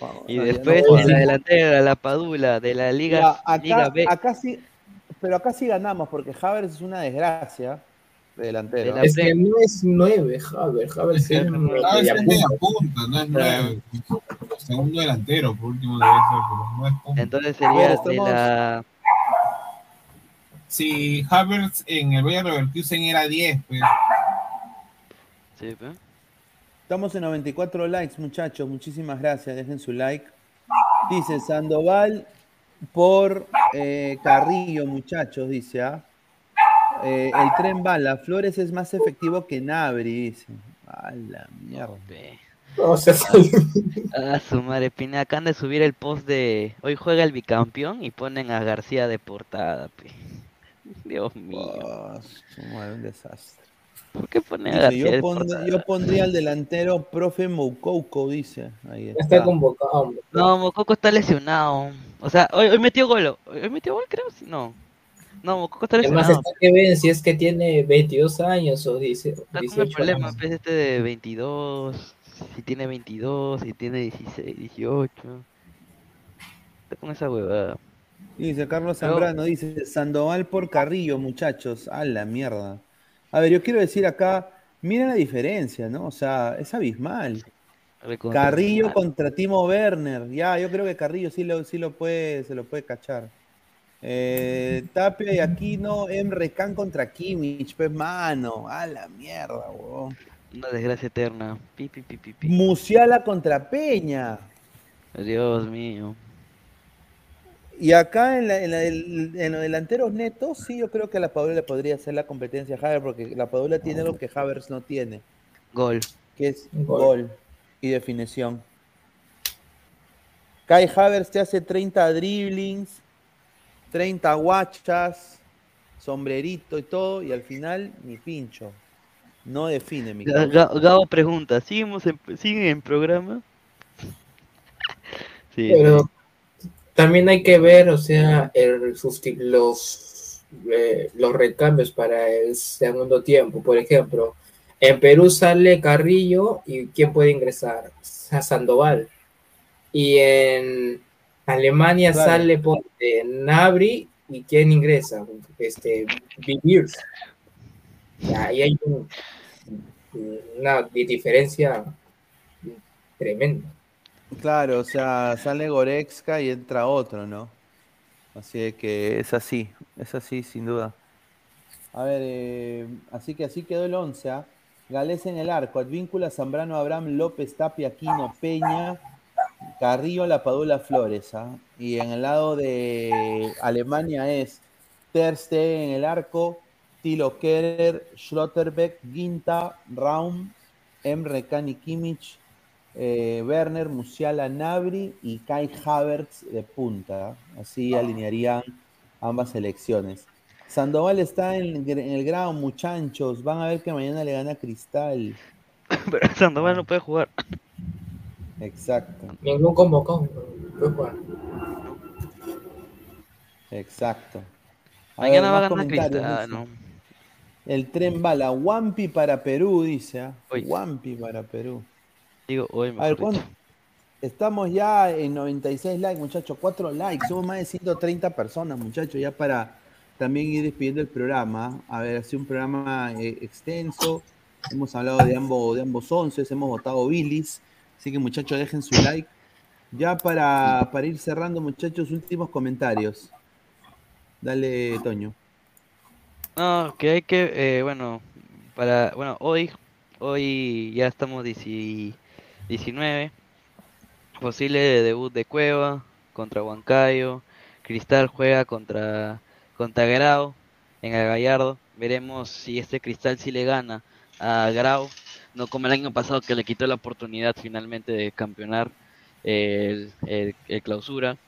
Vamos, Y no, después no jodas. la delantera, la Padula, de la Liga, Ya, Liga acá, B. acá sí, pero acá sí ganamos porque Havertz es una desgracia de delantero. De la Es que no es nueve, Haber. Haber es media punta. punta, no es nueve. Segundo delantero, por último debe ser, pero no es punta. Entonces A ver, sería de estamos- la. Si Havertz en el Bayer Leverkusen era 10, pues. Sí, pe. Estamos en 94 likes, muchachos. Muchísimas gracias. Dejen su like. Dice Sandoval por eh, Carrillo, muchachos. Dice, ¿ah? Eh, el tren bala. Flores es más efectivo que Nabri, dice. A la mierda. Pe. O sea, Ah, su madre Pina, acaban de subir el post de hoy juega el bicampeón y ponen a García de portada, pe. Dios mío. Oh, madre, un desastre. ¿Por qué ponen a Dice, García yo, de pondr- portada? yo pondría al delantero profe Moukouko, dice. Ahí está. está convocado. hombre. No, Mococo está lesionado. O sea, hoy, hoy metió gol. Hoy metió gol, creo. No. No, Mococo está Además, lesionado. está que ven si es que tiene 22 años o dice, Está con el 18 problema, años. pues este de 22. Si tiene 22, si tiene 16, 18. Está con esa huevada. Dice Carlos Zambrano, dice Sandoval por Carrillo, muchachos. A la mierda. A ver, yo quiero decir acá, miren la diferencia, ¿no? O sea, es abismal. Recontra Carrillo contra Timo Werner. Ya, yo creo que Carrillo sí lo, sí lo puede, se lo puede cachar. Eh, Tapia y Aquino, Emre Can contra Kimmich, pues mano. A la mierda, huevón. Una desgracia eterna. Pi. Musiala contra Peña. Dios mío. Y acá en, la- en la los delanteros netos, sí, yo creo que la Padula le podría hacer la competencia a porque la Padula tiene algo que Havertz no tiene, Gol. que es Gol. gol, y definición. Kai Havertz te hace 30 dribblings, 30 guachas, sombrerito y todo, y al final ni pincho. No define mi Ga- causa. Ga- Gabo pregunta, ¿seguimos en, ¿siguen en programa? Sí, Pero también hay que ver, o sea, el los, eh, los recambios para el segundo tiempo. Por ejemplo, en Perú sale Carrillo y ¿quién puede ingresar? A Sandoval. Y en Alemania Claro. sale ponte, Nabri y ¿quién ingresa? Este, Vivir. Ahí hay un- una di- diferencia tremenda. Claro, o sea, sale Goretzka y entra otro, ¿no? Así que es así, es así, sin duda. A ver, eh, así que así quedó el 11. ¿ah? Galés en el arco, Advíncula, Zambrano, Abraham, López, Tapia, Aquino, Peña, Carrillo, La Padula, Flores. ¿ah? Y en el lado de Alemania es Ter Stegen en el arco, Tilo Kerer, Schlotterbeck, Ginta, Raum, Emre Can Kimmich, eh, Werner, Musiala, Nabri y Kai Havertz de punta. Así alinearían ambas selecciones. Sandoval está en, en el grado, muchachos. Van a ver que mañana le gana Cristal. Pero Sandoval no puede jugar. Exacto. Ningún convocado puede jugar. Exacto. A Mañana ver, va a ganar Cristal. ¿no? El tren bala, Wampi para Perú, dice. ¿ah? Wampi para Perú. Digo, hoy A ver, ¿cuánto? Estamos ya en 96 likes, muchachos. 4 likes. Somos más de 130 personas, muchachos, ya para también ir despidiendo el programa. A ver, ha sido un programa eh, extenso. Hemos hablado de ambos, de ambos once, hemos votado bilis. Así que, muchachos, dejen su like. Ya para, para ir cerrando, muchachos, últimos comentarios. Dale, Toño. No, que hay que, eh, bueno, para, bueno, hoy, hoy ya estamos 10 19, posible debut de Cueva contra Huancayo, Cristal juega contra, contra Grau en el Gallardo, veremos si este Cristal sí le gana a Grau, no como el año pasado que le quitó la oportunidad finalmente de campeonar el, el- clausura.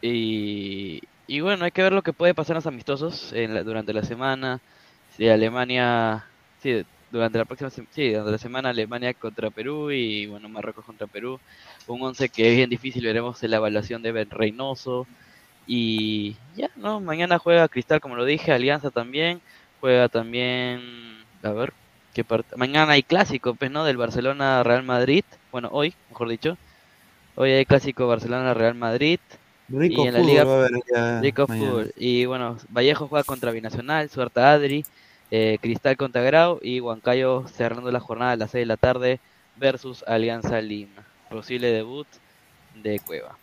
Y, y bueno, hay que ver lo que puede pasar en los amistosos en la- durante la semana. Si Alemania, sí, durante la próxima, sí, durante la semana Alemania contra Perú y bueno, Marruecos contra Perú. Un 11 que es bien difícil, veremos en la evaluación de Ben Reynoso. Y ya, ¿no? Mañana juega Cristal, como lo dije, Alianza también. Juega también, a ver, qué part- Mañana hay clásico, pues, ¿no? Del Barcelona-Real Madrid. Bueno, hoy, mejor dicho. Hoy hay clásico Barcelona-Real Madrid. Rico y en la liga Rico fútbol. Y bueno, Vallejo juega contra Binacional, Suerta Adri, eh, Cristal contra Grau y Huancayo cerrando la jornada a las 6 de la tarde versus Alianza Lima. Posible debut de Cueva.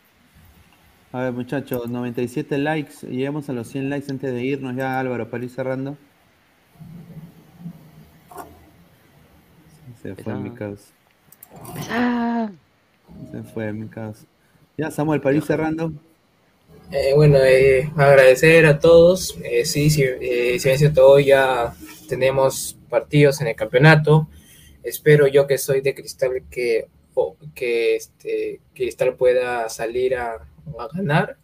A ver, muchachos, 97 likes. Llegamos a los 100 likes antes de irnos ya, Álvaro, para ir cerrando. Se fue mi caos. Se fue mi caos. Ya, Samuel, para ir cerrando. Eh, bueno, eh, agradecer a todos. Eh, sí, sí, eh, si bien cierto, ya tenemos partidos en el campeonato. Espero yo que soy de Cristal que, que este, Cristal pueda salir a, a ganar.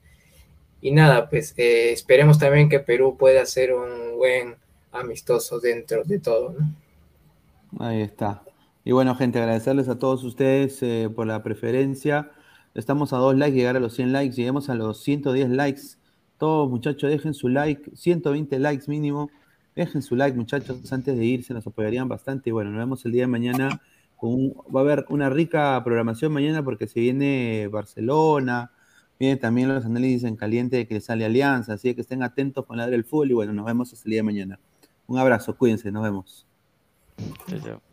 Y nada, pues eh, esperemos también que Perú pueda hacer un buen amistoso dentro de todo. ¿no? Ahí está. Y bueno, gente, agradecerles a todos ustedes eh, por la preferencia. Estamos a dos likes, llegar a los 100 likes. Lleguemos a los 110 likes. Todos, muchachos, dejen su like. 120 likes mínimo. Dejen su like, muchachos, antes de irse. Nos apoyarían bastante. Y bueno, nos vemos el día de mañana. Va a haber una rica programación mañana porque se viene Barcelona. Vienen también los análisis en caliente de que sale Alianza. Así que estén atentos con la del fútbol. Y bueno, nos vemos el día de mañana. Un abrazo, cuídense, nos vemos. Chao, chao.